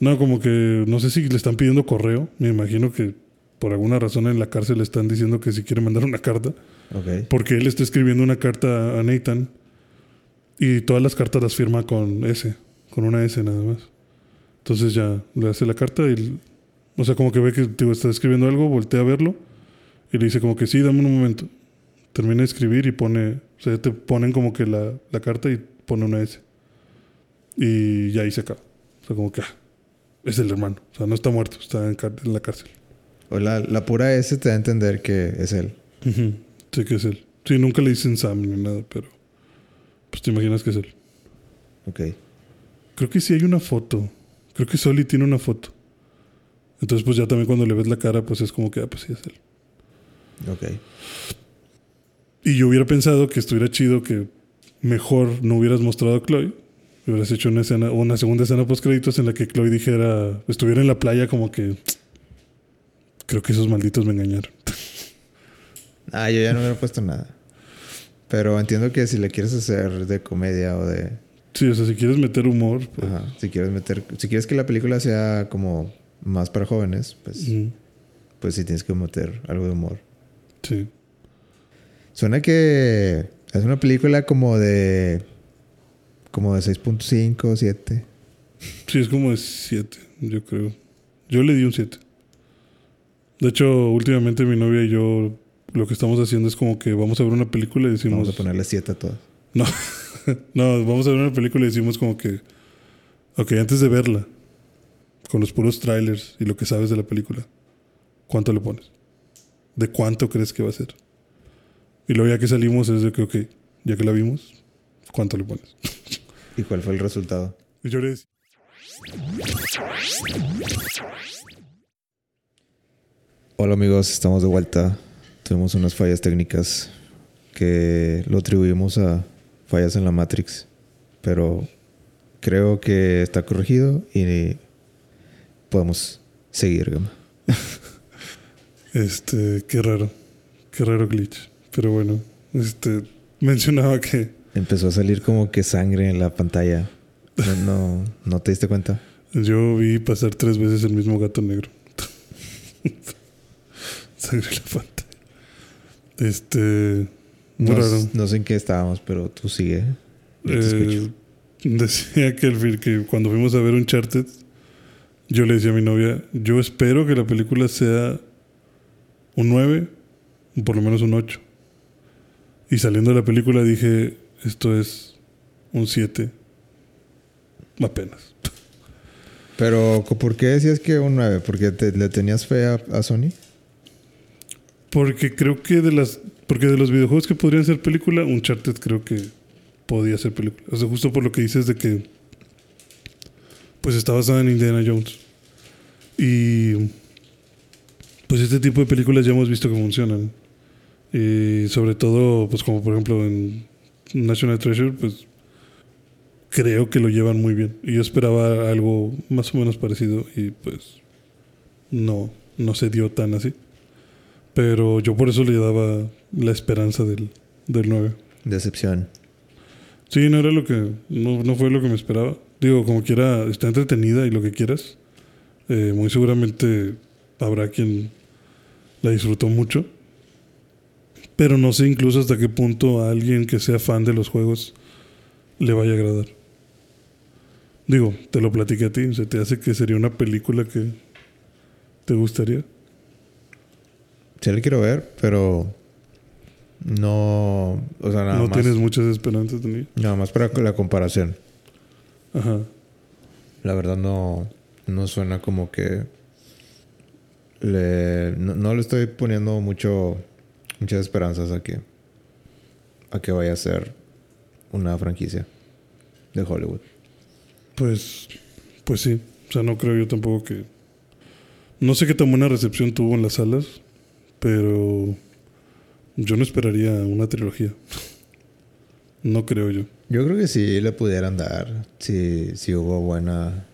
No, como que no sé si le están pidiendo correo. Me imagino que por alguna razón en la cárcel le están diciendo que si quiere mandar una carta. Ok. Porque él está escribiendo una carta a Nathan. Y todas las cartas las firma con S. Con una S nada más. Entonces ya le hace la carta y... O sea, como que ve que digo, está escribiendo algo, voltea a verlo. Y le dice como que sí, dame un momento. Termina de escribir y pone... O sea, te ponen como que la, la carta y pone una S. Y ya ahí se acaba. O sea, como que... ah, es el hermano. O sea, no está muerto, está en, en la cárcel. O la, la pura S te da a entender que es él. Ujú. Sí que es él. Sí, nunca le dicen Sam ni nada, pero... Pues te imaginas que es él. Ok. Creo que sí hay una foto. Creo que Soli tiene una foto. Entonces, pues ya también cuando le ves la cara, pues es como que, ah, pues sí es él. Ok. Y yo hubiera pensado que estuviera chido que mejor no hubieras mostrado a Chloe. Hubieras hecho una escena, una segunda escena post créditos en la que Chloe dijera, estuviera en la playa como que creo que esos malditos me engañaron. Ah, yo ya no hubiera puesto nada. Pero entiendo que si le quieres hacer de comedia o de... Sí, o sea, si quieres meter humor, pues, Ajá. Si quieres meter... Si quieres que la película sea como más para jóvenes, pues, pues sí tienes que meter algo de humor. sí. Suena que es una película como de... Como de 6.5, 7. Sí, es como de 7, yo creo. Yo le di un 7. De hecho, últimamente mi novia y yo lo que estamos haciendo es como que vamos a ver una película y decimos... Vamos a ponerle 7 a todas. No, no, vamos a ver una película y decimos como que... Ok, antes de verla, con los puros trailers y lo que sabes de la película, ¿cuánto le pones? ¿De cuánto crees que va a ser? Y luego ya que salimos es de que, ok, ya que la vimos, ¿cuánto le pones? ¿Y cuál fue el resultado? Y yo le decía, Hola amigos, estamos de vuelta. Tuvimos unas fallas técnicas que lo atribuimos a fallas en la Matrix, pero creo que está corregido y podemos seguir, Gama. Este, qué raro. Qué raro glitch. Pero bueno, este, mencionaba que Empezó a salir como que sangre en la pantalla. No, no, ¿no te diste cuenta? yo vi pasar tres veces el mismo gato negro. Sangre en la pantalla. Este, muy No, raro. no sé en qué estábamos, pero tú sigue. Eh, decía que, el, que cuando fuimos a ver Uncharted, yo le decía a mi novia, yo espero que la película sea un 9, o por lo menos un 8. Y saliendo de la película dije, esto es un 7. Apenas. Pero, ¿por qué decías que un 9? ¿Porque te- le tenías fe a, a Sony? Porque creo que de las porque de los videojuegos que podrían ser película, Uncharted creo que podía ser película. O sea, justo por lo que dices de que pues está basada en Indiana Jones. Y pues este tipo de películas ya hemos visto que funcionan. Y sobre todo, pues como por ejemplo en National Treasure, pues creo que lo llevan muy bien. Y yo esperaba algo más o menos parecido y pues no, no se dio tan así. Pero yo por eso le daba la esperanza del, del 9. Decepción. Sí, no era lo que. No, no fue lo que me esperaba. Digo, como quiera, está entretenida y lo que quieras. Eh, muy seguramente habrá quien la disfrutó mucho. Pero no sé incluso hasta qué punto a alguien que sea fan de los juegos le vaya a agradar. Digo, te lo platiqué a ti. ¿Se te hace que sería una película que te gustaría? Sí, le quiero ver, pero no. O sea, nada no más. tienes muchas esperanzas de mí. Nada más para la comparación. Ajá. La verdad no, no suena como que le, no, no le estoy poniendo mucho muchas esperanzas a que a que vaya a ser una franquicia de Hollywood. Pues, pues sí. O sea, no creo yo tampoco que. No sé qué tan buena recepción tuvo en las salas, pero yo no esperaría una trilogía. No creo yo. Yo creo que sí le pudieran dar, si si hubo buena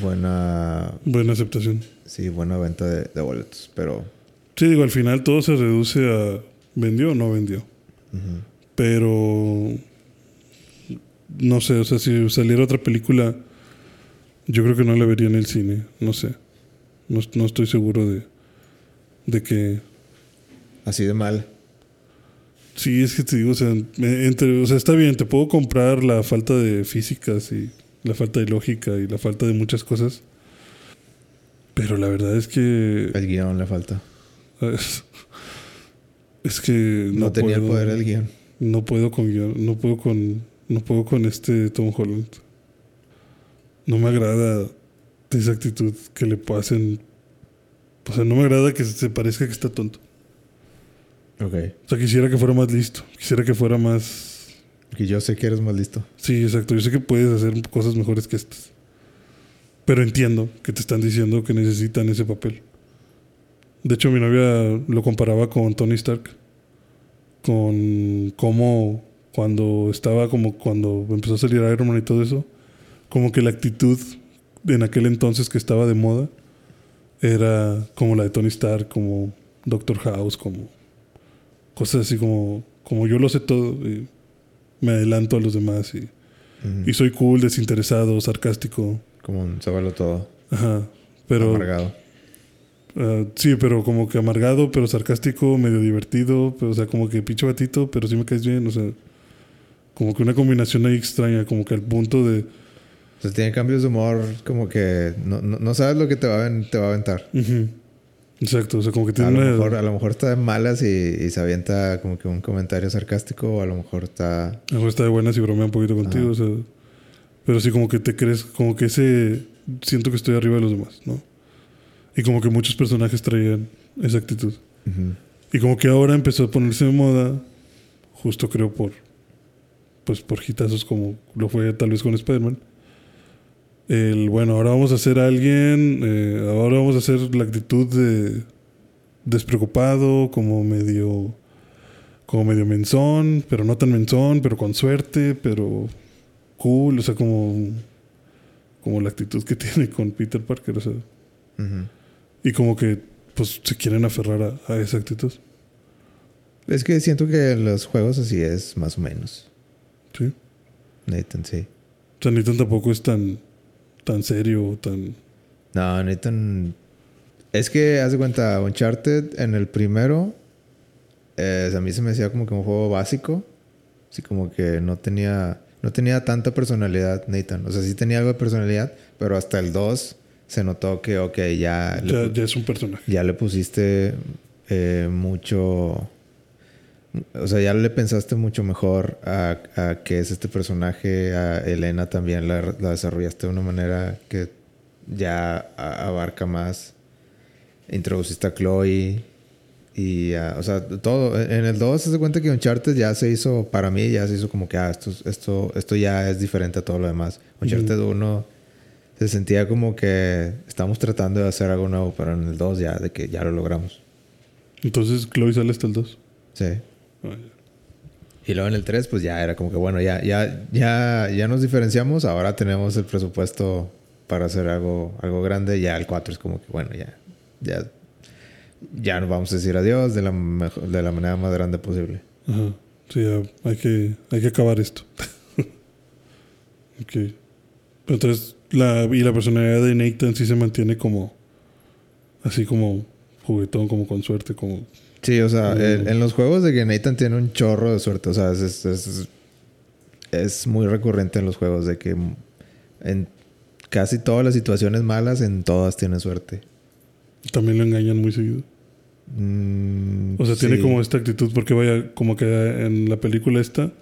buena Buena aceptación. sí, buena venta de, de boletos, pero Sí, digo, al final todo se reduce a vendió o no vendió. Pero no sé, o sea, si saliera otra película, yo creo que no la vería en el cine. No sé. No, no estoy seguro de, de que así de mal. Sí, es que te digo, o sea, entre, o sea, está bien, te puedo comprar la falta de físicas y la falta de lógica y la falta de muchas cosas. Pero la verdad es que. El guion le falta. Es, es que. No, tenía el puedo- poder del guion. No puedo con guion- no puedo con. No puedo con este Tom Holland. No me agrada esa actitud que le hacen. O sea, no me agrada que se parezca que está tonto. Ok. O sea, quisiera que fuera más listo. Quisiera que fuera más. Que yo sé que eres más listo. Sí, exacto. Yo sé que puedes hacer cosas mejores que estas. Pero entiendo que te están diciendo que necesitan ese papel. De hecho, mi novia lo comparaba con Tony Stark. Con cómo cuando estaba como cuando empezó a salir Iron Man y todo eso, como que la actitud en aquel entonces que estaba de moda era como la de Tony Stark, como Doctor House, como cosas así como, como yo lo sé todo y me adelanto a los demás y, soy cool, desinteresado, sarcástico. Como un todo. Ajá. Pero amargado. ah, sí, pero como que amargado, pero sarcástico, medio divertido, pero o sea, como que pinche batito, pero sí me caes bien, o sea, como que una combinación ahí extraña, como que al punto de Sea, tiene cambios de humor como que no, no, no sabes lo que te va a, te va a aventar. Exacto, o sea, como que A tiene lo, una mejor, a lo mejor está de malas y, y se avienta como que un comentario sarcástico o a lo mejor está... A lo mejor está de buenas y bromea un poquito contigo, o sea. Pero sí, como que te crees, como que ese. Siento que estoy arriba de los demás, ¿no? Y como que muchos personajes traían esa actitud. Y como que ahora empezó a ponerse de moda, justo creo por. Pues por hitazos como lo fue tal vez con Spider-Man. El bueno, ahora vamos a hacer a alguien. eh, ahora vamos a hacer la actitud de. despreocupado, como medio. como medio menzón, pero no tan menzón, pero con suerte, pero cool, o sea, como. como la actitud que tiene con Peter Parker, o sea. Y como que, pues, se quieren aferrar a, a esa actitud. Es que siento que en los juegos así es más o menos. Sí. Nathan, sí. O sea, Nathan tampoco es tan, tan serio, tan... No, Nathan. Es que, haz de cuenta, Uncharted en el primero. eh, a mí se me hacía como que un juego básico. Así como que no tenía. No tenía tanta personalidad, Nathan. O sea, sí tenía algo de personalidad, pero hasta el 2 se notó que, ok, ya, ya es un personaje. ya le pusiste eh, mucho. O sea, ya le pensaste mucho mejor a, a qué es este personaje. A Elena también la, la desarrollaste de una manera que ya a- abarca más. Introduciste a Chloe. Y, ah, o sea, todo. En el 2 se da cuenta que Uncharted ya se hizo, para mí, ya se hizo como que, ah, esto, esto, esto ya es diferente a todo lo demás. Uncharted 1 se sentía como que estamos tratando de hacer algo nuevo, pero en el 2 ya, de que ya lo logramos. Entonces, Chloe sale hasta el 2. Sí. Y luego en el 3, pues ya era como que, bueno, ya, ya, ya, ya nos diferenciamos, ahora tenemos el presupuesto para hacer algo, algo grande. Ya el 4 es como que, bueno, ya, ya, ya nos vamos a decir adiós de la, de la manera más grande posible. Ajá. Sí, hay que, hay que acabar esto. ok. Entonces, la, y la personalidad de Nathan sí se mantiene como... Así como juguetón, como con suerte, como... Sí, o sea, Mm. en, en los juegos de que Nathan tiene un chorro de suerte, o sea, es, es, es, es muy recurrente en los juegos de que en casi todas las situaciones malas, en todas tiene suerte. También lo engañan muy seguido. Mm, O sea, tiene como esta actitud porque vaya, como que en la película esta,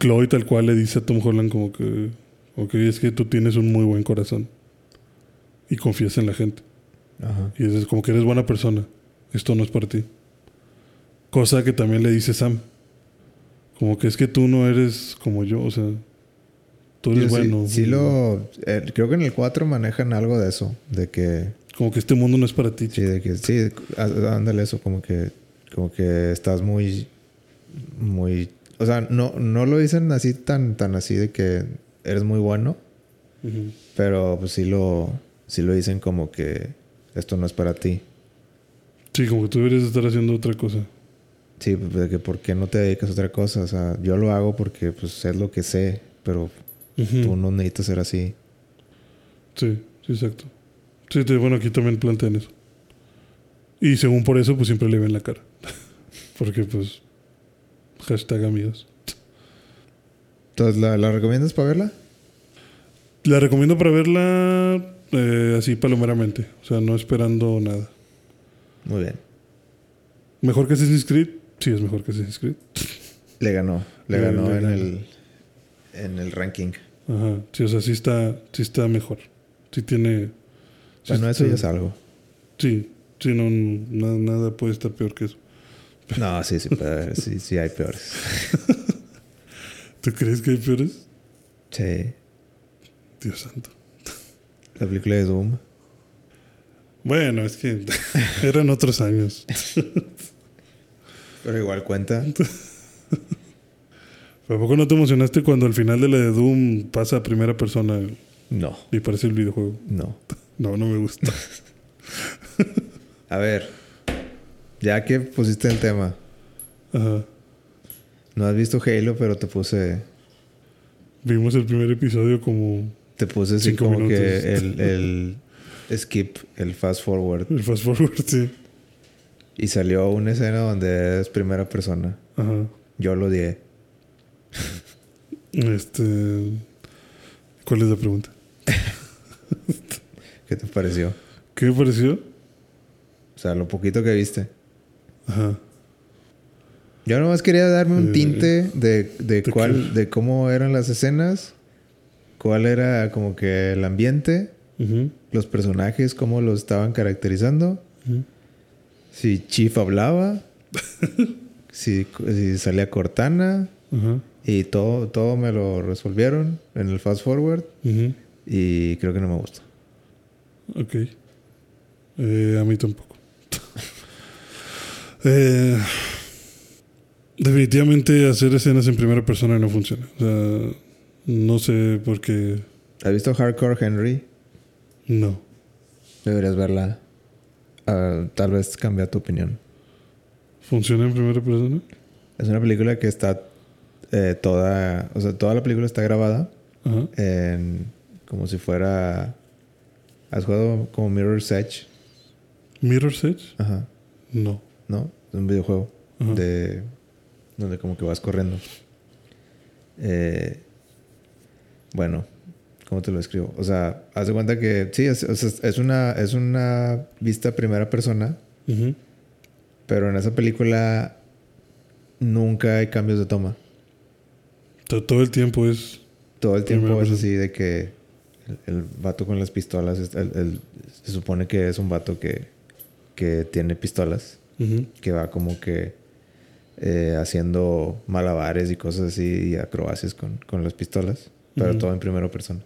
Chloe tal cual le dice a Tom Holland como que, ok, es que tú tienes un muy buen corazón y confías en la gente. Ajá. Y es como que eres buena persona. Esto no es para ti. Cosa que también le dice Sam. Como que es que tú no eres como yo, o sea, tú eres Sí, bueno. Sí, lo. eh, creo que en el 4 manejan algo de eso. De que. Como que este mundo no es para ti. Sí, de que. Sí, ándale eso. Como que. Como que estás muy. Muy. O sea, no, no lo dicen así tan, tan así de que eres muy bueno. Ujú. Pero pues sí lo. Sí lo dicen como que esto no es para ti. Sí, como que tú deberías estar haciendo otra cosa. Sí, pues, de que por qué no te dedicas a otra cosa. O sea, yo lo hago porque pues es lo que sé. Pero Ujú. tú no necesitas ser así. Sí, sí, exacto. Sí, te- bueno, aquí también plantean eso. Y según por eso, pues siempre le ven la cara. Porque, pues, hashtag amigos. Entonces, ¿la, la recomiendas para verla? La recomiendo para verla eh, así palomeramente. O sea, no esperando nada. Muy bien. ¿Mejor que Assassin's Creed? Sí, es mejor que Assassin's Creed. Le ganó. Le Le- ganó le en ganó. el, en el ranking. Ajá. Sí, o sea, sí está, sí está mejor. Sí tiene... sí Bueno, eso ya es algo. Sí, sí, no, nada, nada puede estar peor que eso. No, sí, sí, puede. Sí, sí, hay peores. ¿Tú crees que hay peores? Sí. Dios santo. La película de Doom. Bueno, es que eran otros años. Pero igual cuenta. ¿A poco no te emocionaste cuando al final de la de Doom pasa a primera persona No, y parece el videojuego? no. No, no me gusta. A ver. Ya que pusiste el tema. Ajá. No has visto Halo, pero te puse. Vimos el primer episodio como Te puse así como minutos. que el, el skip, el fast forward. el fast forward, sí. Y salió una escena donde es primera persona. Ajá. Yo lo odié. Este. ¿Cuál es la pregunta? ¿Qué te pareció? ¿Qué me pareció? O sea, lo poquito que viste. Ajá. Yo nomás quería darme un Eh, tinte de, de ¿de cuál, de cómo eran las escenas, cuál era como que el ambiente, Los personajes, cómo los estaban caracterizando, si Chief hablaba, si, si salía Cortana, y todo, todo me lo resolvieron en el fast forward y creo que no me gustó. Ok. Eh, a mí tampoco. Eh, definitivamente hacer escenas en primera persona no funciona. O sea, no sé por qué. ¿Has visto Hardcore Henry? No. Deberías verla. Ah, tal vez cambia tu opinión. ¿Funciona en primera persona? Es una película que está eh, toda... O sea, toda la película está grabada Ajá. en... Como si fuera... ¿Has jugado como Mirror's Edge? ¿Mirror's Edge? Ajá. No. ¿No? Es un videojuego. Ajá. de donde como que vas corriendo. Eh, bueno, ¿cómo te lo escribo? O sea, haz de cuenta que sí, es, una es una vista primera persona, pero en esa película nunca hay cambios de toma. To- Todo el tiempo es... Todo el tiempo es así de que el, el vato con las pistolas, es- el- el- se supone que es un vato que, que tiene pistolas. Que va como que eh, haciendo malabares y cosas así y acrobacias con, con las pistolas, pero todo en primera persona.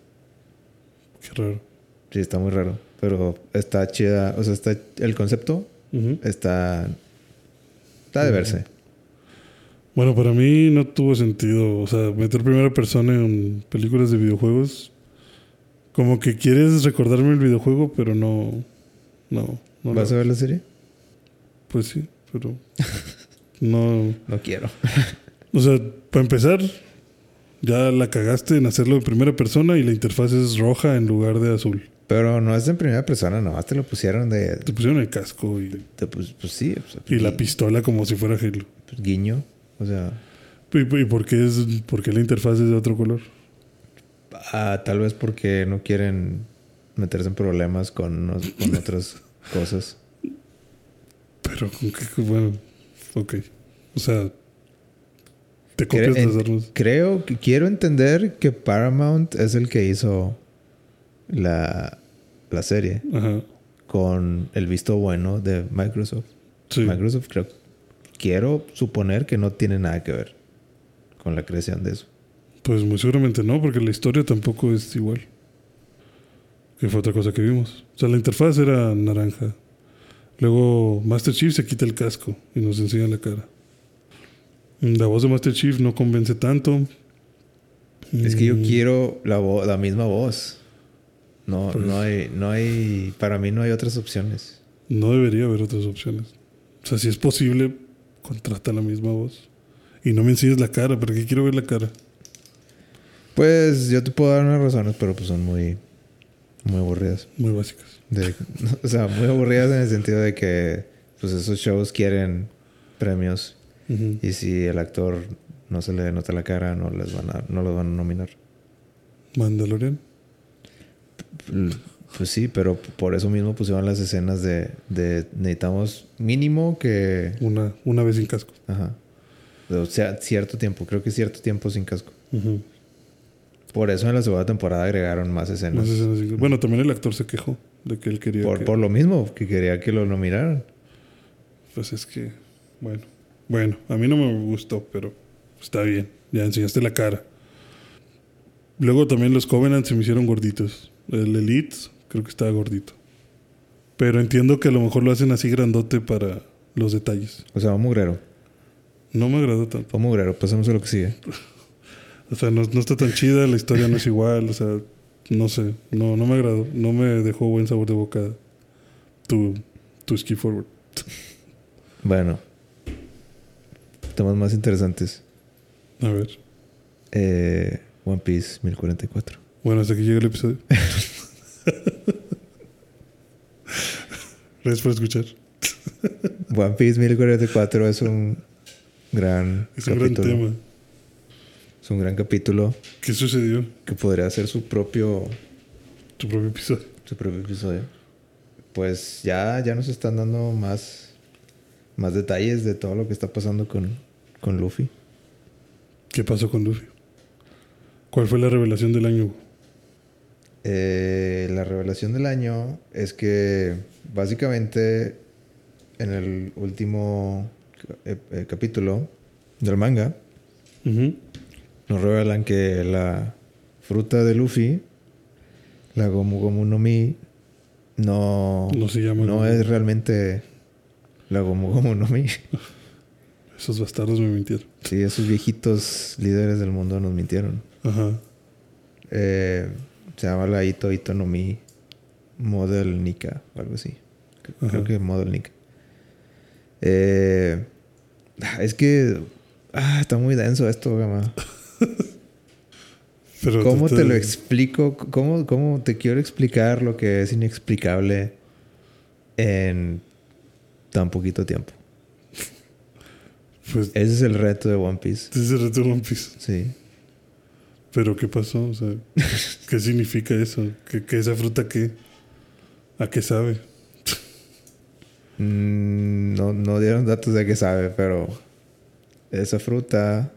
Qué raro. Sí, está muy raro, pero está chida, o sea, está el concepto Ujú. está está de verse. Bueno, para mí no tuvo sentido. O sea, meter primera persona en películas de videojuegos. Como que quieres recordarme el videojuego, pero no. No. no ¿Vas lo- a ver la serie? Pues sí, pero. No. No quiero. O sea, para empezar, ya la cagaste en hacerlo en primera persona y la interfaz es roja en lugar de azul. Pero no es en primera persona, nomás te lo pusieron de, Te pusieron el casco y, pues, pues sí, y la pistola como si fuera Halo. pues, guiño, o sea, ¿Y, y por, qué es, por qué la interfaz es de otro color? ah, tal vez porque no quieren meterse en problemas con, con otras cosas. Pero con qué. Bueno, ok. O sea, te copias armas. Creo que quiero entender que Paramount es el que hizo la, la serie Ajá. con el visto bueno de Microsoft. Sí. Microsoft creo quiero suponer que no tiene nada que ver con la creación de eso. Pues muy seguramente no, porque la historia tampoco es igual. Que fue otra cosa que vimos. O sea, la interfaz era naranja. Luego Master Chief se quita el casco y nos enseña la cara. La voz de Master Chief no convence tanto. Es que yo Mm, quiero la, la misma voz. No, Pues- no hay, no hay, para mí no hay otras opciones. No debería haber otras opciones. O sea, si es posible, contrata la misma voz. Y no me enseñes la cara, ¿para qué quiero ver la cara? Pues yo te puedo dar unas razones, pero pues son muy, muy aburridas. Muy básicas. De- o sea, muy aburridas en el sentido de que pues esos shows quieren premios Y si el actor no se le nota la cara no les van a no los van a nominar. Mandalorian. Pues sí, pero por eso mismo pusieron las escenas de, de necesitamos mínimo que Una, una vez sin casco. ajá. O sea, cierto tiempo, creo que cierto tiempo sin casco. Por eso en la segunda temporada agregaron más escenas. Más escenas sin. Bueno, también el actor se quejó de que él quería. por, que- por lo mismo, que quería que lo nominaran. Pues es que, bueno. Bueno, a mí no me gustó, pero está bien. Ya enseñaste la cara. Luego también los Covenant se me hicieron gorditos. El Elite creo que estaba gordito. Pero entiendo que a lo mejor lo hacen así grandote para los detalles. O sea, un mugrero. No me agradó tanto. Un mugrero, pasamos a lo que sigue. O sea, no, no está tan chida, la historia no es igual. O sea, no sé. No, no me agradó. No me dejó buen sabor de boca tu, tu ski forward. Bueno. Temas más interesantes. A ver. Eh, One Piece 1044. Bueno, hasta que llegue el episodio. Gracias por escuchar. One Piece 1044 es un gran Es un gran tema. Es un gran capítulo ¿Qué sucedió? que podría ser su propio, Tu propio episodio. su propio episodio. Pues ya, ya nos están dando más, más detalles de todo lo que está pasando con, con Luffy. ¿Qué pasó con Luffy? ¿Cuál fue la revelación del año? Eh, la revelación del año es que básicamente en el último eh, eh, capítulo del manga nos revelan que la fruta de Luffy, la Gomu Gomu no Mi, no, No se llama no es realmente la Gomu Gomu no Mi. Esos bastardos me mintieron. Sí, esos viejitos líderes del mundo nos mintieron. Ajá. Eh, se llama la Ito Ito no Mi. Model Nika o algo así. Creo Ajá. que Model Nika. Eh, es que ah, está muy denso esto, gama. Pero ¿Cómo te lo explico? ¿Cómo, ¿Cómo te quiero explicar lo que es inexplicable en tan poquito tiempo? Pues Ese es el reto de One Piece. ese es el reto de One Piece. Sí. Pero ¿qué pasó? O sea, ¿qué significa eso? ¿Que, que esa fruta qué? ¿A qué sabe? Mm, no, no dieron datos de qué sabe, pero esa fruta.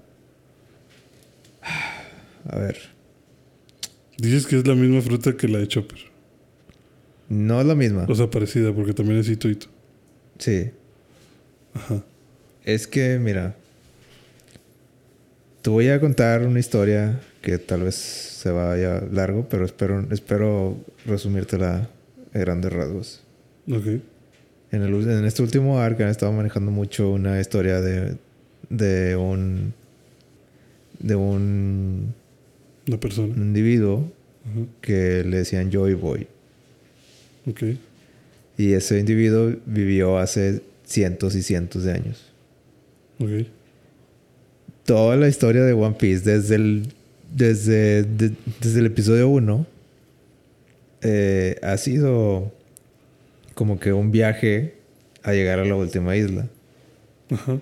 A ver. Dices que es la misma fruta que la de Chopper. No es la misma. O sea, parecida, porque también es hito hito. Sí. Ajá. Es que, mira. Te voy a contar una historia que tal vez se vaya largo, pero espero, espero resumírtela a grandes rasgos. Ok. En, el, en este último arc han estado manejando mucho una historia de, de un de un Una persona. individuo Ajá. que le decían Joy Boy. Ok. Y ese individuo vivió hace cientos y cientos de años. Ok. Toda la historia de One Piece, desde el, desde, de- desde el episodio 1, eh, ha sido como que un viaje a llegar a la última isla. Ajá.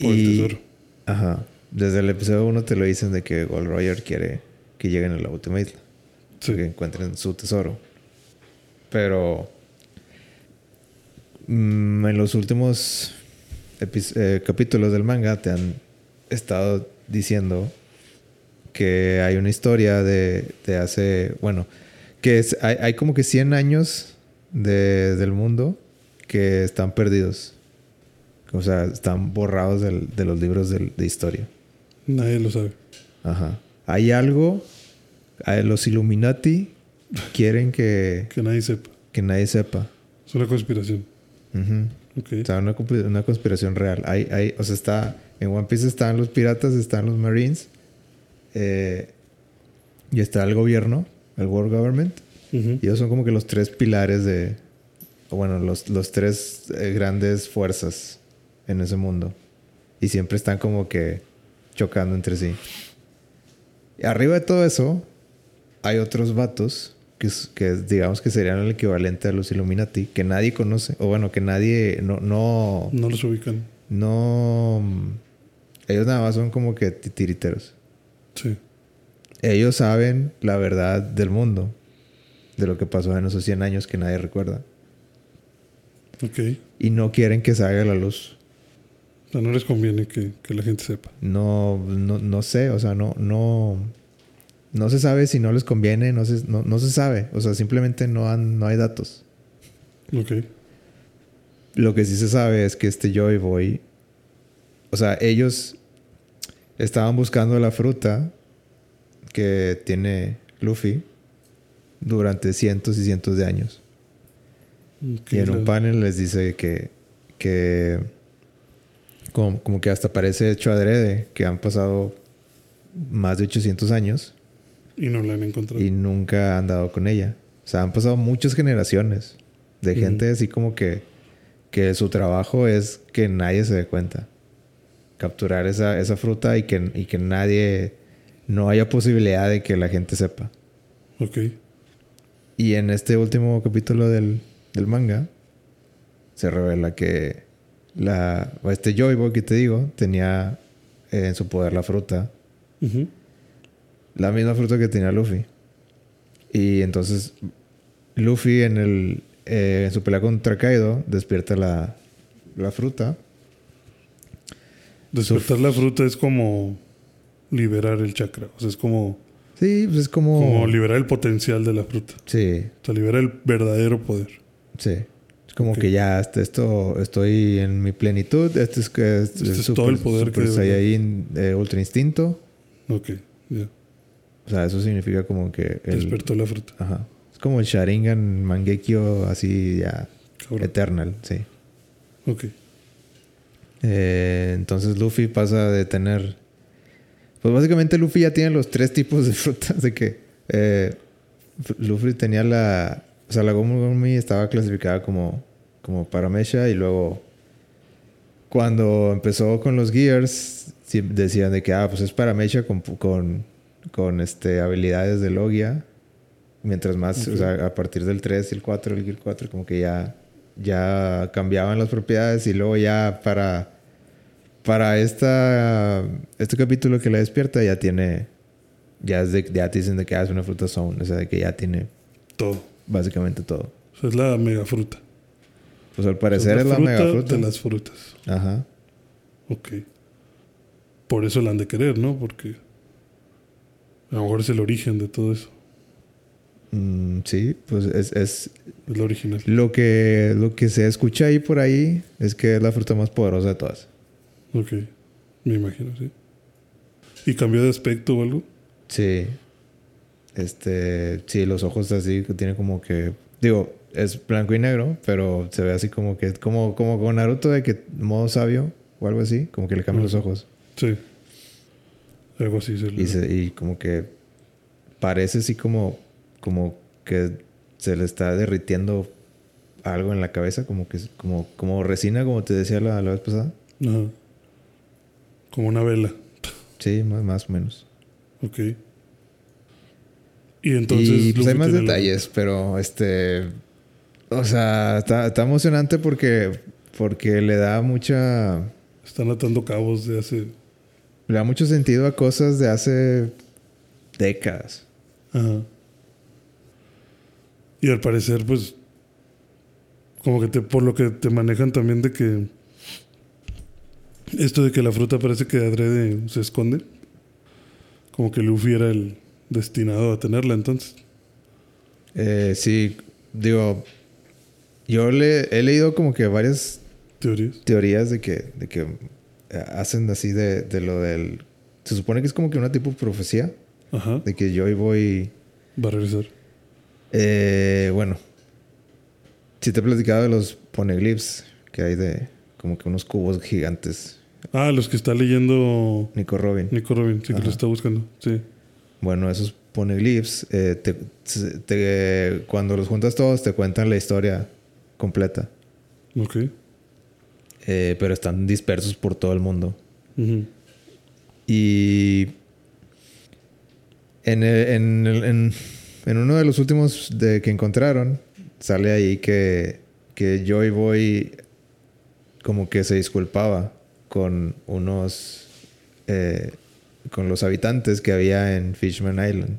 Por el tesoro. Ajá. Desde el episodio 1 te lo dicen de que Gold Roger quiere que lleguen a la última isla. Sí. Que encuentren su tesoro. Pero mm, en los últimos eh, capítulos del manga te han estado diciendo que hay una historia de, de hace, bueno, que es, hay, hay como que 100 años de- del mundo que están perdidos. O sea, están borrados del- de los libros del- de historia. Nadie lo sabe. Ajá. Hay algo, eh, los Illuminati quieren que, Que nadie sepa. que nadie sepa. Es una conspiración. Ok. O sea, una, conspiración real. Hay, hay, o sea, está, en One Piece están los piratas, están los Marines, eh, y está el gobierno, el World Government. Y ellos son como que los tres pilares de, bueno, los, los tres eh, grandes fuerzas en ese mundo. Y siempre están como que chocando entre sí. Y arriba de todo eso, hay otros vatos que, que digamos que serían el equivalente a los Illuminati, que nadie conoce, o bueno, que nadie, no, no, No los ubican. no, ellos nada más son como que titiriteros. Sí. Ellos saben la verdad del mundo, de lo que pasó en esos 100 años que nadie recuerda. Ok. Y no quieren que salga a la luz. O sea, no les conviene que, que la gente sepa. No, no, no sé, o sea, no, no, no se sabe si no les conviene, no se, no, no se sabe. O sea, simplemente no, han, no hay datos. Ok. Lo que sí se sabe es que este Joy Boy, o sea, ellos estaban buscando la fruta que tiene Luffy durante cientos y cientos de años. Y en un panel les dice que, que como, como que hasta parece hecho adrede, que han pasado más de 800 años Y no la han encontrado. y nunca han dado con ella. O sea, han pasado muchas generaciones de gente así como que, que su trabajo es que nadie se dé cuenta. Capturar esa, esa fruta y que, y que nadie, no haya posibilidad de que la gente sepa. Ok. Y en este último capítulo del, del manga se revela que la, este Joy Boy que te digo tenía en su poder la fruta, Ujú. La misma fruta que tenía Luffy. Y entonces Luffy en, el, eh, en su pelea contra Kaido despierta la, la fruta. Despertar la fruta es como liberar el chakra. O sea, es como, Sí, pues es como... como liberar el potencial de la fruta. sí, O sea, liberar el verdadero poder. sí. Es como que ya este- esto estoy en mi plenitud. Este es, que es, Este es todo el poder Super que- Saiyajin, eh, Ultra Instinto. Ok. Ya. O sea, eso significa como que el... Despertó la fruta. Ajá. Es como el Sharingan Mangekyo así ya Cabrón. Eternal, sí. Ok. Eh, entonces Luffy pasa de tener... Pues básicamente Luffy ya tiene los tres tipos de frutas de que... eh, Luffy tenía la. O sea, la Gumi estaba clasificada como, como paramecha y luego. Cuando empezó con los Gears, decían de que, ah, pues es paramecha con, con, con este, habilidades de Logia. Mientras más, o sea, a partir del 3 y el 4, el Gear 4, como que ya, ya cambiaban las propiedades y luego ya para, para esta, este capítulo que la despierta ya tiene ya, es de, ya te dicen de que hace una fruta son, o sea, de que ya tiene todo. Básicamente todo. O sea, es la mega fruta. Pues al parecer es la, mega fruta. De las frutas. Ajá. Ok. Por eso la han de querer, ¿no? Porque a lo mejor es el origen de todo eso. Mm, sí, pues es, es, es lo original. Lo que, lo que se escucha ahí por ahí es que es la fruta más poderosa de todas. Ok, me imagino, sí. ¿Y cambió de aspecto o algo? Sí. Este, sí, los ojos así que tiene como que, digo, es blanco y negro, pero se ve así como que, como, como con Naruto de que modo sabio o algo así, como que le cambian los ojos. Sí. Algo así se le... y, y como que parece así como, como que se le está derritiendo algo en la cabeza, como que como, como resina, como te decía la, la vez pasada. Ajá. Como una vela. Sí, más, más o menos. Ok. Y entonces. Y pues hay más detalles, pero este. O sea, está, está, emocionante porque. Porque le da mucha. Están atando cabos de hace. Le da mucho sentido a cosas de hace décadas. Ajá. Y al parecer, pues. Como que te, por lo que te manejan también de que. Esto de que la fruta parece que adrede se esconde. Como que Luffy era el destinado a tenerla entonces. Eh, sí, digo, yo le he leído como que varias teorías, teorías de que, de que hacen así de, de lo del... Se supone que es como que una tipo de profecía. Ajá. De que yo voy... Va a regresar. Eh, bueno. Si te he platicado de los poneglyphs que hay de como que unos cubos gigantes Ah, los que está leyendo Nico Robin. Nico Robin, sí, que lo está buscando. Sí. Bueno, esos poneglyphs, eh, te, cuando los juntas todos, te cuentan la historia completa. Ok. Eh, pero están dispersos por todo el mundo. Y en, en, en, en, uno de los últimos de que encontraron, sale ahí que, que Joy Boy como que se disculpaba con unos. Eh, con los habitantes que había en Fishman Island.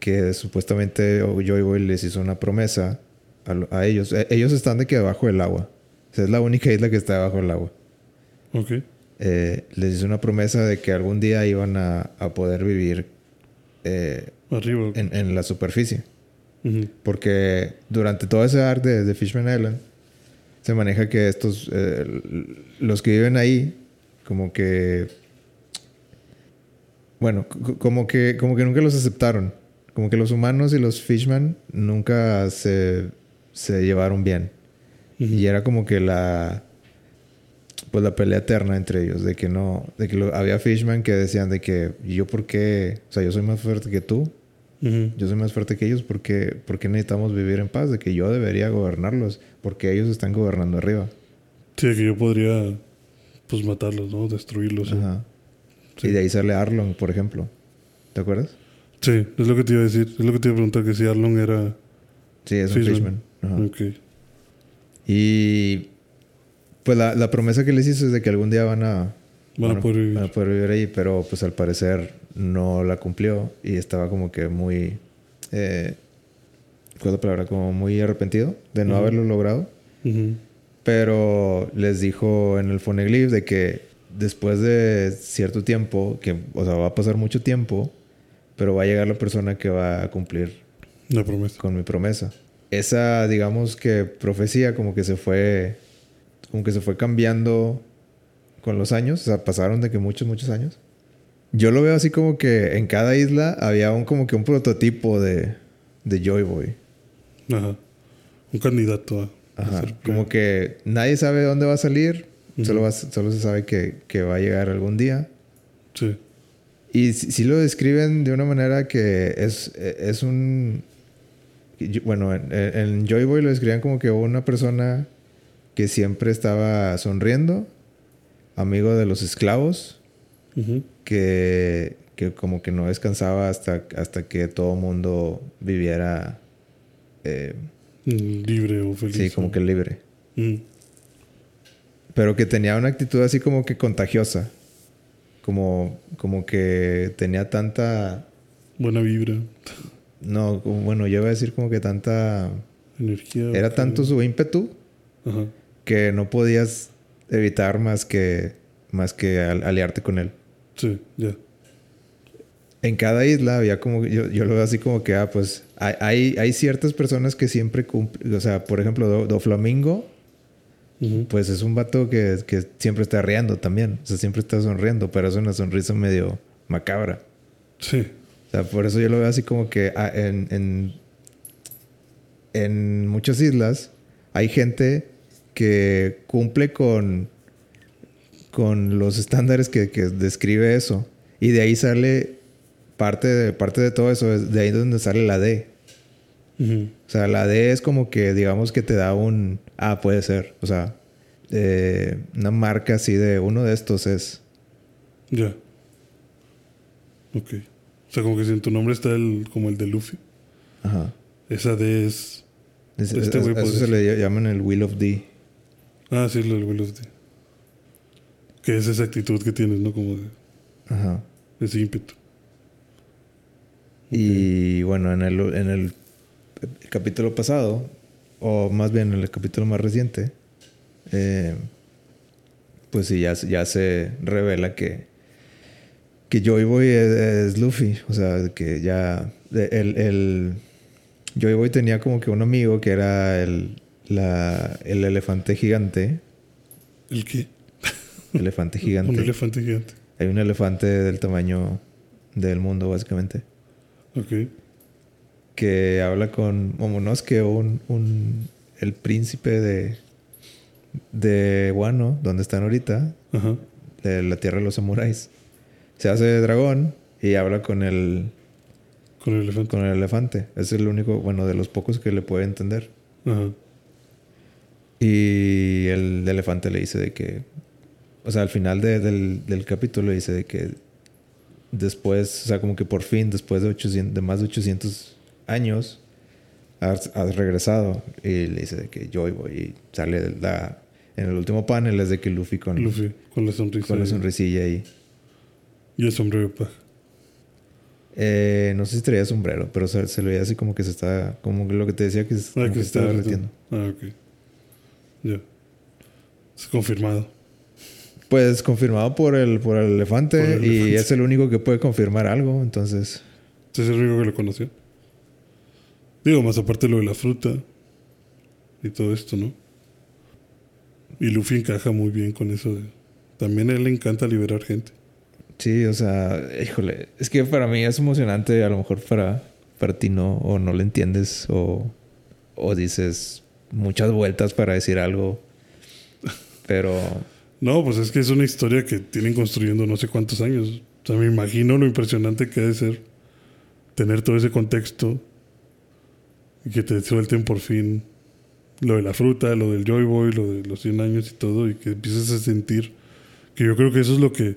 Que supuestamente Joy Boy les hizo una promesa a, ellos. E, ellos están de que debajo del agua. Es la única isla que está debajo del agua. Ok. Eh, les hizo una promesa de que algún día iban a, poder vivir eh, Arriba. En, la superficie. Porque durante todo ese arc de Fishman Island se maneja que estos, eh, los que viven ahí, como que, bueno, como que, como que nunca los aceptaron. Como que los humanos y los fishman nunca se, se llevaron bien. Y era como que la, pues la pelea eterna entre ellos, de que no, de que había fishman que decían de que yo por qué, o sea, yo soy más fuerte que tú, yo soy más fuerte que ellos porque, porque necesitamos vivir en paz, de que yo debería gobernarlos, porque ellos están gobernando arriba. Sí, que yo podría pues matarlos, ¿no? Destruirlos. Ajá. Y de ahí sale Arlong, por ejemplo. ¿Te acuerdas? Sí, es lo que te iba a decir. Es lo que te iba a preguntar, que si Arlong era... Sí, es un Fishman. Ok. Y pues la, la, promesa que les hizo es de que algún día van a... Van, a, poder vivir. van a poder vivir ahí, pero pues al parecer no la cumplió y estaba como que muy... Eh, ¿Cuál es la palabra? Como muy arrepentido de no haberlo logrado. Pero les dijo en el Phoneglyph de que después de cierto tiempo, que, o sea, va a pasar mucho tiempo, pero va a llegar la persona que va a cumplir la promesa. con mi promesa. Esa, digamos que profecía como que se fue, como que se fue cambiando con los años, o sea, pasaron de que muchos, muchos años. Yo lo veo así como que en cada isla había un como que un prototipo de, de Joy Boy. Ajá. Un candidato a. Ajá. como que nadie sabe dónde va a salir. solo, solo se sabe que, que, va a llegar algún día. Sí. Y sí, lo describen de una manera que es, es un... Bueno, en, en Joy Boy lo describían como que una persona que siempre estaba sonriendo, amigo de los esclavos, que, que, como que no descansaba hasta, hasta que todo mundo viviera... Eh, libre o feliz. Sí, como que libre. Pero que tenía una actitud así como que contagiosa. Como, como que tenía tanta... Buena vibra. No, bueno, yo iba a decir como que tanta... Energía. Era tanto su ímpetu que no podías evitar más que, más que aliarte con él. Sí, ya. En cada isla había como, yo, yo, lo veo así como que, ah, pues hay, hay ciertas personas que siempre cumplen, o sea, por ejemplo, Do, Flamingo, pues es un vato que, que, siempre está riendo también, o sea, siempre está sonriendo, pero es una sonrisa medio macabra. Sí. O sea, por eso yo lo veo así como que ah, en, en, en muchas islas hay gente que cumple con, con los estándares que, que describe eso. Y de ahí sale parte de, parte de todo eso, de ahí donde sale la D. O sea, la D es como que, digamos que te da un... Ah, puede ser. O sea, eh, una marca así de uno de estos es... Ya. Ok. O sea, como que si en tu nombre está el, como el de Luffy. Ajá. Esa D es... este eso se le llaman el Will of D. Ah, sí, el Will of D. Que es esa actitud que tienes, ¿no? Como de... Ajá. Ese ímpetu. Y bueno, en el, en el capítulo pasado, o más bien en el capítulo más reciente, eh, pues sí, ya, ya se revela que, que Joy Boy es, Luffy. O sea, que ya el, el Joy Boy tenía como que un amigo que era el, la, el elefante gigante. ¿El qué? Elefante gigante. un elefante gigante. Hay un elefante del tamaño del mundo, básicamente. Ok. Que habla con Momonosuke, un, un, el príncipe de, de Wano, donde están ahorita, Ajá. de la tierra de los samuráis. Se hace dragón y habla con el, con el elefante. Con el elefante. Es el único, bueno, de los pocos que le puede entender. Ajá. Y el elefante le dice de que, o sea, al final del, del capítulo le dice de que después, o sea, como que por fin, después de, 800, de más de 800 años, has, regresado. Y le dice de que yo voy. Y sale la, en el último panel es de que Luffy con, Luffy, con la sonrisa. Con la sonrisilla ahí. Y el sombrero paja. Eh, no sé si traía sombrero, pero se, se, le veía así como que se está, como lo que te decía que, ah, que, se estaba derritiendo. Ah, ok. Ya. Es confirmado. Pues confirmado por el, por el elefante y es el único que puede confirmar algo, entonces. Es el único que lo conoció. Digo, más aparte lo de la fruta y todo esto, ¿no? Y Luffy encaja muy bien con eso. De... También a él le encanta liberar gente. Sí, o sea, híjole, es que para mí es emocionante, a lo mejor para, para ti no, o no le entiendes, o, o dices muchas vueltas para decir algo, pero... No, pues es que es una historia que tienen construyendo no sé cuántos años. O sea, me imagino lo impresionante que debe ser tener todo ese contexto y que te suelten por fin lo de la fruta, lo del Joy Boy, lo de los 100 años y todo, y que empieces a sentir que yo creo que eso es lo que,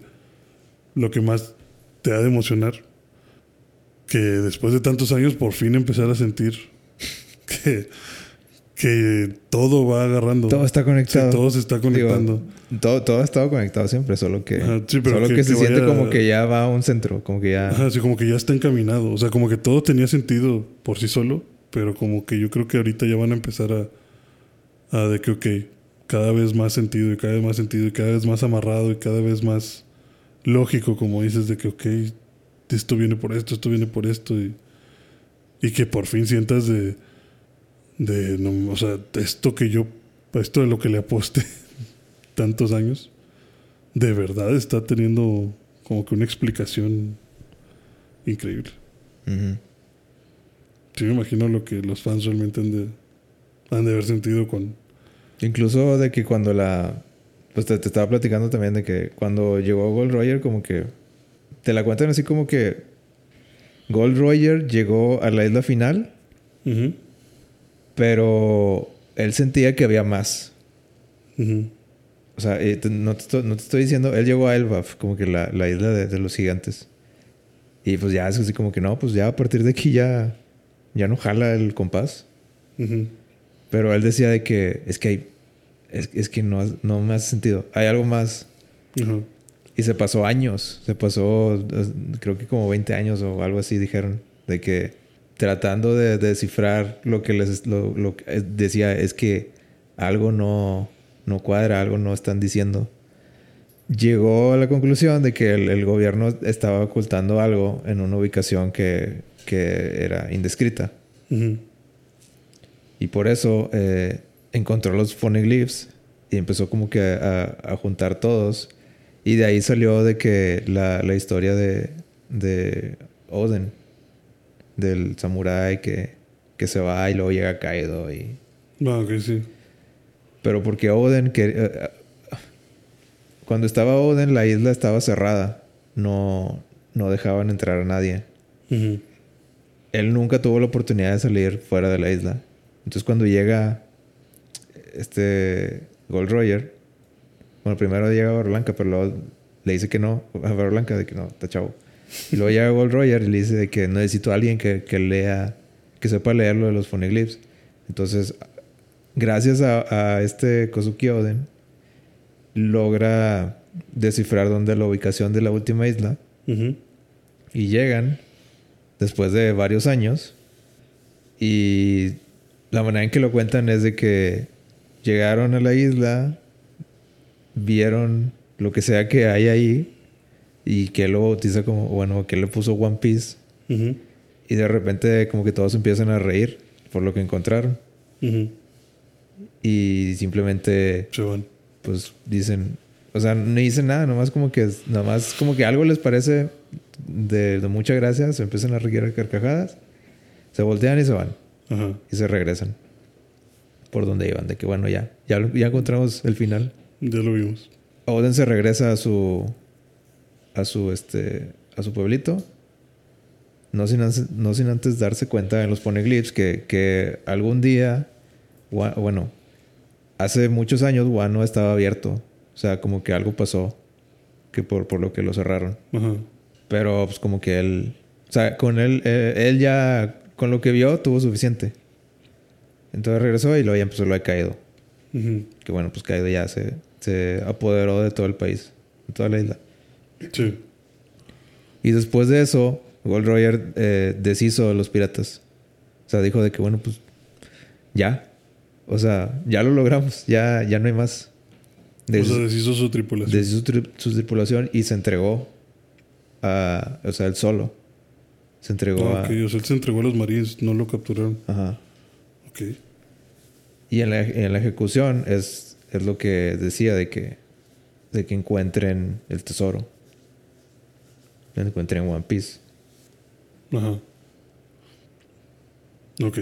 lo que más te ha de emocionar. Que después de tantos años por fin empezar a sentir que que todo va agarrando. Todo está conectado. todo se está conectando. todo, todo ha estado conectado siempre, solo que, solo que, se siente como que ya va a un centro, como que ya... Ajá, sí, como que ya está encaminado. O sea, como que todo tenía sentido por sí solo, pero como que yo creo que ahorita ya van a empezar a, a de que, ok, cada vez más sentido y cada vez más sentido y cada vez más amarrado y cada vez más lógico, como dices, de que, ok, esto viene por esto, esto viene por esto y, y que por fin sientas de de, no, o sea, esto que yo, esto de lo que le aposté tantos años, de verdad está teniendo como que una explicación increíble. Sí, me imagino lo que los fans realmente han de, han de haber sentido con... Incluso de que cuando la... Pues te, estaba platicando también de que cuando llegó Gold Roger como que te la cuentan así como que Gold Roger llegó a la isla final, pero él sentía que había más. O sea, eh, te- no, te estoy, no te estoy diciendo, él llegó a Elbaf, como que la, la isla de, de los gigantes. Y pues ya es así como que no, pues ya a partir de aquí ya, ya no jala el compás. Pero él decía de que es que hay, es, es que no, no me hace sentido. Hay algo más. Ajá. Y se pasó años, se pasó eh, creo que como 20 años o algo así dijeron, de que tratando de, de descifrar lo que les lo, lo que eh, decía es que algo no, no cuadra, algo no están diciendo. Llegó a la conclusión de que el, el gobierno estaba ocultando algo en una ubicación que, que era indescrita. Y por eso eh, encontró los phoneglyphs y empezó como que a, a juntar todos. Y de ahí salió de que la, la historia de, de Oden, del samurái que, que se va y luego llega Kaido. Y... Ah, ok, sí. Pero porque Oden, que, eh, cuando estaba Oden, la isla estaba cerrada. No, no dejaban entrar a nadie. Él nunca tuvo la oportunidad de salir fuera de la isla. Entonces cuando llega este Gold Roger, bueno, primero llega Barra Blanca, pero luego le dice que no, a Barra Blanca de que no, está chavo. Y luego llega Gold Roger y le dice de que necesito a alguien que, que lea, que sepa leer lo de los phoneglyphs. Entonces, gracias a, a este Kozuki Oden, logra descifrar dónde es la ubicación de la última isla Ujú. y llegan después de varios años y la manera en que lo cuentan es de que llegaron a la isla, vieron lo que sea que hay ahí y que lo bautiza como, bueno, que le puso One Piece y de repente como que todos empiezan a reír por lo que encontraron. Y simplemente pues dicen, o sea, no dicen nada, nomás como que, nomás como que algo les parece de, de mucha gracia, se empiezan a reír a carcajadas, se voltean y se van. Ajá. y se regresan por donde iban, de que bueno, ya, ya, ya encontramos el final. Ya lo vimos. Oden se regresa a su, a su, este, a su pueblito, no sin, antes- no sin antes darse cuenta en los poneglyphs que, que algún día, bueno, hace muchos años Wano estaba abierto, o sea, como que algo pasó, que por, por lo que lo cerraron. Ajá. Pero pues como que él, o sea, con él, eh, él ya, con lo que vio, tuvo suficiente. Entonces regresó y luego ya empezó lo de. Ujú. Que bueno, pues Kaido ya se, se apoderó de todo el país, de toda la isla. Sí. Y después de eso, Gold Roger eh, deshizo de los piratas. O sea, dijo de que bueno, pues ya. O sea, ya lo logramos, ya, ya no hay más. o sea, Deshizo, su tripulación. deshizo su, tri- su tripulación y se entregó a, o sea, él solo. Se entregó Ah, a... O sea, él se entregó a los marines, no lo capturaron. Ajá. Y en la, en la ejecución es, es lo que decía de que, de que encuentren el tesoro. Encuentren One Piece. Ajá. Ok.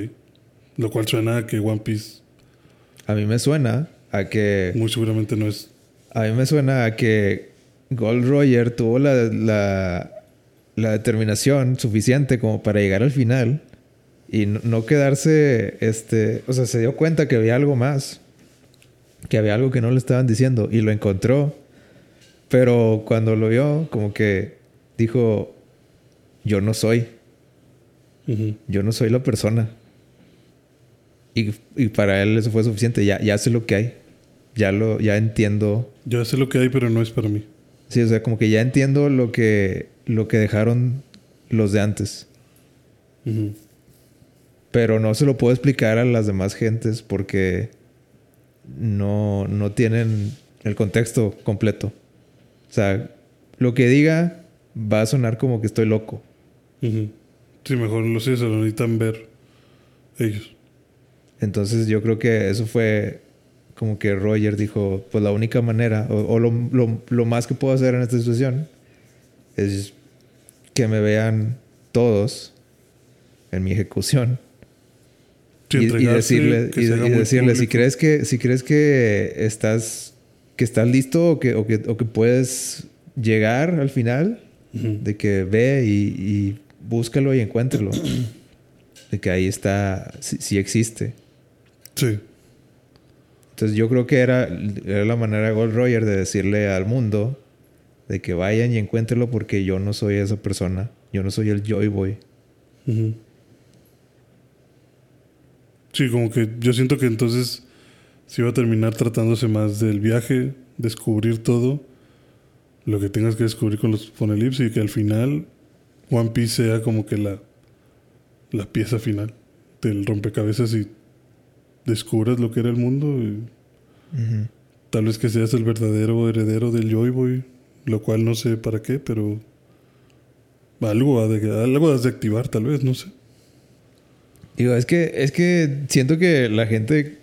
Lo cual suena a que One Piece A mí me suena a que... muy seguramente no es. A mí me suena a que Gold Roger tuvo la, la, la determinación suficiente como para llegar al final y no, quedarse, este, o sea, se dio cuenta que había algo más, que había algo que no le estaban diciendo y lo encontró, pero cuando lo vio, como que dijo, yo no soy, yo no soy la persona. Y, y para él eso fue suficiente, ya, ya sé lo que hay, ya, lo, ya entiendo Ya sé lo que hay, pero no es para mí. Sí, o sea, como que ya entiendo lo que, lo que dejaron los de antes. Ujú. Pero no se lo puedo explicar a las demás gentes porque no, no tienen el contexto completo. O sea, lo que diga va a sonar como que estoy loco. Ujú. Sí, mejor lo sé, se lo necesitan ver ellos. Entonces yo creo que eso fue como que Roger dijo, pues la única manera, o, o lo, lo- lo más que puedo hacer en esta situación es que me vean todos en mi ejecución. Sí, y, decirle, y, decirle si crees que si crees que estás que estás listo o que, o que, o que puedes llegar al final De que ve y, búscalo y encuéntralo. de que ahí está, sí, existe. Sí. Entonces yo creo que era, era la manera de Gold Roger de decirle al mundo de que vayan y encuéntrenlo porque yo no soy esa persona. Yo no soy el Joy Boy. Sí, como que yo siento que entonces se iba a terminar tratándose más del viaje, descubrir todo, lo que tengas que descubrir con los Phonelips y que al final One Piece sea como que la, la pieza final del rompecabezas y descubras lo que era el mundo. Tal vez que seas el verdadero heredero del Joy Boy, lo cual no sé para qué, pero algo, de, algo has de activar, tal vez, no sé. Digo, es que, es que siento que la gente.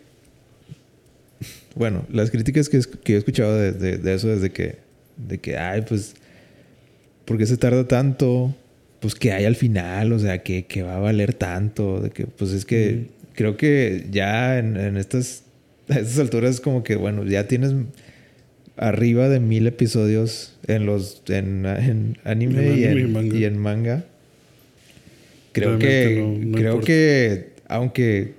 Bueno, las críticas que, que he escuchado de, de, eso desde que. De que, ay, pues. ¿Por qué se tarda tanto? Pues que hay al final, o sea, que, que va a valer tanto. De que, pues es que. Creo que ya en, en estas. A estas alturas, como que, bueno, ya tienes arriba de mil episodios en los en, anime, y, en, manga. Creo que creo que aunque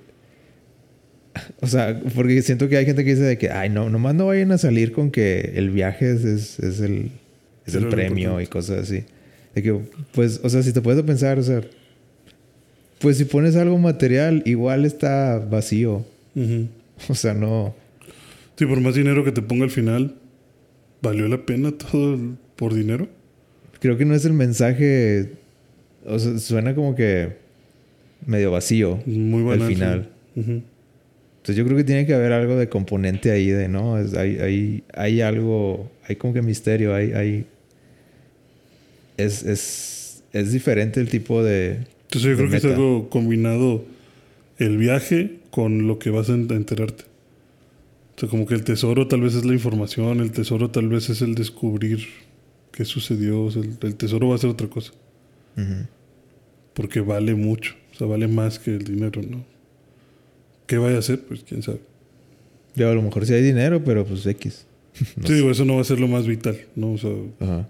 o sea, porque siento que hay gente que dice de que ay no, nomás no vayan a salir con que el viaje es, es, el es el premio y cosas así. De que pues, o sea, si te puedes pensar, o sea, pues si pones algo material, igual está vacío. O sea, no. Sí, por más dinero que te ponga al final, ¿Valió la pena todo por dinero? Creo que no es el mensaje. O sea, suena como que medio vacío. Muy bueno. Al final. Entonces yo creo que tiene que haber algo de componente ahí de, ¿no? hay, hay, hay algo, hay como que misterio, hay, hay es, es, es diferente el tipo de... Entonces yo creo que es algo combinado el viaje con lo que vas a enterarte. O sea, como que el tesoro tal vez es la información, el tesoro tal vez es el descubrir qué sucedió, o sea, el, tesoro va a ser otra cosa. Porque vale mucho, o sea, vale más que el dinero, ¿no? ¿Qué vaya a hacer? Pues quién sabe. Ya, a lo mejor sí hay dinero, pero pues X. sí, digo, eso no va a ser lo más vital, ¿no? O sea, a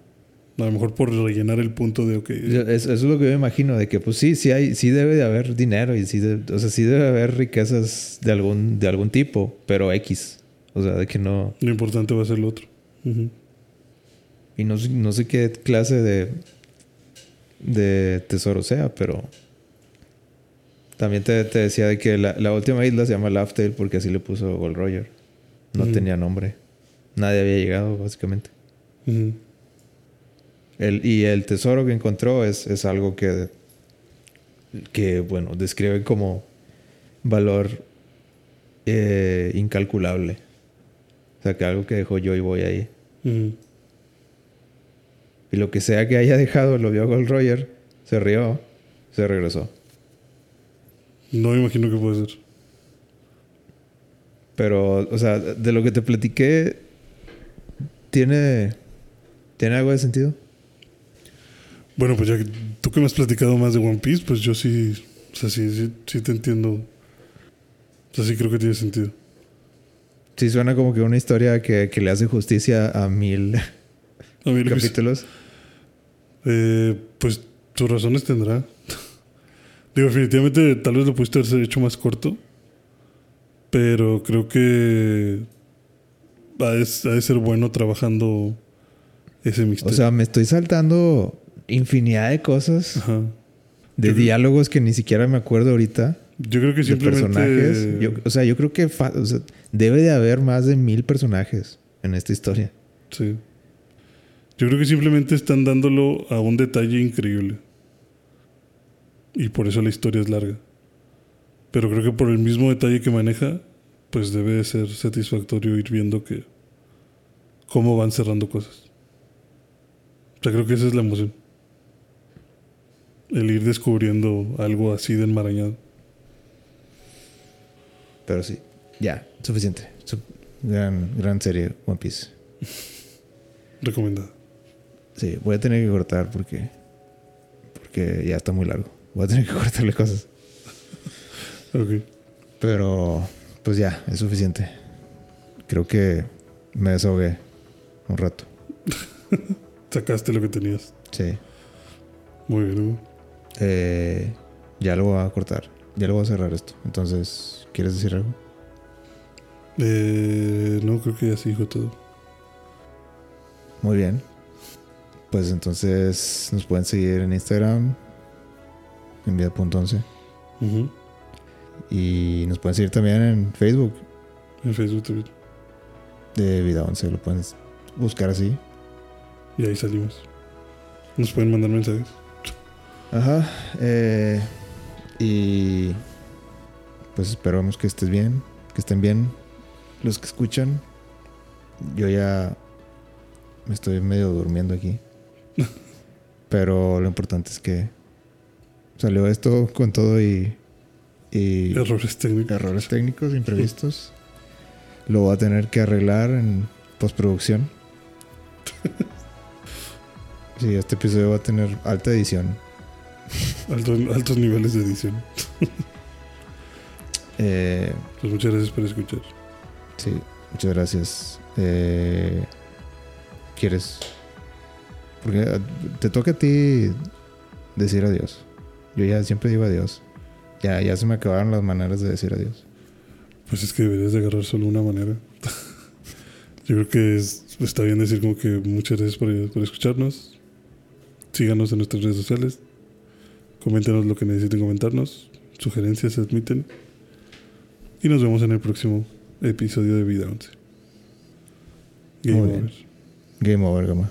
lo mejor por rellenar el punto de, ok. Eso, es lo que yo imagino, de que pues sí, sí hay, sí debe de haber dinero y sí, o sea, sí debe haber riquezas de algún, de algún tipo, pero X. O sea, de que no. Lo importante va a ser lo otro. Y no, no sé qué clase de, de tesoro sea, pero. También te, decía de que la, última isla se llama Laughtail porque así le puso Gold Roger. No tenía nombre. Nadie había llegado, básicamente. el, y el tesoro que encontró es, es algo que, que, bueno, describe como valor eh, incalculable. O sea, que algo que dejó yo y voy ahí. Y lo que sea que haya dejado, lo vio Gold Roger, se rió, se regresó. No me imagino que puede ser. Pero, o sea, de lo que te platiqué, ¿tiene, ¿tiene algo de sentido? Bueno, pues ya que tú que me has platicado más de One Piece, pues yo sí, o sea, sí, sí, sí te entiendo. O sea, sí creo que tiene sentido. Sí, suena como que una historia que, le hace justicia a mil, a mil capítulos. Eh, pues tus razones tendrá. Digo, definitivamente tal vez lo pudiste haber hecho más corto. Pero creo que ha de, ser bueno trabajando ese misterio. O sea, me estoy saltando infinidad de cosas. De diálogos que ni siquiera me acuerdo ahorita. Yo creo que simplemente... personajes. o sea, yo creo que debe de haber más de mil personajes en esta historia. Sí. Yo creo que simplemente están dándolo a un detalle increíble. Y por eso la historia es larga. Pero creo que por el mismo detalle que maneja, pues debe de ser satisfactorio ir viendo que cómo van cerrando cosas. O sea, creo que esa es la emoción. El ir descubriendo algo así de enmarañado. Pero sí, ya, suficiente. Gran, gran serie, One Piece. Recomendada. Sí, voy a tener que cortar porque. Porque ya está muy largo. Voy a tener que cortarle cosas. ok. Pero, pues ya, es suficiente. Creo que me desahogué un rato. Sacaste lo que tenías. Sí. Muy bien. Eh, ya lo voy a cortar. Ya lo voy a cerrar esto. Entonces, ¿quieres decir algo? Eh, no, creo que ya se dijo todo. Muy bien. Pues entonces nos pueden seguir en Instagram, en vida.11. Ujú. Y nos pueden seguir también en Facebook En Facebook también. de Vida 11. Lo pueden buscar así. Y ahí salimos. Nos pueden mandar mensajes. Ajá. eh, y pues esperamos que estés bien, que estén bien los que escuchan. Yo ya me estoy medio durmiendo aquí. Pero lo importante es que salió esto con todo y, y Errores técnicos. errores técnicos imprevistos. Lo voy a tener que arreglar en postproducción. Sí, este episodio va a tener alta edición. Altos, altos niveles de edición. Eh, Pues muchas gracias por escuchar. sí, muchas gracias. Eh, ¿Quieres? Porque eh, te toca a ti decir adiós. Yo ya siempre digo adiós. Ya, ya se me acabaron las maneras de decir adiós. Pues es que deberías de agarrar solo una manera. Yo creo que es- está bien decir como que muchas gracias por, por escucharnos. Síganos en nuestras redes sociales. Coméntenos lo que necesiten comentarnos. Sugerencias se admiten. Y nos vemos en el próximo episodio de Vida 11. Game Muy bien. over. Game over, gama.